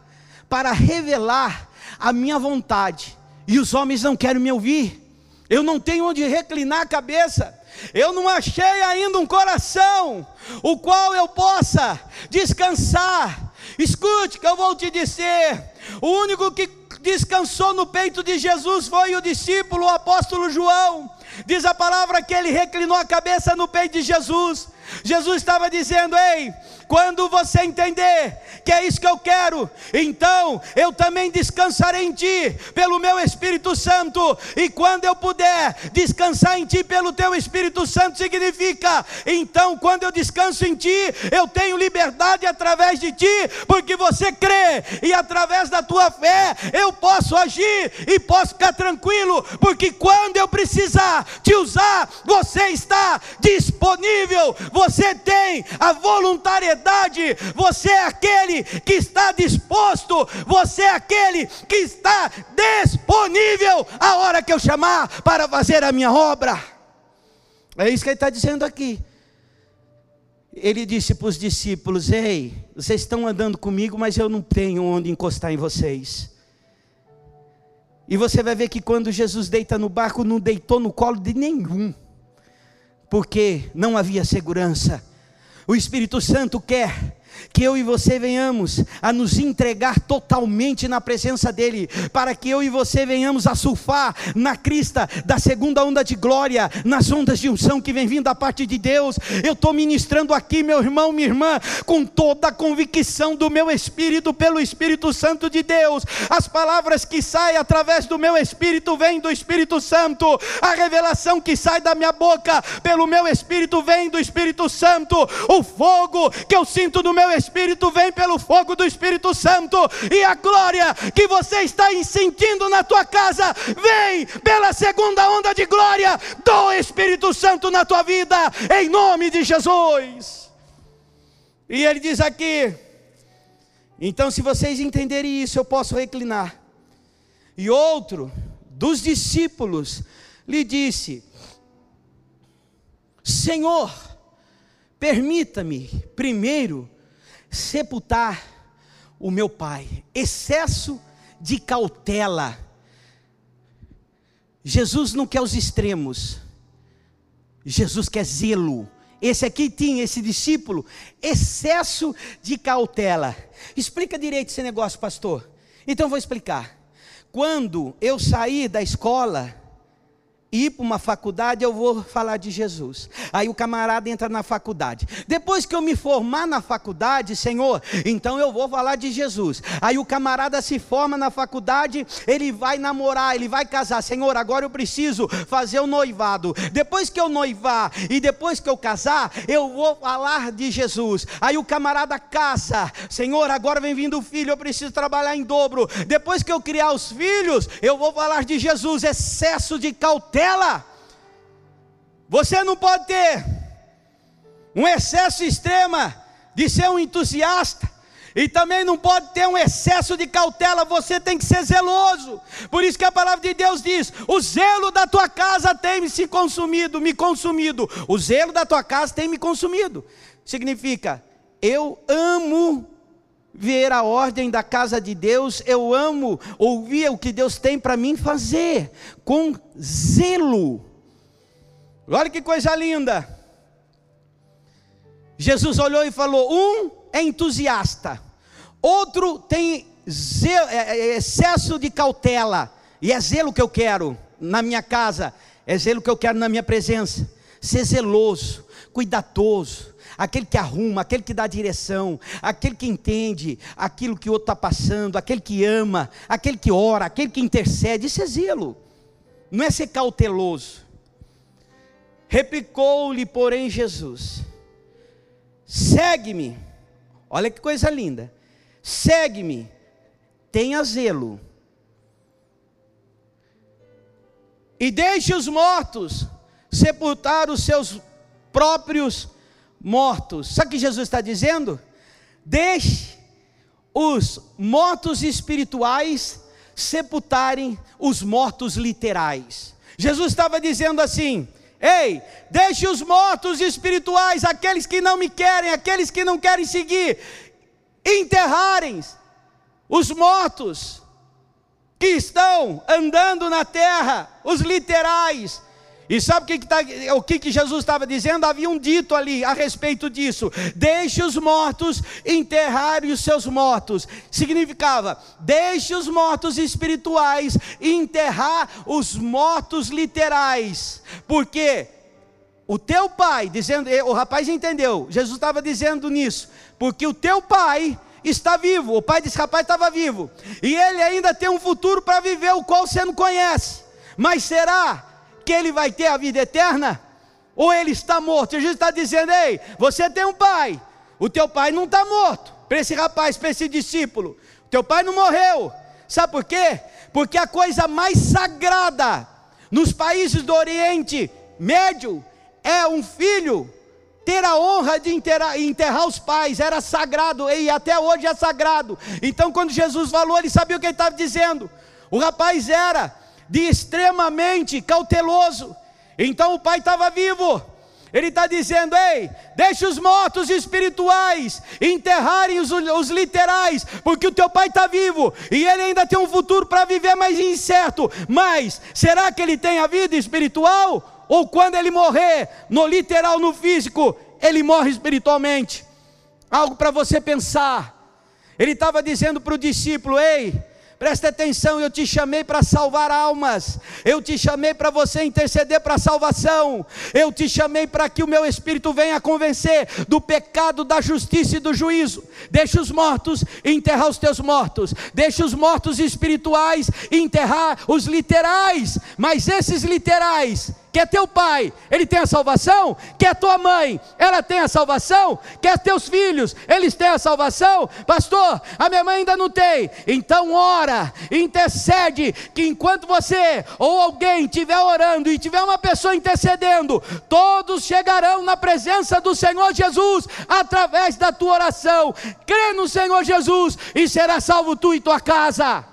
para revelar a minha vontade, e os homens não querem me ouvir. Eu não tenho onde reclinar a cabeça. Eu não achei ainda um coração o qual eu possa descansar. Escute que eu vou te dizer: o único que descansou no peito de Jesus foi o discípulo, o apóstolo João. Diz a palavra que ele reclinou a cabeça no peito de Jesus. Jesus estava dizendo: Ei, quando você entender que é isso que eu quero, então eu também descansarei em ti pelo meu Espírito Santo. E quando eu puder descansar em ti pelo teu Espírito Santo, significa, então quando eu descanso em ti, eu tenho liberdade através de ti, porque você crê, e através da tua fé eu posso agir e posso ficar tranquilo, porque quando eu precisar te usar, você está disponível, você tem a voluntariedade você é aquele que está disposto, você é aquele que está disponível a hora que eu chamar para fazer a minha obra. É isso que ele está dizendo aqui. Ele disse para os discípulos: Ei, vocês estão andando comigo, mas eu não tenho onde encostar em vocês. E você vai ver que quando Jesus deita no barco, não deitou no colo de nenhum, porque não havia segurança. O Espírito Santo quer que eu e você venhamos a nos entregar totalmente na presença dEle, para que eu e você venhamos a surfar na crista da segunda onda de glória, nas ondas de unção que vem vindo da parte de Deus. Eu estou ministrando aqui, meu irmão, minha irmã, com toda a convicção do meu espírito, pelo Espírito Santo de Deus. As palavras que saem através do meu espírito vêm do Espírito Santo, a revelação que sai da minha boca pelo meu espírito vem do Espírito Santo, o fogo que eu sinto no meu Espírito vem pelo fogo do Espírito Santo, e a glória que você está sentindo na tua casa vem pela segunda onda de glória do Espírito Santo na tua vida, em nome de Jesus. E ele diz aqui: então, se vocês entenderem isso, eu posso reclinar. E outro dos discípulos lhe disse: Senhor, permita-me primeiro sepultar o meu pai. Excesso de cautela. Jesus não quer os extremos. Jesus quer zelo. Esse aqui tinha, esse discípulo, excesso de cautela. Explica direito esse negócio, pastor. Então vou explicar. Quando eu saí da escola, ir para uma faculdade, eu vou falar de Jesus. Aí o camarada entra na faculdade. Depois que eu me formar na faculdade, Senhor, então eu vou falar de Jesus. Aí o camarada se forma na faculdade, ele vai namorar, ele vai casar. Senhor, agora eu preciso fazer o noivado. Depois que eu noivar e depois que eu casar, eu vou falar de Jesus. Aí o camarada casa. Senhor, agora vem vindo o filho, eu preciso trabalhar em dobro. Depois que eu criar os filhos, eu vou falar de Jesus. Excesso de cautela Você não pode ter um excesso extrema de ser um entusiasta. E também não pode ter um excesso de cautela, você tem que ser zeloso. Por isso que a palavra de Deus diz: o zelo da tua casa tem se consumido, me consumido. O zelo da tua casa tem me consumido. Significa, eu amo ver a ordem da casa de Deus, eu amo ouvir o que Deus tem para mim fazer, com zelo. Olha que coisa linda. Jesus olhou e falou: um é entusiasta, outro tem zelo, é, é, excesso de cautela, e é zelo que eu quero na minha casa, é zelo que eu quero na minha presença. Ser zeloso, cuidadoso, aquele que arruma, aquele que dá direção, aquele que entende aquilo que o outro está passando, aquele que ama, aquele que ora, aquele que intercede, isso é zelo, não é ser cauteloso. Replicou-lhe, porém, Jesus: segue-me, olha que coisa linda, segue-me, tenha zelo, e deixe os mortos sepultar os seus próprios mortos. Sabe o que Jesus está dizendo? Deixe os mortos espirituais sepultarem os mortos literais. Jesus estava dizendo assim: Ei, deixe os mortos espirituais, aqueles que não me querem, aqueles que não querem seguir, enterrarem os mortos que estão andando na terra, os literais, e sabe o que, que, tá, o que, que Jesus estava dizendo? Havia um dito ali a respeito disso: deixe os mortos enterrarem os seus mortos. Significava, deixe os mortos espirituais enterrar os mortos literais. Porque o teu pai, dizendo, o rapaz entendeu, Jesus estava dizendo nisso, porque o teu pai está vivo, o pai desse rapaz estava vivo, e ele ainda tem um futuro para viver, o qual você não conhece. Mas será que ele vai ter a vida eterna? Ou ele está morto? Jesus está dizendo: Ei, você tem um pai, o teu pai não está morto. Para esse rapaz, para esse discípulo, o teu pai não morreu. Sabe por quê? Porque a coisa mais sagrada nos países do Oriente Médio é um filho ter a honra de enterrar, enterrar, os pais, era sagrado, e até hoje é sagrado. Então, quando Jesus falou, ele sabia o que ele estava dizendo. O rapaz era de extremamente cauteloso. Então o pai estava vivo. Ele está dizendo: ei, deixe os mortos espirituais enterrarem os, os literais, porque o teu pai está vivo e ele ainda tem um futuro para viver mais incerto. Mas será que ele tem a vida espiritual? Ou quando ele morrer, no literal, no físico, ele morre espiritualmente? Algo para você pensar. Ele estava dizendo para o discípulo: ei, Preste atenção, eu te chamei para salvar almas, eu te chamei para você interceder para a salvação, eu te chamei para que o meu espírito venha convencer do pecado, da justiça e do juízo. Deixa os mortos enterrar os teus mortos, deixa os mortos espirituais enterrar os literais, mas esses literais Quer teu pai, ele tem a salvação? Quer tua mãe, ela tem a salvação? Quer teus filhos, eles têm a salvação? Pastor, a minha mãe ainda não tem. Então ora, intercede, que enquanto você ou alguém estiver orando e tiver uma pessoa intercedendo, todos chegarão na presença do Senhor Jesus através da tua oração. Crê no Senhor Jesus e será salvo tu e tua casa.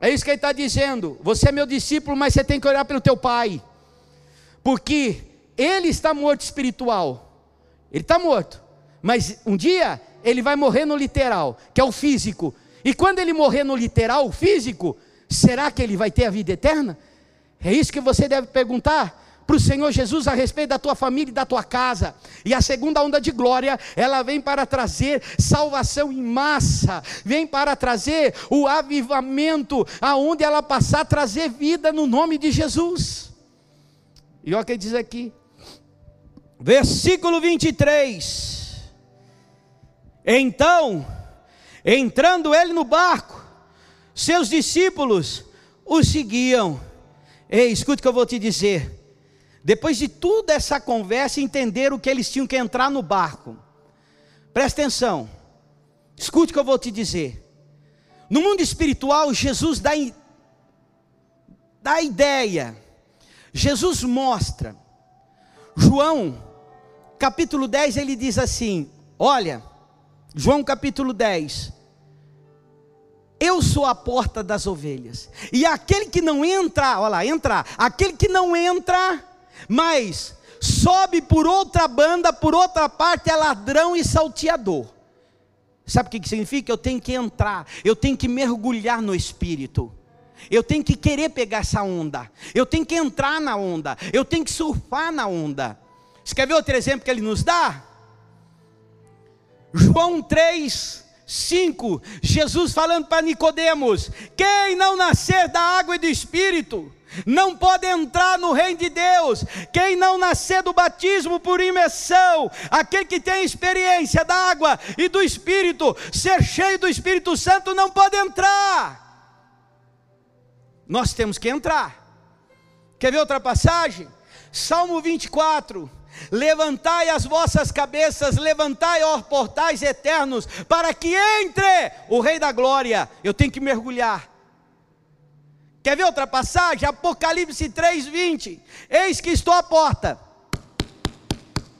É isso que ele está dizendo. Você é meu discípulo, mas você tem que orar pelo teu pai porque ele está morto espiritual, ele está morto, mas um dia ele vai morrer no literal, que é o físico, e quando ele morrer no literal, o físico, será que ele vai ter a vida eterna? É isso que você deve perguntar para o Senhor Jesus a respeito da tua família e da tua casa. E a segunda onda de glória, ela vem para trazer salvação em massa, vem para trazer o avivamento, aonde ela passar a trazer vida no nome de Jesus. E olha o que diz aqui, versículo 23. Então, entrando ele no barco, seus discípulos o seguiam. Ei, escute o que eu vou te dizer. Depois de toda essa conversa, entenderam que eles tinham que entrar no barco. Presta atenção. Escute o que eu vou te dizer. No mundo espiritual, Jesus dá, dá ideia Jesus mostra, João, capítulo 10, ele diz assim: Olha, João capítulo 10. Eu sou a porta das ovelhas. E aquele que não entra, olha lá, entrar, aquele que não entra, mas sobe por outra banda, por outra parte, é ladrão e salteador. Sabe o que significa? Eu tenho que entrar, eu tenho que mergulhar no espírito. Eu tenho que querer pegar essa onda. Eu tenho que entrar na onda. Eu tenho que surfar na onda. Você quer ver outro exemplo que ele nos dá? João 3, 5. Jesus falando para Nicodemos: Quem não nascer da água e do espírito, não pode entrar no reino de Deus. Quem não nascer do batismo por imersão, aquele que tem experiência da água e do Espírito, ser cheio do Espírito Santo, não pode entrar. Nós temos que entrar. Quer ver outra passagem? Salmo 24. Levantai as vossas cabeças, levantai, ó portais eternos, para que entre o Rei da Glória. Eu tenho que mergulhar. Quer ver outra passagem? Apocalipse 3:20. Eis que estou à porta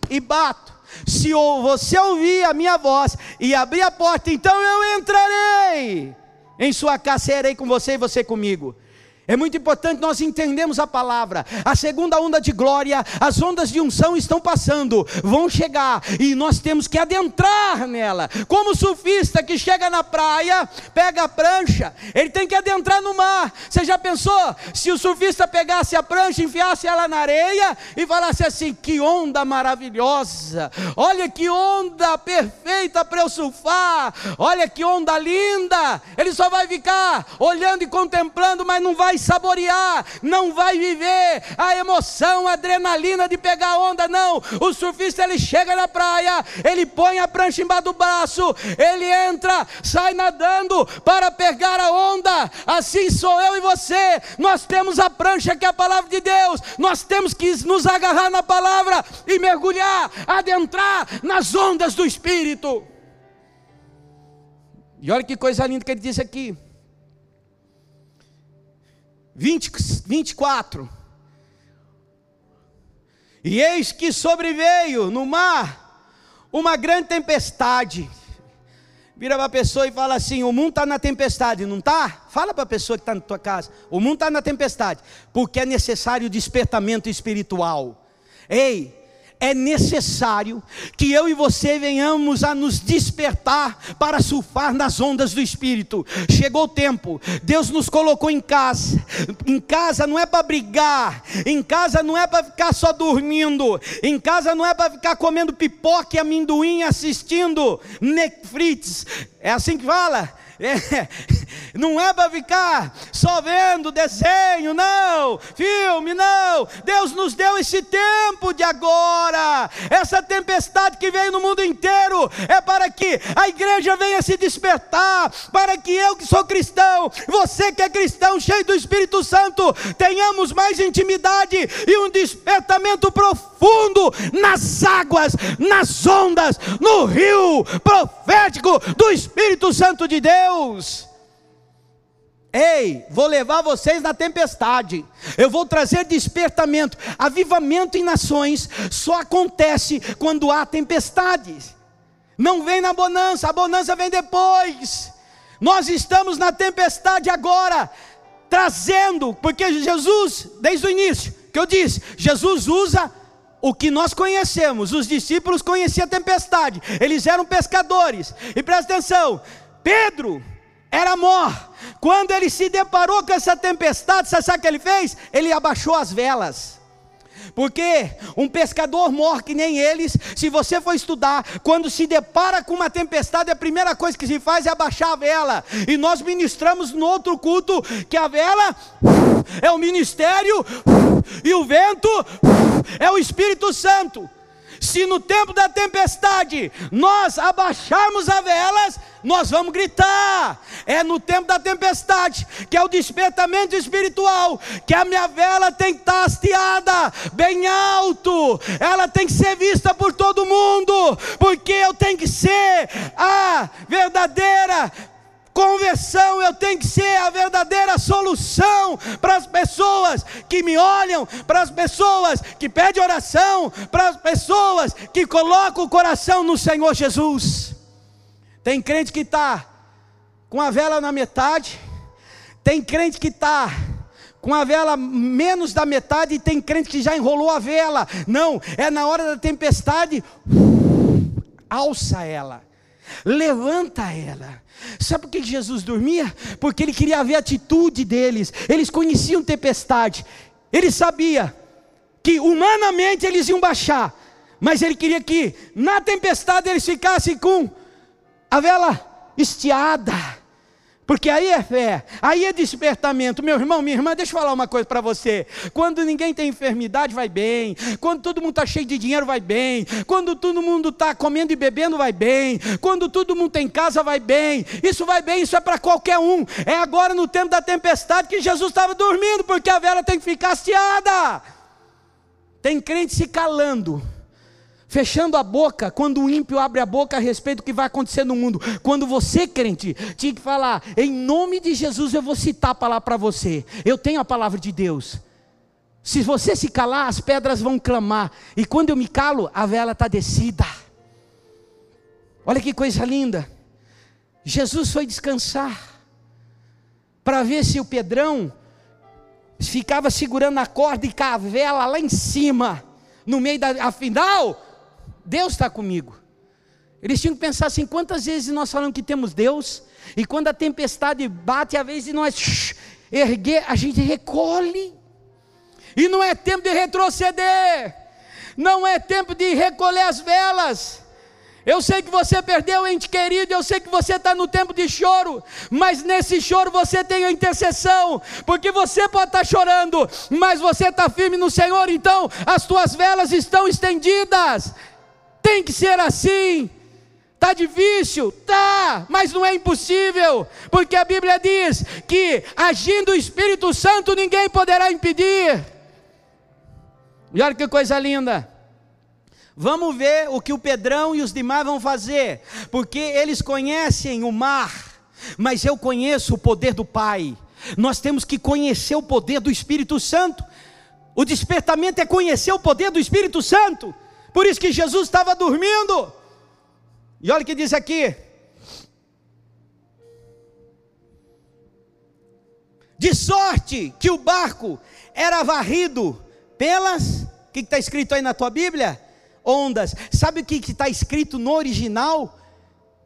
e bato. Se você ouvir a minha voz e abrir a porta, então eu entrarei em sua casa, serei com você e você comigo. É muito importante nós entendermos a palavra. A segunda onda de glória, as ondas de unção estão passando, vão chegar e nós temos que adentrar nela. Como o surfista que chega na praia, pega a prancha, ele tem que adentrar no mar. Você já pensou se o surfista pegasse a prancha, enfiasse ela na areia e falasse assim: "Que onda maravilhosa! Olha que onda perfeita para eu surfar! Olha que onda linda!" Ele só vai ficar olhando e contemplando, mas não vai saborear, não vai viver a emoção, a adrenalina de pegar onda, não. O surfista ele chega na praia, ele põe a prancha embaixo do braço, ele entra, sai nadando para pegar a onda. Assim sou eu e você. Nós temos a prancha que é a palavra de Deus. Nós temos que nos agarrar na palavra e mergulhar, adentrar nas ondas do Espírito. E olha que coisa linda que ele disse aqui. 20, 24. E eis que sobreveio no mar uma grande tempestade. Vira para a pessoa e fala assim: o mundo está na tempestade, não está? Fala para a pessoa que está na tua casa: o mundo está na tempestade, porque é necessário despertamento espiritual. Ei, é necessário que eu e você venhamos a nos despertar para surfar nas ondas do Espírito. Chegou o tempo, Deus nos colocou em casa. Em casa não é para brigar, em casa não é para ficar só dormindo, em casa não é para ficar comendo pipoca e amendoim assistindo Netflix. É assim que fala? É, <laughs> não é para ficar só vendo desenho, não, filme, não. Deus nos deu esse tempo de agora. Essa tempestade que veio no mundo inteiro é para que a igreja venha se despertar, para que eu que sou cristão, você que é cristão, cheio do Espírito Santo, tenhamos mais intimidade e um despertamento profundo nas águas, nas ondas, no rio profético do Espírito Santo de Deus. Deus. Ei, vou levar vocês na tempestade. Eu vou trazer despertamento. Avivamento em nações só acontece quando há tempestades. Não vem na bonança, a bonança vem depois. Nós estamos na tempestade agora, trazendo, porque Jesus, desde o início, que eu disse, Jesus usa o que nós conhecemos. Os discípulos conheciam a tempestade, eles eram pescadores. E presta atenção: Pedro era mor. Quando ele se deparou com essa tempestade, você sabe o que ele fez? Ele abaixou as velas. Porque um pescador mor que nem eles, se você for estudar, quando se depara com uma tempestade, a primeira coisa que se faz é abaixar a vela. E nós ministramos no outro culto que a vela é o ministério e o vento é o Espírito Santo. Se no tempo da tempestade nós abaixarmos as velas, nós vamos gritar. É no tempo da tempestade, que é o despertamento espiritual, que a minha vela tem que estar hasteada bem alto, ela tem que ser vista por todo mundo, porque eu tenho que ser a verdadeira Conversão, eu tenho que ser a verdadeira solução para as pessoas que me olham, para as pessoas que pedem oração, para as pessoas que colocam o coração no Senhor Jesus. Tem crente que está com a vela na metade, tem crente que está com a vela menos da metade, e tem crente que já enrolou a vela. Não, é na hora da tempestade, alça ela, levanta ela. Sabe por que Jesus dormia? Porque ele queria ver a atitude deles. Eles conheciam tempestade. Ele sabia que humanamente eles iam baixar, mas ele queria que na tempestade eles ficassem com a vela estiada porque aí é fé, aí é despertamento. Meu irmão, minha irmã, deixa eu falar uma coisa para você. Quando ninguém tem enfermidade, vai bem. Quando todo mundo está cheio de dinheiro, vai bem. Quando todo mundo está comendo e bebendo, vai bem. Quando todo mundo tem casa, vai bem. Isso vai bem, isso é para qualquer um. É agora no tempo da tempestade que Jesus estava dormindo, porque a vela tem que ficar hasteada. Tem crente se calando fechando a boca quando o ímpio abre a boca a respeito do que vai acontecer no mundo. Quando você, crente, tinha que falar, em nome de Jesus eu vou citar a palavra para você. Eu tenho a palavra de Deus. Se você se calar, as pedras vão clamar. E quando eu me calo, a vela está descida. Olha que coisa linda. Jesus foi descansar para ver se o Pedrão ficava segurando a corda e com a vela lá em cima, no meio da. Afinal, Deus está comigo. Eles tinham que pensar assim: quantas vezes nós falamos que temos Deus, e quando a tempestade bate, a vez de nós shh, erguer, a gente recolhe, e não é tempo de retroceder, não é tempo de recolher as velas. Eu sei que você perdeu ente querido, eu sei que você está no tempo de choro, mas nesse choro você tem a intercessão, porque você pode estar tá chorando, mas você está firme no Senhor, então as tuas velas estão estendidas. Tem que ser assim. Tá difícil? Tá, mas não é impossível, porque a Bíblia diz que agindo o Espírito Santo ninguém poderá impedir. E olha que coisa linda. Vamos ver o que o Pedrão e os demais vão fazer, porque eles conhecem o mar, mas eu conheço o poder do Pai. Nós temos que conhecer o poder do Espírito Santo. O despertamento é conhecer o poder do Espírito Santo. Por isso que Jesus estava dormindo. E olha o que diz aqui. De sorte que o barco era varrido pelas. O que está escrito aí na tua Bíblia? Ondas. Sabe o que está escrito no original?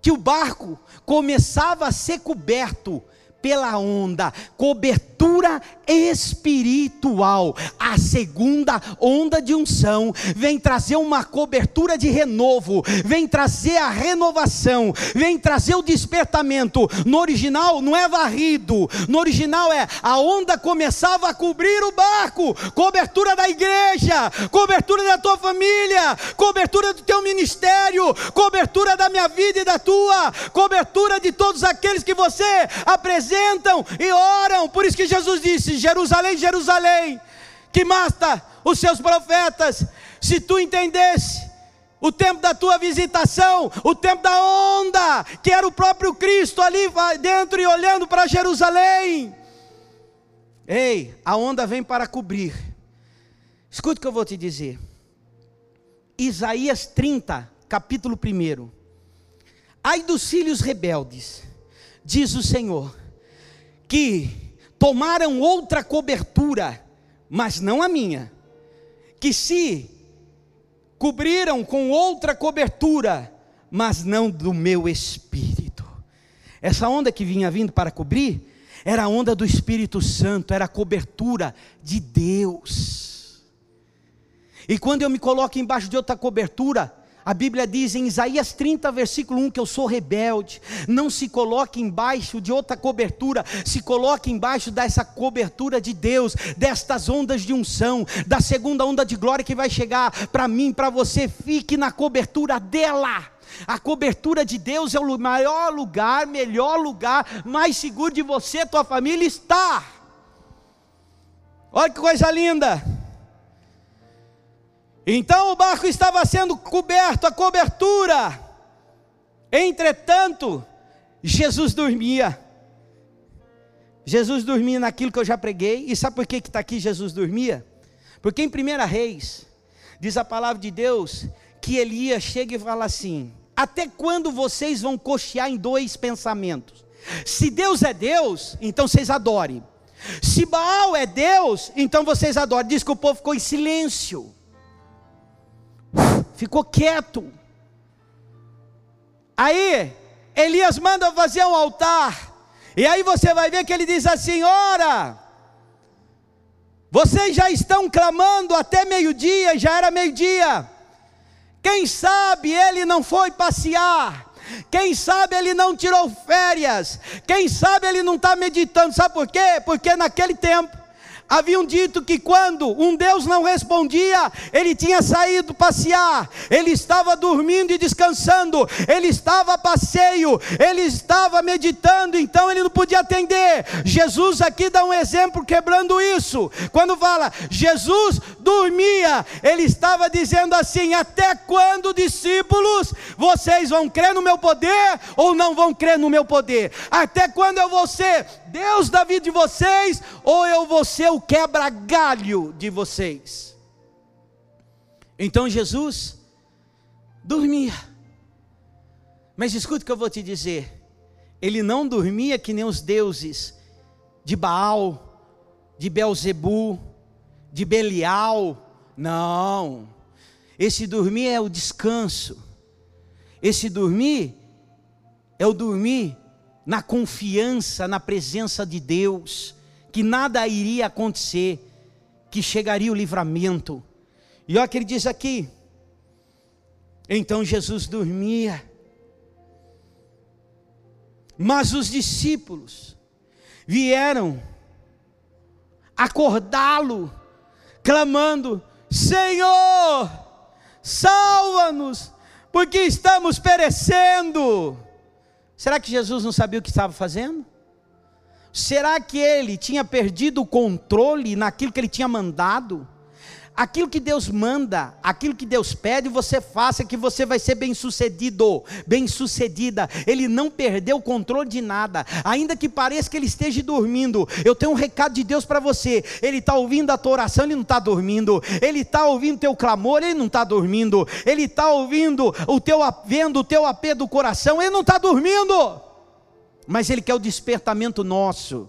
Que o barco começava a ser coberto pela onda, cobertura espiritual. A segunda onda de unção vem trazer uma cobertura de renovo, vem trazer a renovação, vem trazer o despertamento. No original não é varrido, no original é a onda começava a cobrir o barco, cobertura da igreja, cobertura da tua família, cobertura do teu ministério, cobertura da minha vida e da tua, cobertura de todos aqueles que você apresenta apresentam e oram. Por isso que Jesus disse: Jerusalém, Jerusalém, que mata os seus profetas. Se tu entendesse o tempo da tua visitação, o tempo da onda, que era o próprio Cristo ali dentro e olhando para Jerusalém. Ei, a onda vem para cobrir. Escute o que eu vou te dizer. Isaías 30, capítulo 1. Ai dos filhos rebeldes, diz o Senhor que tomaram outra cobertura, mas não a minha, que se cobriram com outra cobertura, mas não do meu espírito. Essa onda que vinha vindo para cobrir era a onda do Espírito Santo, era a cobertura de Deus. E quando eu me coloco embaixo de outra cobertura, a Bíblia diz em Isaías 30, versículo 1, que eu sou rebelde. Não se coloque embaixo de outra cobertura, se coloque embaixo dessa cobertura de Deus, destas ondas de unção, da segunda onda de glória que vai chegar para mim, para você. Fique na cobertura dela. A cobertura de Deus é o maior lugar, melhor lugar, mais seguro de você, tua família está. Olha que coisa linda. Então o barco estava sendo coberto, a cobertura. Entretanto, Jesus dormia. Jesus dormia naquilo que eu já preguei, e sabe por que está aqui Jesus dormia? Porque em 1 Reis, diz a palavra de Deus, que Elias chega e fala assim: Até quando vocês vão cochear em dois pensamentos? Se Deus é Deus, então vocês adorem. Se Baal é Deus, então vocês adorem. Diz que o povo ficou em silêncio, ficou quieto. Aí, Elias manda fazer um altar. E aí você vai ver que ele diz assim: Ora, vocês já estão clamando até meio-dia, já era meio-dia. Quem sabe ele não foi passear. Quem sabe ele não tirou férias. Quem sabe ele não está meditando. Sabe por quê? Porque naquele tempo haviam dito que quando um Deus não respondia, ele tinha saído passear, ele estava dormindo e descansando, ele estava a passeio, ele estava meditando, então ele não podia atender. Jesus aqui dá um exemplo quebrando isso. Quando fala Jesus dormia, ele estava dizendo assim: até quando discípulos vocês vão crer no meu poder ou não vão crer no meu poder? Até quando eu vou ser Deus da vida de vocês ou eu vou ser o quebra-galho de vocês. Então Jesus dormia. Mas escute o que eu vou te dizer. Ele não dormia que nem os deuses de Baal, de Belzebu, de Belial. Não. Esse dormir é o descanso. Esse dormir é o dormir na confiança na presença de Deus que nada iria acontecer, que chegaria o livramento. E olha que ele diz aqui. Então Jesus dormia. Mas os discípulos vieram acordá-lo, clamando: Senhor, salva-nos, porque estamos perecendo. Será que Jesus não sabia o que estava fazendo? Será que ele tinha perdido o controle naquilo que ele tinha mandado? Aquilo que Deus manda, aquilo que Deus pede, você faça que você vai ser bem-sucedido, bem-sucedida. Ele não perdeu o controle de nada, ainda que pareça que ele esteja dormindo. Eu tenho um recado de Deus para você. Ele está ouvindo a tua oração, ele não está dormindo. Ele está ouvindo o teu clamor, ele não está dormindo. Ele está ouvindo o teu vendo o teu apê do coração, ele não está dormindo mas Ele quer o despertamento nosso.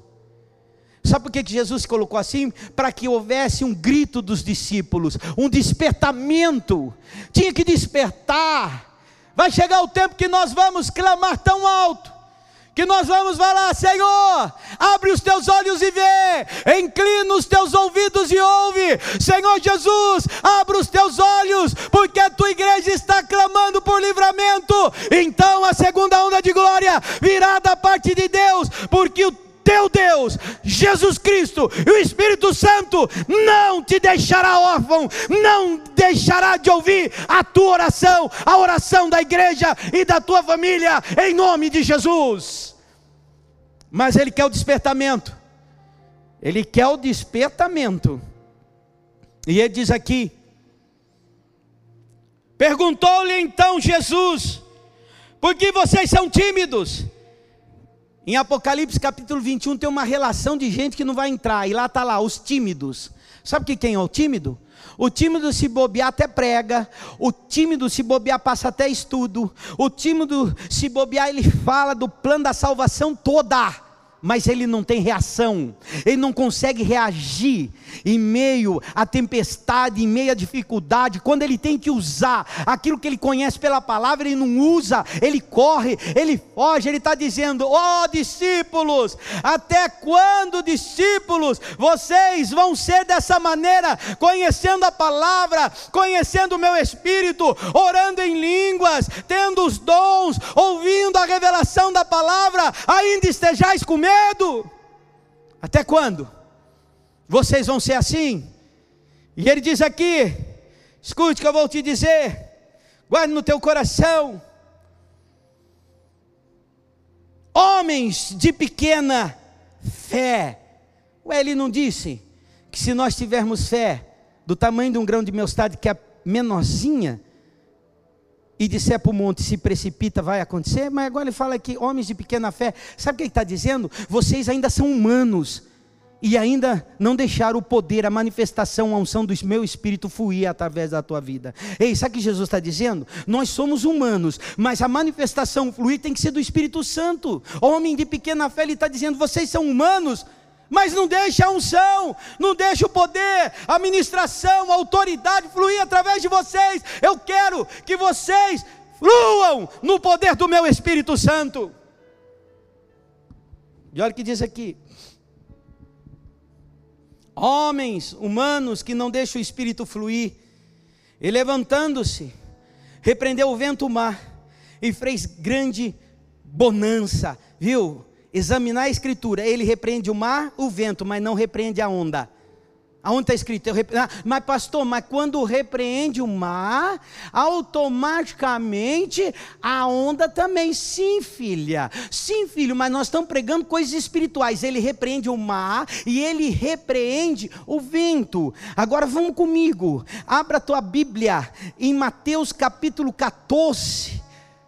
Sabe por que Jesus colocou assim? Para que houvesse um grito dos discípulos, um despertamento. Tinha que despertar. Vai chegar o tempo que nós vamos clamar tão alto que nós vamos falar: Senhor, abre os teus olhos e vê, inclina os teus ouvidos e ouve, Senhor Jesus, abre os teus olhos, porque a tua igreja está clamando por livramento. Então a segunda onda de glória virá da parte de Deus, porque o teu Deus, Jesus Cristo e o Espírito Santo não te deixará órfão, não deixará de ouvir a tua oração, a oração da igreja e da tua família, em nome de Jesus. Mas Ele quer o despertamento, Ele quer o despertamento, e Ele diz aqui: perguntou-lhe então Jesus, por que vocês são tímidos? Em Apocalipse capítulo 21 tem uma relação de gente que não vai entrar, e lá está lá, os tímidos. Sabe que quem é o tímido? O tímido se bobear até prega, o tímido se bobear passa até estudo, o tímido se bobear ele fala do plano da salvação toda mas ele não tem reação, ele não consegue reagir em meio à tempestade, em meio à dificuldade, quando ele tem que usar aquilo que ele conhece pela palavra, ele não usa, ele corre, ele foge, ele está dizendo: ó oh, discípulos, até quando, discípulos, vocês vão ser dessa maneira, conhecendo a palavra, conhecendo o meu espírito, orando em línguas, tendo os dons, ouvindo a revelação da palavra, ainda estejais comigo? Medo. Até quando? Vocês vão ser assim? E ele diz aqui: escute que eu vou te dizer, guarde no teu coração. Homens de pequena fé. Ué, ele não disse que se nós tivermos fé do tamanho de um grão de mostarda, que é menorzinha, e disser para o monte, se precipita, vai acontecer, mas agora ele fala aqui, homens de pequena fé, sabe o que ele está dizendo? Vocês ainda são humanos, e ainda não deixaram o poder, a manifestação, a unção do meu espírito fluir através da tua vida. Ei, sabe o que Jesus está dizendo? Nós somos humanos, mas a manifestação fluir tem que ser do Espírito Santo. Homem de pequena fé, ele está dizendo: vocês são humanos, mas não deixa a unção, não deixa o poder, a ministração, a autoridade fluir através de vocês. Eu quero que vocês fluam no poder do meu Espírito Santo. E olha o que diz aqui: homens humanos que não deixam o espírito fluir, e levantando-se, repreendeu o vento o mar e fez grande bonança, viu? Examinar a escritura, ele repreende o mar, o vento, mas não repreende a onda. Aonde está escrito? Repre... Ah, mas pastor, mas quando repreende o mar, automaticamente a onda também. Sim, filha. Sim, filho, mas nós estamos pregando coisas espirituais. Ele repreende o mar e ele repreende o vento. Agora vamos comigo. Abra a tua Bíblia em Mateus capítulo 14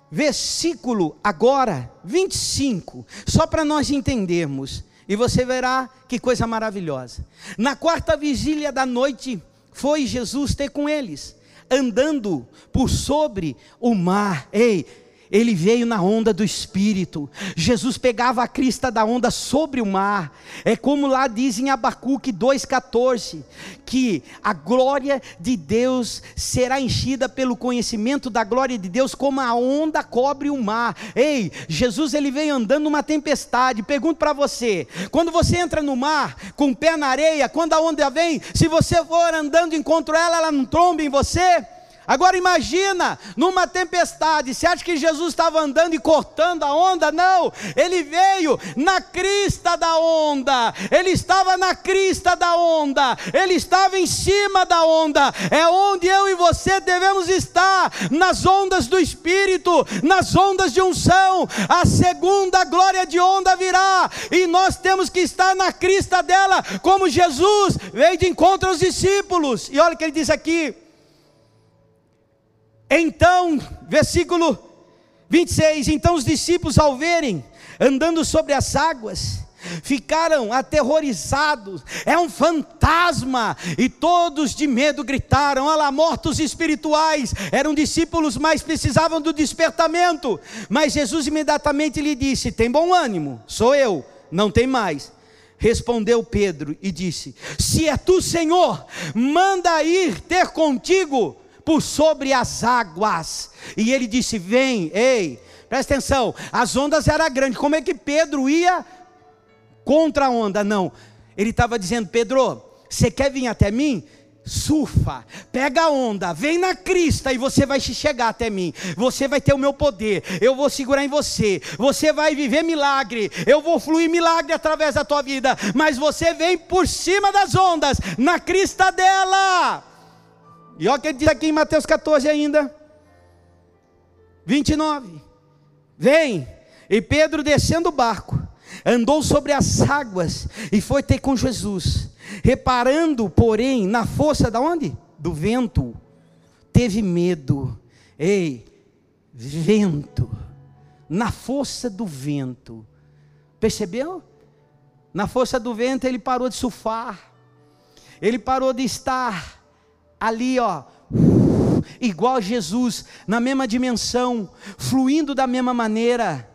versículo agora 25, só para nós entendermos. E você verá que coisa maravilhosa. Na quarta vigília da noite, foi Jesus ter com eles, andando por sobre o mar. Ei, ele veio na onda do Espírito. Jesus pegava a crista da onda sobre o mar. É como lá diz em Abacuque 2,14: que a glória de Deus será enchida pelo conhecimento da glória de Deus, como a onda cobre o mar. Ei, Jesus ele veio andando numa tempestade. Pergunto para você: quando você entra no mar com o pé na areia, quando a onda vem, se você for andando encontro ela, ela não tromba em você? Agora imagina, numa tempestade, você acha que Jesus estava andando e cortando a onda? Não, ele veio na crista da onda, ele estava na crista da onda, ele estava em cima da onda, é onde eu e você devemos estar, nas ondas do Espírito, nas ondas de unção, a segunda glória de onda virá, e nós temos que estar na crista dela, como Jesus veio de encontro aos discípulos, e olha o que ele diz aqui, então, versículo 26: Então os discípulos, ao verem andando sobre as águas, ficaram aterrorizados, é um fantasma, e todos de medo gritaram: Olha lá, mortos espirituais, eram discípulos, mas precisavam do despertamento. Mas Jesus imediatamente lhe disse: Tem bom ânimo, sou eu, não tem mais. Respondeu Pedro e disse: Se é tu, Senhor, manda ir ter contigo por sobre as águas. E ele disse: Vem, ei, presta atenção, as ondas eram grandes. Como é que Pedro ia contra a onda? Não, ele estava dizendo: Pedro, você quer vir até mim? surfa, pega a onda, vem na crista e você vai chegar até mim. Você vai ter o meu poder, eu vou segurar em você. Você vai viver milagre, eu vou fluir milagre através da tua vida. Mas você vem por cima das ondas, na crista dela. E olha o que ele diz aqui em Mateus 14 ainda. 29. Vem. E Pedro descendo o barco, andou sobre as águas e foi ter com Jesus. Reparando, porém, na força da onde? Do vento. Teve medo. Ei, vento. Na força do vento. Percebeu? Na força do vento ele parou de surfar. Ele parou de estar ali, ó, igual a Jesus, na mesma dimensão, fluindo da mesma maneira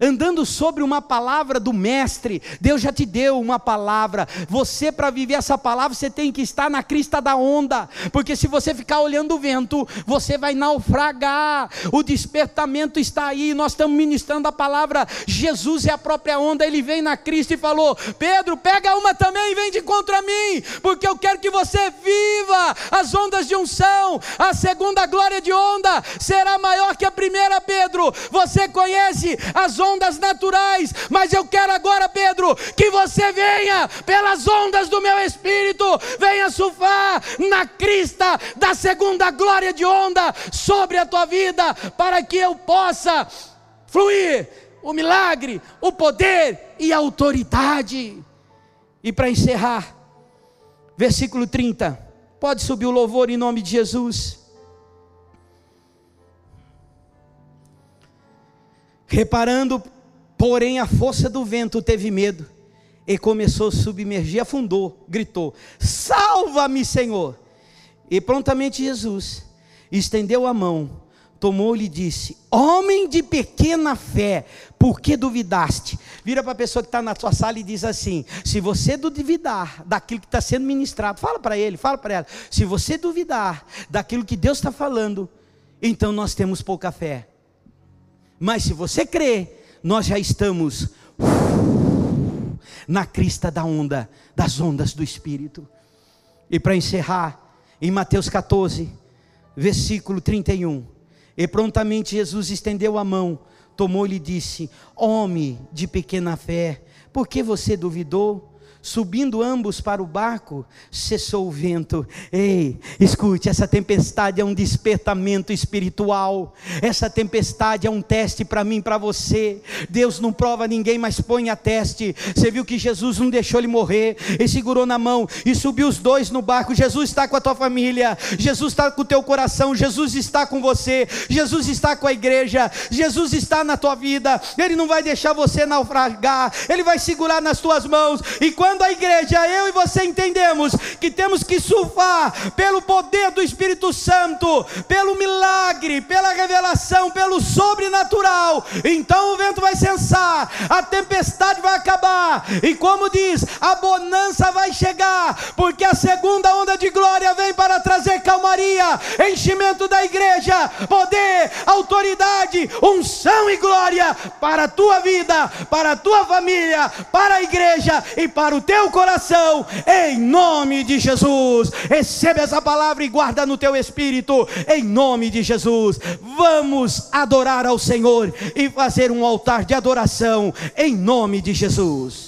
andando sobre uma palavra do Mestre. Deus já te deu uma palavra. Você, para viver essa palavra, você tem que estar na crista da onda, porque se você ficar olhando o vento, você vai naufragar. O despertamento está aí. Nós estamos ministrando a palavra. Jesus é a própria onda. Ele vem na crista e falou: Pedro, pega uma também e vem de contra mim, porque eu quero que você viva as ondas de unção. A segunda glória de onda será maior que a primeira, Pedro. Você conhece as ondas ondas naturais, mas eu quero agora, Pedro, que você venha pelas ondas do meu espírito, venha surfar na crista da segunda glória de onda sobre a tua vida, para que eu possa fluir o milagre, o poder e a autoridade. E para encerrar, versículo 30. Pode subir o louvor em nome de Jesus. Reparando, porém, a força do vento, teve medo e começou a submergir, afundou, gritou: Salva-me, Senhor! E prontamente Jesus estendeu a mão, tomou-lhe e disse: Homem de pequena fé, por que duvidaste? Vira para a pessoa que está na sua sala e diz assim: Se você duvidar daquilo que está sendo ministrado, fala para ele, fala para ela. Se você duvidar daquilo que Deus está falando, então nós temos pouca fé. Mas se você crê, nós já estamos na crista da onda, das ondas do Espírito. E para encerrar, em Mateus 14, versículo 31, e prontamente Jesus estendeu a mão, tomou-lhe e disse: Homem de pequena fé, por que você duvidou? Subindo ambos para o barco, cessou o vento. Ei, escute, essa tempestade é um despertamento espiritual. Essa tempestade é um teste para mim, para você. Deus não prova ninguém, mas põe a teste. Você viu que Jesus não deixou ele morrer, ele segurou na mão e subiu os dois no barco. Jesus está com a tua família, Jesus está com o teu coração, Jesus está com você, Jesus está com a igreja, Jesus está na tua vida. Ele não vai deixar você naufragar, ele vai segurar nas tuas mãos. E quando quando a igreja, eu e você entendemos que temos que surfar pelo poder do Espírito Santo, pelo milagre, pela revelação, pelo sobrenatural, então o vento vai cessar, a tempestade vai acabar, e como diz, a bonança vai chegar, porque a segunda onda de glória vem para trazer calmaria, enchimento da igreja, poder, autoridade, unção e glória para a tua vida, para a tua família, para a igreja e para o teu coração, em nome de Jesus. Recebe essa palavra e guarda no teu espírito, em nome de Jesus. Vamos adorar ao Senhor e fazer um altar de adoração, em nome de Jesus.